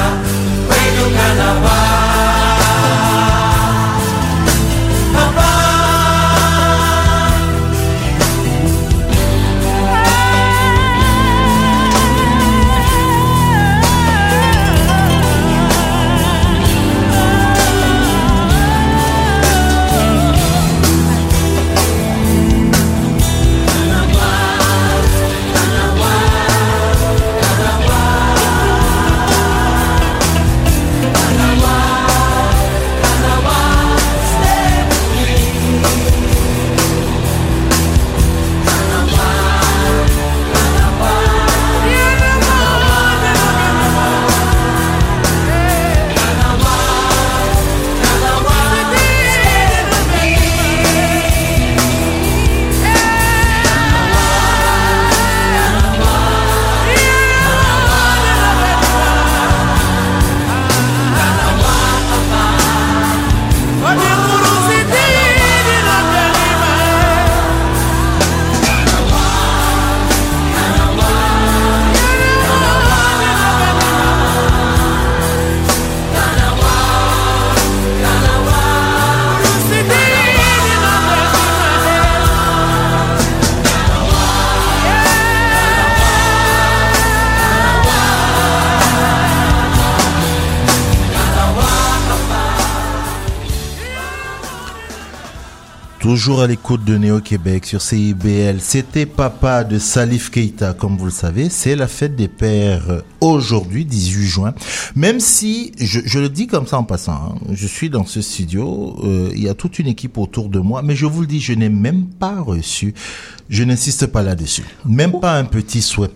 Toujours à l'écoute de Néo-Québec sur CIBL. C'était Papa de Salif Keita, comme vous le savez. C'est la fête des pères euh, aujourd'hui, 18 juin. Même si, je, je le dis comme ça en passant, hein, je suis dans ce studio, euh, il y a toute une équipe autour de moi, mais je vous le dis, je n'ai même pas reçu, je n'insiste pas là-dessus, même pas un petit souhait.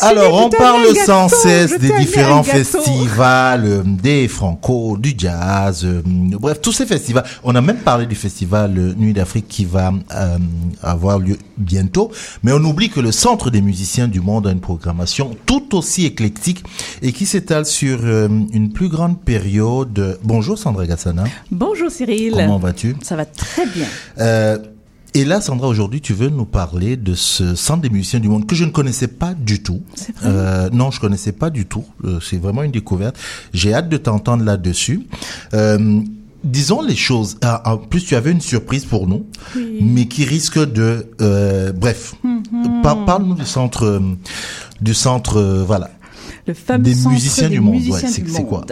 Alors, on parle sans cesse des différents festivals, euh, des franco, du jazz, euh, bref, tous ces festivals. On a même parlé du festival euh, Nuit d'Afrique qui va euh, avoir lieu bientôt, mais on oublie que le Centre des musiciens du monde a une programmation tout aussi éclectique et qui s'étale sur euh, une plus grande période. Bonjour Sandra Gassana. Bonjour Cyril. Comment vas-tu? Ça va très bien. Et là, Sandra, aujourd'hui, tu veux nous parler de ce centre des musiciens du monde que je ne connaissais pas du tout. Vrai Euh, non, je connaissais pas du tout. Euh, c'est vraiment une découverte. J'ai hâte de t'entendre là-dessus. Euh, disons les choses. Ah, en plus, tu avais une surprise pour nous, Oui. mais qui risque de. euh, bref, Mhm. Par- parle-nous du centre, euh, du centre, euh, voilà. Le fameux Des centre musiciens des du monde, musiciens ouais, du quoi.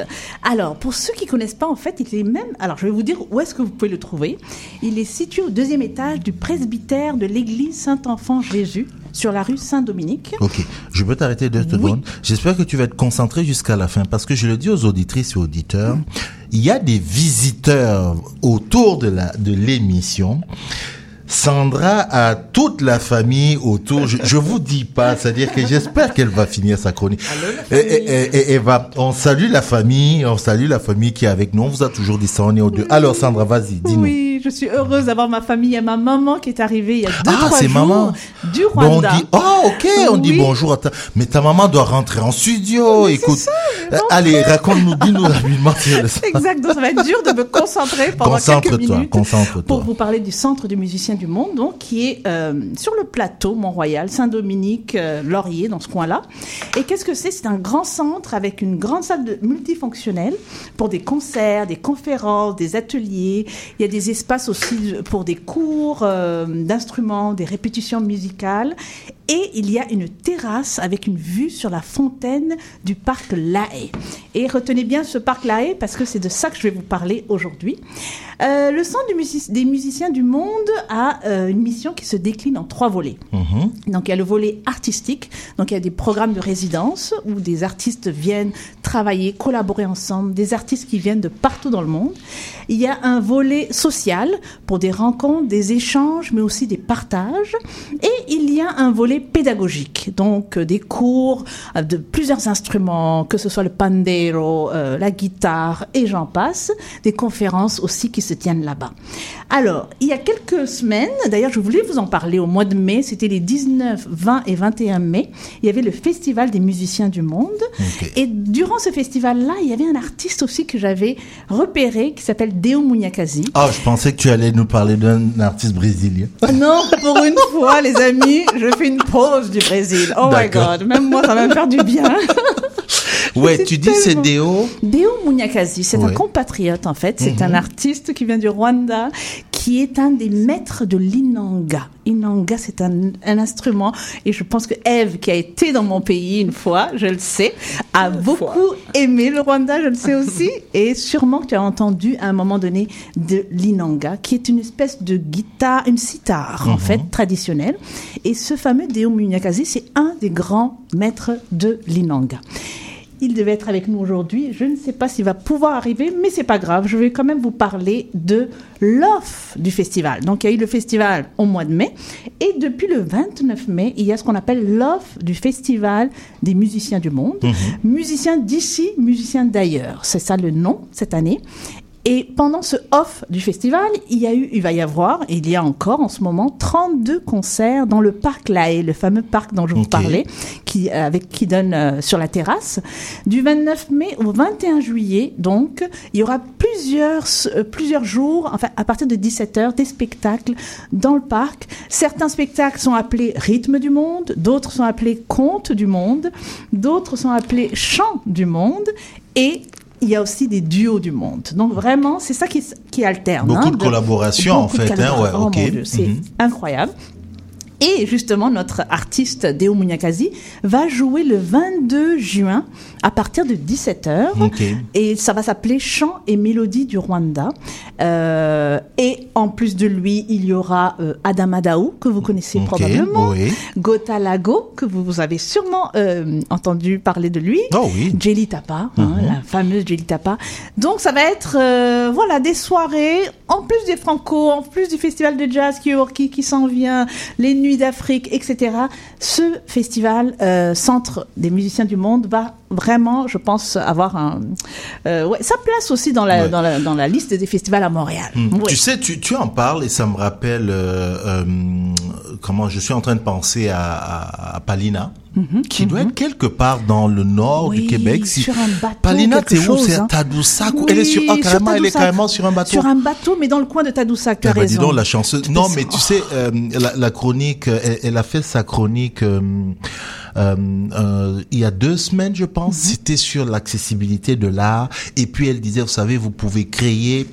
Alors, pour ceux qui connaissent pas, en fait, il est même. Alors, je vais vous dire où est-ce que vous pouvez le trouver. Il est situé au deuxième étage du presbytère de l'église Saint-Enfant Jésus, sur la rue Saint-Dominique. Ok, je peux t'arrêter deux secondes. J'espère que tu vas être concentré jusqu'à la fin parce que je le dis aux auditrices et auditeurs, il y a des visiteurs autour de la de l'émission. Sandra a toute la famille autour. Je, je vous dis pas, c'est-à-dire que j'espère qu'elle va finir sa chronique. Et, et- et- et va, on salue la famille, on salue la famille qui est avec nous. On vous a toujours dit ça, on est aux deux. Alors Sandra, vas-y, dis-nous. Oui, je suis heureuse d'avoir ma famille et ma maman qui est arrivée il y a deux, Ah, trois c'est jours maman. du Bon, on Rwanda. dit, oh, ok, on dit bonjour à ta, mais ta maman doit rentrer en studio, écoute. Euh, allez, raconte-nous, dis-nous rapidement Exact, donc ça va être dur de me concentrer pendant quelques Concentre-toi, minutes concentre-toi. pour vous parler du Centre du musicien du monde, donc qui est euh, sur le plateau Mont-Royal, Saint-Dominique, euh, Laurier, dans ce coin-là. Et qu'est-ce que c'est? C'est un grand centre avec une grande salle multifonctionnelle pour des concerts, des conférences, des ateliers. Il y a des espaces aussi pour des cours euh, d'instruments, des répétitions musicales. Et il y a une terrasse avec une vue sur la fontaine du parc La Haye. Et retenez bien ce parc La Haye parce que c'est de ça que je vais vous parler aujourd'hui. Le Centre des musiciens du monde a euh, une mission qui se décline en trois volets. Mhm. Donc il y a le volet artistique, donc il y a des programmes de résidence où des artistes viennent travailler, collaborer ensemble, des artistes qui viennent de partout dans le monde. Il y a un volet social pour des rencontres, des échanges, mais aussi des partages. Et il y a un volet pédagogique, donc euh, des cours euh, de plusieurs instruments, que ce soit le pandero, la guitare et j'en passe, des conférences aussi qui se tiennent là-bas. Alors, il y a quelques semaines, d'ailleurs je voulais vous en parler au mois de mai, c'était les 19, 20 et 21 mai, il y avait le Festival des musiciens du monde. Et durant ce festival-là, il y avait un artiste aussi que j'avais repéré qui s'appelle Deo Munyakazi. Oh, je pensais que tu allais nous parler d'un artiste brésilien. Non, pour une fois, les amis, je fais une pause du Brésil. Oh my god, même moi, ça va me faire du bien. Ouais, tu dis c'est Déo. Deo Munyakazi, c'est un compatriote en fait. C'est Mhm. un artiste qui vient du Rwanda, qui est un des maîtres de l'inanga. Inanga, c'est un, un instrument, et je pense que Eve, qui a été dans mon pays une fois, je le sais, a beaucoup aimé le Rwanda, je le sais aussi, et sûrement que tu as entendu à un moment donné de l'inanga, qui est une espèce de guitare, une sitar en Mhm. fait traditionnelle. Et ce fameux Deo Munyakazi, c'est un des grands maîtres de l'inanga. Il devait être avec nous aujourd'hui. Je ne sais pas s'il va pouvoir arriver, mais c'est pas grave. Je vais quand même vous parler de l'offre du festival. Donc, il y a eu le festival au mois de mai. Et depuis le 29 mai, il y a ce qu'on appelle l'offre du festival des musiciens du monde. Musiciens d'ici, musiciens d'ailleurs. C'est ça le nom cette année. Et pendant ce off du festival, il y a eu, il va y avoir, il y a encore en ce moment 32 concerts dans le parc La Haye, le fameux parc dont je vous parlais, qui, euh, avec, qui donne euh, sur la terrasse. Du 29 mai au 21 juillet, donc, il y aura plusieurs, euh, plusieurs jours, enfin, à partir de 17h, des spectacles dans le parc. Certains spectacles sont appelés Rythme du monde, d'autres sont appelés Contes du monde, d'autres sont appelés Chants du monde, et il y a aussi des duos du monde. Donc vraiment, c'est ça qui, qui alterne. Beaucoup hein, de collaborations, en fait, hein, ouais, Oh, Dieu, c'est Mhm. incroyable. Et justement, notre artiste Deo Munyakazi va jouer le 22 juin à partir de 17h. Ok. Et ça va s'appeler Chants et mélodies du Rwanda. Euh, et en plus de lui, il y aura euh, Adam Adaou, que vous connaissez probablement. oui. Gota Lago, que vous, vous avez sûrement euh, entendu parler de lui. Oh oui. Jelly Tapa, hein, Mhm. la fameuse Jelly Tapa. Donc ça va être euh, voilà des soirées en plus des Franco, en plus du festival de jazz qui, qui, qui s'en vient, les nuits d'Afrique, etc. Ce festival euh, Centre des musiciens du monde va vraiment, je pense, avoir un, euh, ouais, sa place aussi dans la, Ouais. dans la dans la liste des festivals à Montréal. Hmm. Ouais. Tu sais, tu, tu en parles et ça me rappelle euh, comment je suis en train de penser à, à, à Palina, Mhm, qui doit mhm. être quelque part dans le nord Oui, du Québec. Si- sur un bateau, Palina, t'es où? C'est hein. à Tadoussac ou- Elle est sur, Oui, ah, carrément, elle est carrément sur un bateau. Sur un bateau, mais dans le coin de Tadoussac, Ah bah, dis donc, la chanceuse. Non, mais tu sais, euh, la, la chronique, elle, elle a fait sa chronique euh, euh, il y a deux semaines, je pense. Mhm. C'était sur l'accessibilité de l'art. Et puis elle disait, vous savez, vous pouvez créer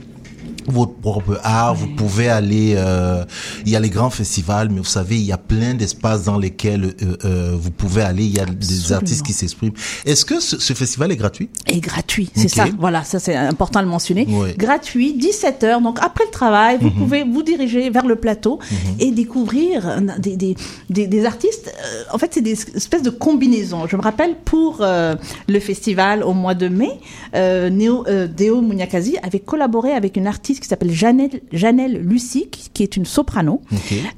votre propre art, vous pouvez aller, euh, il y a les grands festivals, mais vous savez, il y a plein d'espaces dans lesquels euh, euh, vous pouvez aller, il y a des artistes qui s'expriment. Est-ce que ce, ce festival est gratuit? Et gratuit, c'est ça. Voilà, ça c'est important à le mentionner. Ouais. Gratuit, 17 heures. Donc après le travail, vous Mhm. pouvez vous diriger vers le plateau Mhm. et découvrir des, des, des, des artistes. En fait, c'est des espèces de combinaisons. Je me rappelle pour le festival au mois de mai, Néo, Deo Munyakazi avait collaboré avec une artiste qui s'appelle Janelle, Janelle Lucie, qui, qui est une soprano.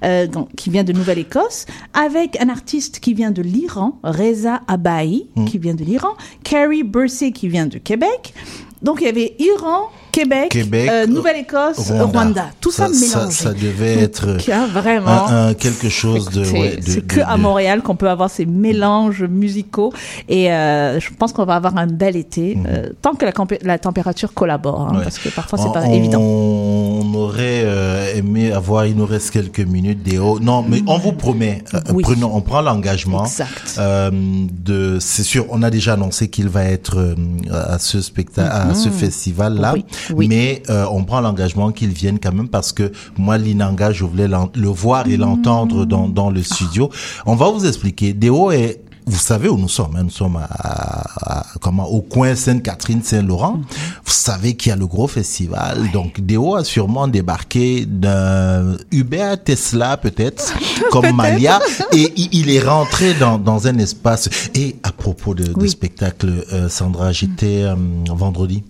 Euh, donc, qui vient de Nouvelle-Écosse, avec un artiste qui vient de l'Iran, Reza Abahi, Mm. qui vient de l'Iran, Carrie Bursey, qui vient de Québec. Donc, il y avait Iran, Québec, Québec, euh, Nouvelle-Écosse, Rwanda. Tout ça, ça, mélangé. ça devait être vraiment. un- un quelque chose de, C'est ouais, de- c'est de- que à Montréal qu'on peut avoir ces mélanges musicaux et euh, je pense qu'on va avoir un bel été euh, tant que la, température collabore hein, Mhm. Ouais. parce que parfois c'est on, pas évident. On aurait aimé avoir, il nous reste quelques minutes, Déo. Non, mais on vous promet, Oui. prenons, on prend l'engagement. Exact. De, c'est sûr, on a déjà annoncé qu'il va être à ce spectacle, à Mhm. ce festival-là. Oui, oui. Mais euh, on prend l'engagement qu'il vienne quand même parce que moi, Linanga, je voulais le voir et l'entendre dans, dans le studio. On va vous expliquer. Déo est vous savez où nous sommes. hein. Nous sommes à, à- à- comment, au coin Sainte-Catherine, Saint-Laurent. Vous savez qu'il y a le gros festival. Donc, Déo a sûrement débarqué d'un Uber Tesla, peut-être, comme Malia. Et il, est rentré dans, dans un espace. Et à propos de, de spectacle, euh, Sandra, j'étais euh, vendredi.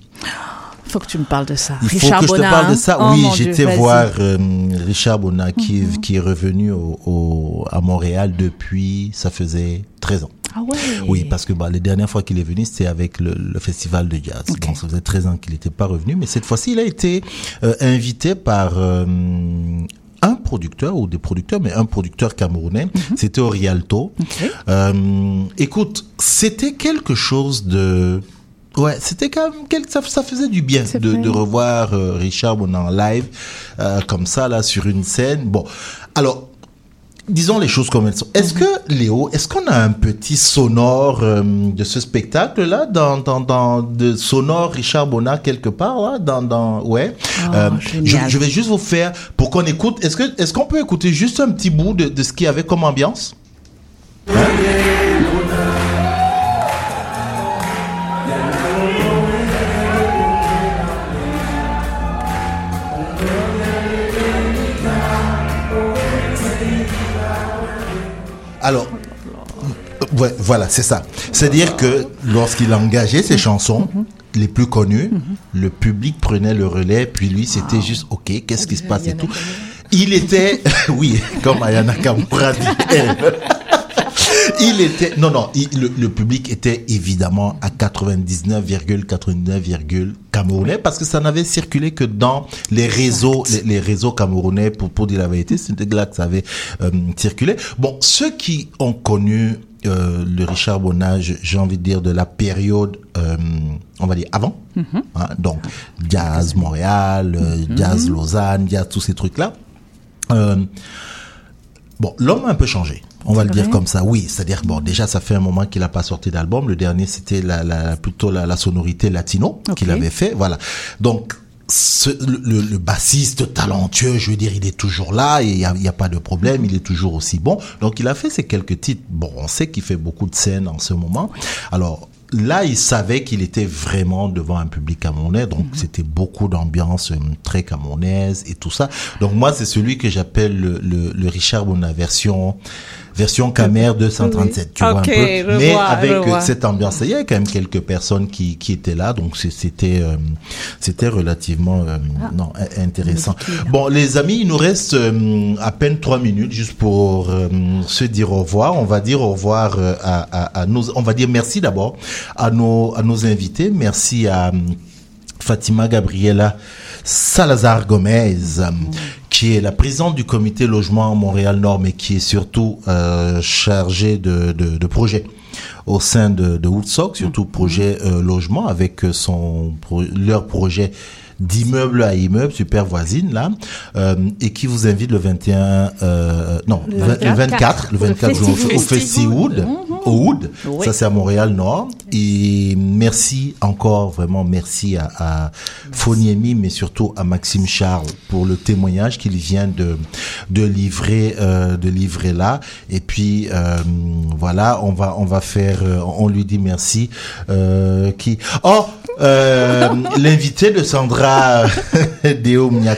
Faut que tu me parles de ça. Il faut Richard que je te parle de ça. Oh, oui, j'étais voir euh, Richard qui, Mhm. qui est revenu au, au- à Montréal depuis, ça faisait 13 ans. Ah ouais. Oui, parce que bah, les dernières fois qu'il est venu, c'était avec le, le festival de jazz. Donc ça faisait 13 ans qu'il n'était pas revenu. Mais cette fois-ci, il a été euh, invité par euh, un producteur, ou des producteurs, mais un producteur camerounais. C'était au Rialto. Euh, écoute, c'était quelque chose de... Ouais, c'était quand même quelque, ça, ça faisait du bien de, revoir euh, Richard Bonin en live euh, comme ça là sur une scène. Bon, alors disons les choses comme elles sont. Est-ce que Léo, est-ce qu'on a un petit sonore euh, de ce spectacle là dans dans dans de sonore Richard Bonnat quelque part là dans dans ouais. Euh, je, vais juste vous faire pour qu'on écoute. Est-ce que est-ce qu'on peut écouter juste un petit bout de, de ce qu'il y avait comme ambiance? Alors, euh, voilà, c'est ça. C'est-à-dire que lorsqu'il engageait ses chansons, les plus connues, le public prenait le relais, puis lui, c'était juste, OK, qu'est-ce qui se passe et tout. Il était, oui, comme Ayana Kamura. Il était, non, non, il- le, le public était évidemment à 99,99, camerounais parce que ça n'avait circulé que dans les réseaux, les, les réseaux camerounais pour, pour dire la vérité, c'était là que ça avait euh, circulé. Bon, ceux qui ont connu euh, le Richard Bonnage, j'ai envie de dire de la période, euh, on va dire avant, hein, donc Jazz Montréal, euh, Jazz Lausanne, Jazz tous ces trucs-là. Bon, l'homme a un peu changé. On va le dire comme ça. Oui, c'est-à-dire bon, déjà ça fait un moment qu'il n'a pas sorti d'album. Le dernier c'était la, la plutôt la, la sonorité latino qu'il avait fait. Voilà. Donc ce, le, le- bassiste talentueux, je veux dire, il est toujours là et il y a, pas de problème. Il est toujours aussi bon. Donc il a fait ces quelques titres. Bon, on sait qu'il fait beaucoup de scènes en ce moment. Alors là, il savait qu'il était vraiment devant un public camerounais, donc c'était beaucoup d'ambiance euh, très camerounaise et tout ça. Donc moi, c'est celui que j'appelle le, le, le Richard Bonnat version version Camer 237, tu vois un peu. Mais vois, avec euh, cette ambiance, il y avait quand même quelques personnes qui, qui étaient là, donc c'était euh, c'était relativement euh, Ah. non in- intéressant. Bon, les amis, il nous reste euh, à peine trois minutes juste pour se dire au revoir. On va dire au revoir à, à, à nos, on va dire merci d'abord à nos à nos invités. Merci à Fatima Gabriela Salazar Gomez, qui est la présidente du comité logement Montréal Nord, mais qui est surtout euh, chargée de, de, de projets au sein de, de Woodstock, surtout projet euh, logement avec euh, son pro- leur projet d'immeuble à immeuble, super voisine là, euh, et qui vous invite le 21, euh, non, Le le 24, 24, le 24 Pour le au- au Festiwood. Festiwood, au Wood, Oui. ça c'est à Montréal Nord, et merci encore, vraiment merci à, à Foniemi, mais surtout à Maxime Charles pour le témoignage qu'il vient de, de livrer, euh, de livrer là, et puis euh, voilà, on va, on va faire, euh, on lui dit merci, qui, oh, l'invité de Sandra Deo a-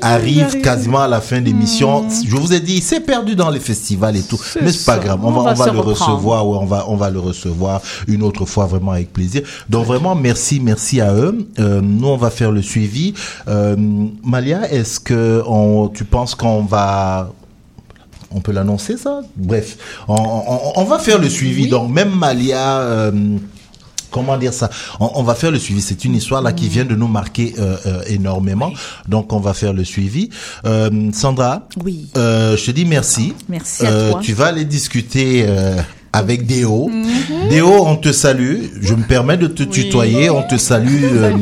arrive quasiment à la fin de l'émission. Je vous ai dit, il s'est perdu dans les festivals et tout. Mais c'est pas grave. On, On va, on le reprendre. recevoir. ouais, on va, on va le recevoir une autre fois vraiment avec plaisir. Donc vraiment, merci, merci à eux. Euh, nous, on va faire le suivi. Euh, Malia, est-ce que on, tu penses qu'on va on peut l'annoncer ça? Bref, on, on- on va faire le suivi. Donc même Malia, euh, comment dire ça? On, on va faire le suivi. C'est une histoire là qui vient de nous marquer euh, euh, énormément. Donc on va faire le suivi. Euh, Sandra, Oui. euh, je te dis merci. Merci à Euh, toi. Tu vas aller discuter. Avec Déo. Mhm. Déo, on te salue. Je me permets de te tutoyer. On te salue. euh,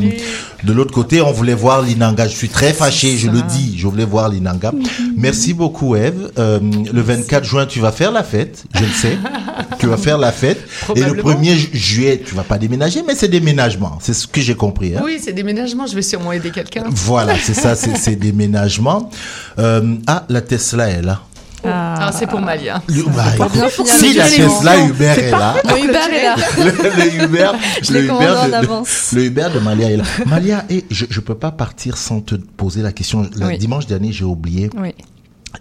de l'autre côté, on voulait voir l'Inanga. Je suis très fâché, je le dis. Je voulais voir l'Inanga. Mhm. Merci beaucoup, Eve. Euh, le 24 juin, tu vas faire la fête. Je le sais. tu vas faire la fête. Et le Probablement. 1er ju- juillet, tu vas pas déménager, mais c'est déménagement. C'est ce que j'ai compris. hein. Oui, c'est déménagement, je vais sûrement aider quelqu'un. Voilà, c'est ça, c'est c'est déménagement. Euh, ah, la Tesla est là. Ah, c'est pour Malia. Le- bah, Pour bien finir si la. Tesla Uber est là, Mon Uber est là. le, le Uber, Je le l'ai Uber commandé en de, le Uber de Malia est là. Malia, et je je peux pas partir sans te poser la question. Le Oui. dimanche dernier, j'ai oublié. Oui.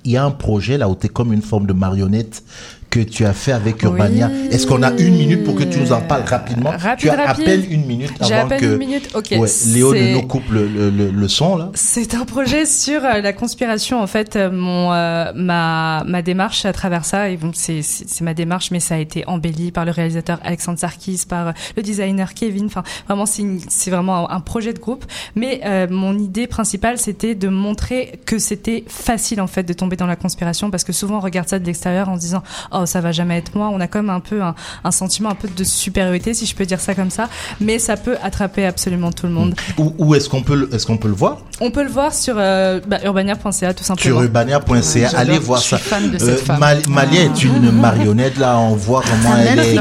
Il y a un projet là où tu es comme une forme de marionnette que tu as fait avec Urbania. Oui. Est-ce qu'on a une minute pour que tu nous en parles rapidement Rapide, Tu as à rapide. peine une minute avant à que une minute, ok. Ouais, Léo nous coupe le, le, le, son là. C'est un projet sur euh, la conspiration. En fait, euh, mon euh, ma ma démarche à travers ça, et bon, c'est c'est ma démarche, mais ça a été embelli par le réalisateur Alexandre Sarkis, par euh, le designer Kevin. Enfin, vraiment, c'est c'est vraiment un, un projet de groupe. Mais euh, mon idée principale, c'était de montrer que c'était facile en fait de tomber dans la conspiration, parce que souvent on regarde ça de l'extérieur en se disant oh ça va jamais être moi. On a comme un peu un, un sentiment un peu de supériorité, si je peux dire ça comme ça. Mais ça peut attraper absolument tout le monde. Où, où est-ce qu'on peut le- est-ce qu'on peut le voir? On peut le voir sur euh, bah, urbania.ca tout simplement. Sur urbania.ca, allez voir je suis ça. fan de cette Euh. Mal- Malia est une marionnette là, on voit comment elle est.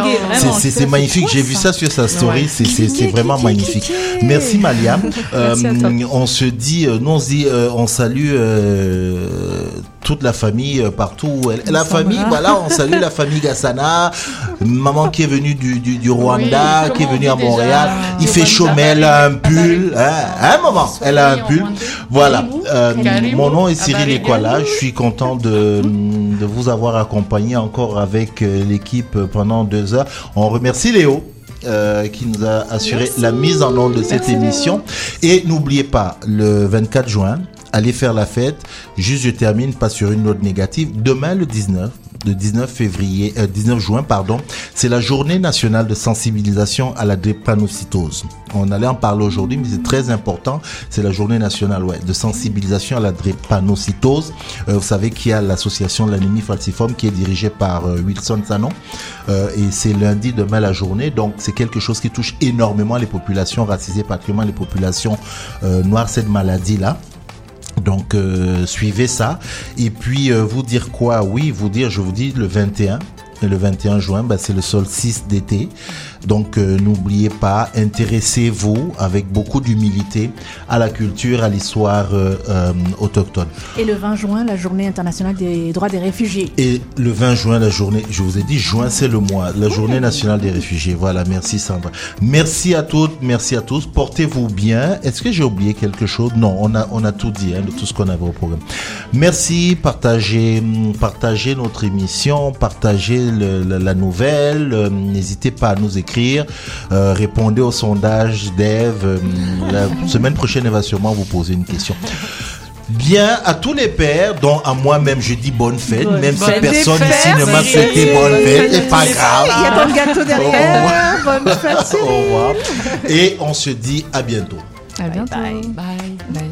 C'est- magnifique, j'ai vu ça sur sa story, Ouais. c'est- c'est c'est vraiment magnifique. Merci Malia. Euh, Merci à toi. on se dit, euh, nous on se dit, euh, on salue euh, toute la famille euh, partout. où elle- La famille, voilà, on salue la famille Gassana, maman qui est venue du, du, du Rwanda, Oui, qui est venue à Montréal. Il fait chaud, Rwanda, mais elle a un pull. Hein, hein, maman, elle a un pull. Voilà. Euh, mon nom est Cyril Abariga. Ekwala. Je suis content de, de vous avoir accompagné encore avec euh, l'équipe pendant deux heures. On remercie Léo. euh, qui nous a assuré la mise en onde de cette émission. Et n'oubliez pas, le 24 juin, allez faire la fête. Juste, je termine pas sur une note négative. Demain, le 19, le 19 février, euh, 19 juin, pardon, c'est la journée nationale de sensibilisation à la drépanocytose. On allait en parler aujourd'hui, mais c'est très important. C'est la journée nationale, de sensibilisation à la drépanocytose. Euh, vous savez qu'il y a l'association de l'anémie falciforme qui est dirigée par euh, Wilson Sanon. Euh, et c'est lundi demain la journée. Donc, c'est quelque chose qui touche énormément les populations racisées, particulièrement les populations noires, cette maladie-là. Donc euh, suivez ça. Et puis euh, vous dire quoi? Oui, vous dire, je vous dis le 21. Et le 21 juin, bah, c'est le solstice d'été. Donc euh, n'oubliez pas, intéressez-vous avec beaucoup d'humilité à la culture, à l'histoire euh, euh, autochtone. Et le 20 juin, la journée internationale des droits des réfugiés. Et le 20 juin, la journée, je vous ai dit, juin c'est le mois, la journée nationale des réfugiés. Voilà, merci Sandra. Merci à toutes, merci à tous. Portez-vous bien. Est-ce que j'ai oublié quelque chose? Non, on a, on a tout dit, hein, de tout ce qu'on avait au programme. Merci, partagez, partagez notre émission, partagez le- la, la nouvelle. N'hésitez pas à nous écrire, euh, répondez au sondage d'Eve. euh, La semaine prochaine, elle va sûrement vous poser une question. Bien à tous les pères, dont à moi-même je dis bonne fête, Bonne même si personne ici ne m'a souhaité bonne fête, c'est pas grave. Il y a ton gâteau derrière. Bonne fête, Au revoir. Et on se dit à bientôt. À bientôt. Bye. Bye.